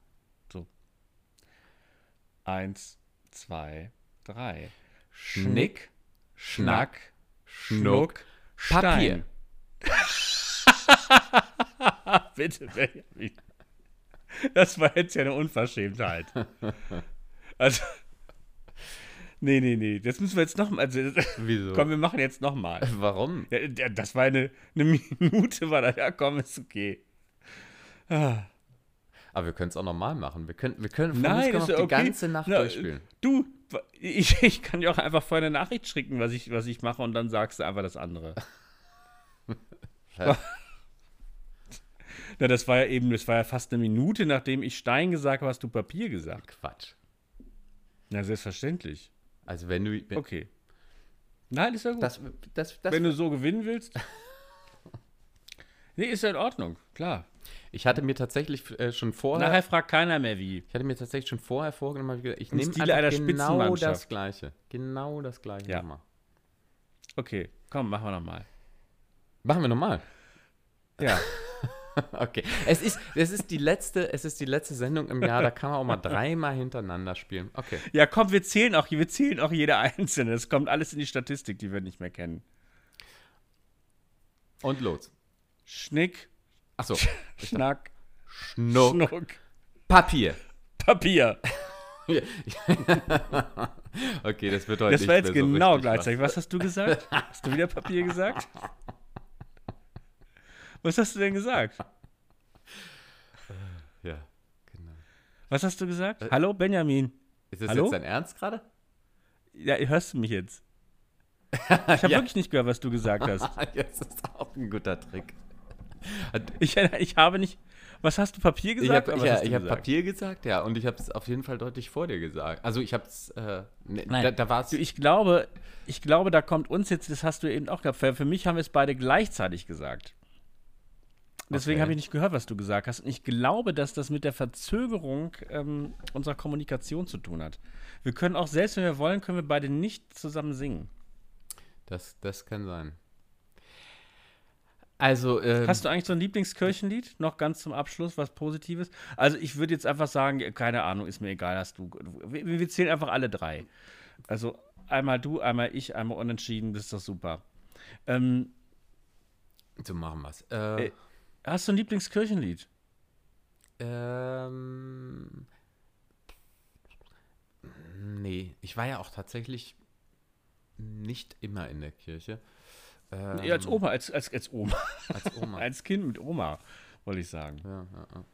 Eins, zwei, drei. Schnick, Schnack, Schnuck, Stein. Papier. Bitte, Benjamin. Das war jetzt ja eine Unverschämtheit. Also. Nee, nee, nee. Das müssen wir jetzt nochmal. Also, Wieso? komm, wir machen jetzt nochmal. Warum? Ja, ja, das war eine, eine Minute, war da. Ja, komm, ist okay. Ah. Aber wir können es auch normal machen. Wir können, wir können, Nein, können ist auch ja die okay. ganze Nacht Na, durchspielen. Du, ich, ich kann dir auch einfach vorher eine Nachricht schicken, was ich, was ich mache, und dann sagst du einfach das andere. Na, das war ja eben, das war ja fast eine Minute, nachdem ich Stein gesagt habe, hast du Papier gesagt. Quatsch. Na, selbstverständlich. Also wenn du. Wenn, Okay. Nein, ist ja gut. das, das, das, Wenn du so gewinnen willst. nee, ist ja in Ordnung, klar. Ich hatte mir tatsächlich äh, schon vorher. Nachher fragt keiner mehr wie. Ich hatte mir tatsächlich schon vorher vorgenommen, ich, nehme genau das Gleiche. Genau das Gleiche Ja. nochmal. Okay, komm, machen wir nochmal. Machen wir nochmal. Ja. Okay. Es ist, es ist die letzte, es ist die letzte Sendung im Jahr, da kann man auch mal dreimal hintereinander spielen. Okay. ja, komm, wir zählen auch, wir zählen auch jede einzelne. Es kommt alles in die Statistik, die wir nicht mehr kennen. Und los. Schnick, Achso. Schnack, Schnuck. Schnuck, Papier. Papier. okay, das wird heute Das war jetzt so genau richtig gleichzeitig. Was hast du gesagt? Hast du wieder Papier gesagt? Was hast du denn gesagt? Was. Ja, genau. Was hast du gesagt? Hallo, Benjamin. Ist das Hallo? jetzt dein Ernst gerade? Ja, hörst du mich jetzt? Ich habe Ja. wirklich nicht gehört, was du gesagt hast. Jetzt ist auch ein guter Trick. Ich, ich habe nicht. Was hast du Papier Ich gesagt? habe oder was ja, ich hab? Papier gesagt, ja, und ich habe es auf jeden Fall deutlich vor dir gesagt. Also ich habe es, äh, ne, Nein. da, da war es, Du, ich glaube, ich glaube, da kommt uns jetzt, das hast du eben auch gehabt. Für, für mich haben wir es beide gleichzeitig gesagt. Deswegen Okay. habe ich nicht gehört, was du gesagt hast. Und ich glaube, dass das mit der Verzögerung ähm, unserer Kommunikation zu tun hat. Wir können auch, selbst wenn wir wollen, können wir beide nicht zusammen singen. das, das kann sein. Also, ähm, Hast du eigentlich so ein Lieblingskirchenlied? Noch ganz zum Abschluss, was Positives? Also, ich würde jetzt einfach sagen, keine Ahnung, ist mir egal, hast du. Wir, wir zählen einfach alle drei. Also, einmal du, einmal ich, einmal unentschieden, das ist doch super. Ähm, so machen wir es. Äh, Äh, hast du ein Lieblingskirchenlied? ähm, nee, ich war ja auch tatsächlich nicht immer in der Kirche. Ähm, Ja, als Oma, als, als, als Oma. Als Oma. als Kind mit Oma, wollte ich sagen. ja, ja, ja.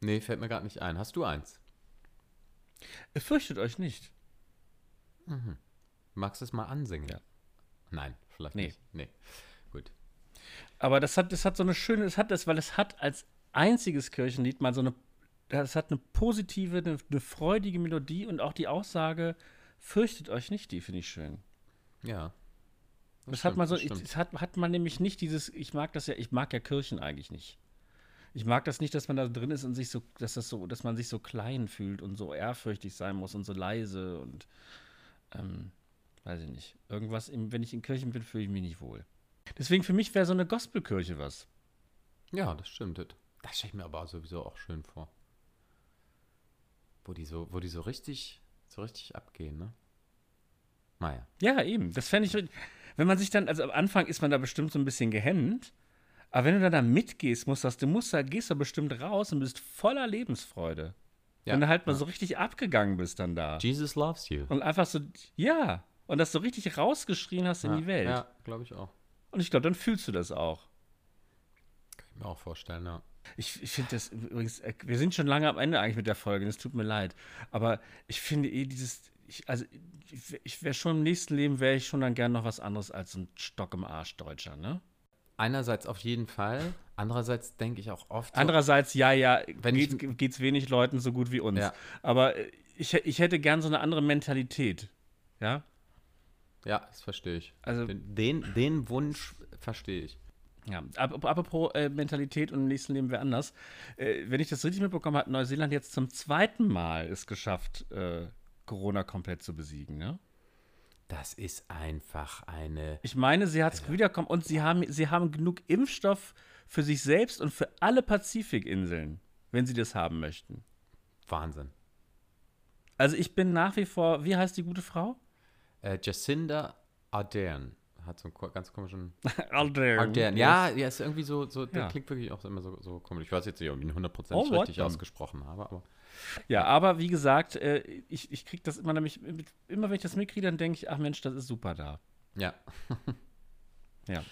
Nee, fällt mir gerade nicht ein. Hast du eins? Fürchtet euch nicht. Magst du es mal ansingen? Ja. Nein, vielleicht Nee. nicht. Nee. Gut. Aber das hat, das hat so eine schöne, das hat das, weil es hat als einziges Kirchenlied mal so eine, das hat eine positive, eine, eine freudige Melodie und auch die Aussage, fürchtet euch nicht, die finde ich schön. Ja. Das, hat man so, es hat, hat man nämlich nicht dieses, ich mag das ja, ich mag ja Kirchen eigentlich nicht. Ich mag das nicht, dass man da drin ist und sich so, dass das so, dass man sich so klein fühlt und so ehrfürchtig sein muss und so leise und ähm, weiß ich nicht. Irgendwas, im, wenn ich in Kirchen bin, fühle ich mich nicht wohl. Deswegen für mich wäre so eine Gospelkirche was. Ja, das stimmt. Das stelle ich mir aber sowieso auch schön vor. Wo die so, wo die so richtig, so richtig abgehen, ne? Naja. Ja, eben. Das fände ich, wenn man sich dann, also am Anfang ist man da bestimmt so ein bisschen gehemmt, aber wenn du dann da mitgehst, musst das, du musst da, gehst du bestimmt raus und bist voller Lebensfreude. Ja, wenn du halt mal ja. so richtig abgegangen bist dann da. Jesus loves you. Und einfach so, ja, und das so richtig rausgeschrien hast in ja, die Welt. Ja, glaube ich auch. Und ich glaube, dann fühlst du das auch. Kann ich mir auch vorstellen, ja. Ich, ich finde das übrigens, äh, wir sind schon lange am Ende eigentlich mit der Folge, es tut mir leid. Aber ich finde eh dieses, ich, also ich, ich wäre schon im nächsten Leben, wäre ich schon dann gern noch was anderes als ein Stock im Arsch Deutscher, ne? Einerseits auf jeden Fall. Andererseits denke ich auch oft. So, Andererseits, ja, ja, Wenn ich- geht, geht's wenig Leuten so gut wie uns. Ja. Aber äh, ich, ich hätte gern so eine andere Mentalität. Ja? Ja, das verstehe ich. Also- den, den, Wunsch verstehe ich. Ja, ap- apropos äh, Mentalität und im nächsten Leben wer anders. Äh, wenn ich das richtig mitbekommen habe, hat Neuseeland jetzt zum zweiten Mal es geschafft, äh, Corona komplett zu besiegen, ne? Das ist einfach eine. Ich meine, sie hat es wiederkommen und sie haben, sie haben genug Impfstoff für sich selbst und für alle Pazifikinseln, wenn sie das haben möchten. Wahnsinn. Also ich bin nach wie vor, wie heißt die gute Frau? Äh, Jacinda Ardern hat so einen ganz komischen. Ardern. Ardern. Ja, ja, ist irgendwie so, so der Ja. klingt wirklich auch immer so, so komisch. Ich weiß jetzt nicht, ob ich ihn 100% Oh, richtig ausgesprochen habe, aber. Ja, aber wie gesagt, äh, ich, ich kriege das immer nämlich, immer wenn ich das mitkriege, dann denke ich, ach Mensch, das ist super da. Ja. Ja.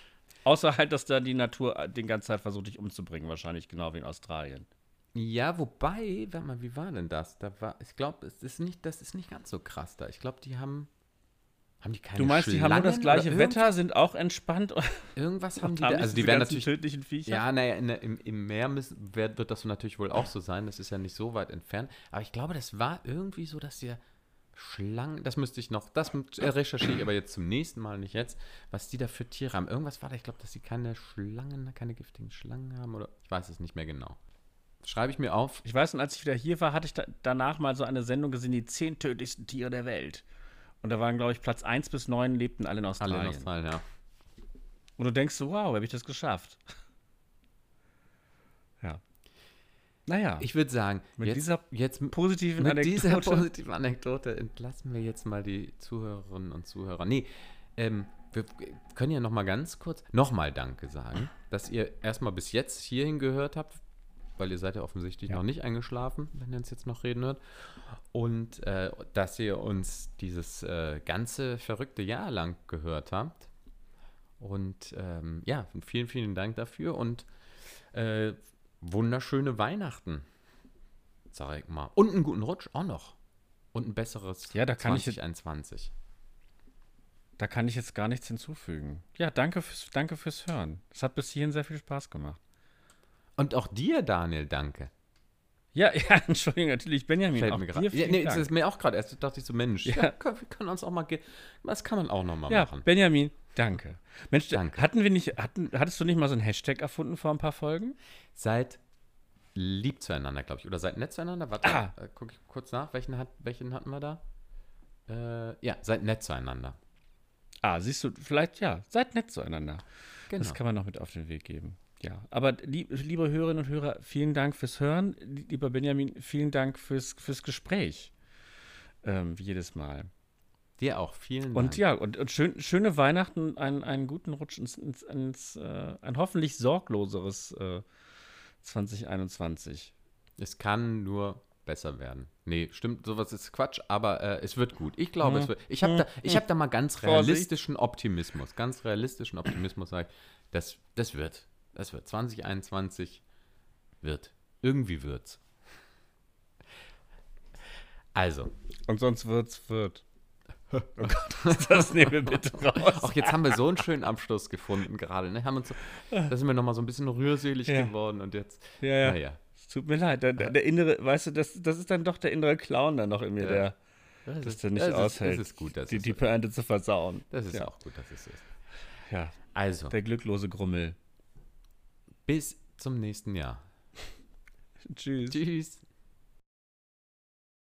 Außer halt, dass da die Natur äh, die ganze Zeit versucht, dich umzubringen, wahrscheinlich genau wie in Australien. Ja, wobei, warte mal, wie war denn das? Da war, ich glaube, es ist nicht, das ist nicht ganz so krass da. Ich glaube, die haben, haben die keine Du meinst, die haben nur das Schlangen gleiche Wetter, sind auch entspannt Irgendwas haben die, da, haben also die werden natürlich, tödlichen Viecher. ja, naja, in im, im Meer müssen, wird, das so natürlich wohl auch so sein. Das ist ja nicht so weit entfernt. Aber ich glaube, das war irgendwie so, dass die Schlangen, das müsste ich noch, das äh, recherchiere ich aber jetzt zum nächsten Mal, nicht jetzt, was die da für Tiere haben. Irgendwas war da, ich glaube, dass sie keine Schlangen, keine giftigen Schlangen haben oder ich weiß es nicht mehr genau. Schreibe ich mir auf. Ich weiß, und als ich wieder hier war, hatte ich da, danach mal so eine Sendung gesehen, die zehn tödlichsten Tiere der Welt. Und da waren, glaube ich, Platz 1 bis 9 lebten alle in Australien. Alle in Australien, ja. Und du denkst so, wow, habe ich das geschafft? Ja. Naja, Ich würde sagen, Mit jetzt, dieser jetzt positiven Mit dieser Anekdote. positiven Anekdote entlassen wir jetzt mal die Zuhörerinnen und Zuhörer. Nee, ähm, wir können ja noch mal ganz kurz nochmal Danke sagen, dass ihr erstmal bis jetzt hierhin gehört habt, weil ihr seid ja offensichtlich Ja. noch nicht eingeschlafen, wenn ihr uns jetzt noch reden hört. Und äh, dass ihr uns dieses äh, ganze verrückte Jahr lang gehört habt. Und ähm, ja, vielen, vielen Dank dafür und äh, wunderschöne Weihnachten, sag ich mal. Und einen guten Rutsch auch noch. Und ein besseres Ja, da kann ich jetzt- 2021. Da kann ich jetzt gar nichts hinzufügen. Ja, danke fürs, danke fürs Hören. Es hat bis hierhin sehr viel Spaß gemacht. Und auch dir, Daniel, danke. Ja, ja, Entschuldigung, natürlich, Benjamin. Fällt auch mir dir gerade. Ja, nee, das ist mir auch gerade erst, dachte ich so, Mensch, Ja. ja. können, wir können uns auch mal, das kann man auch noch mal Ja, machen. Benjamin, danke. Mensch, Danke. hatten wir nicht, hatten, hattest du nicht mal so einen Hashtag erfunden vor ein paar Folgen? Seid lieb zueinander, glaube ich. Oder seid nett zueinander. Warte, Ah. äh, guck ich kurz nach. Welchen, hat, welchen hatten wir da? Äh, ja, seid nett zueinander. Ah, siehst du, vielleicht ja, seid nett zueinander. Genau. Das kann man noch mit auf den Weg geben. Ja, aber lieb, liebe Hörerinnen und Hörer, vielen Dank fürs Hören. Lieber Benjamin, vielen Dank fürs, fürs Gespräch. Ähm, wie jedes Mal. Dir auch. Vielen Dank. Und ja, und, und schön, schöne Weihnachten, einen, einen guten Rutsch ins, ins, ins äh, ein hoffentlich sorgloseres äh, 2021. Es kann nur besser werden. Nee, stimmt, sowas ist Quatsch, aber äh, es wird gut. Ich glaube, es wird. Ich habe da, ich hab da mal ganz realistischen Optimismus. Ganz realistischen Optimismus, sage ich. Das, das wird. Das wird. 2021 wird. Irgendwie wird's. Also, Und sonst wird's wird. Oh Gott, das nehmen wir bitte raus. auch jetzt haben wir so einen schönen Abschluss gefunden gerade. Ne? Haben uns so, da sind wir nochmal so ein bisschen rührselig Ja. geworden und jetzt, Ja, ja. naja. Es tut mir leid. Der, der, innere, weißt du, das, das ist dann doch der innere Clown dann noch in mir, Ja. der Das, das ist, dann nicht das aushält, Ist, das ist gut, das die, die Pointe zu versauen. das ist ja. auch gut, dass es so ist. Ja, Also, der glücklose Grummel. Bis zum nächsten Jahr. Tschüss. Tschüss.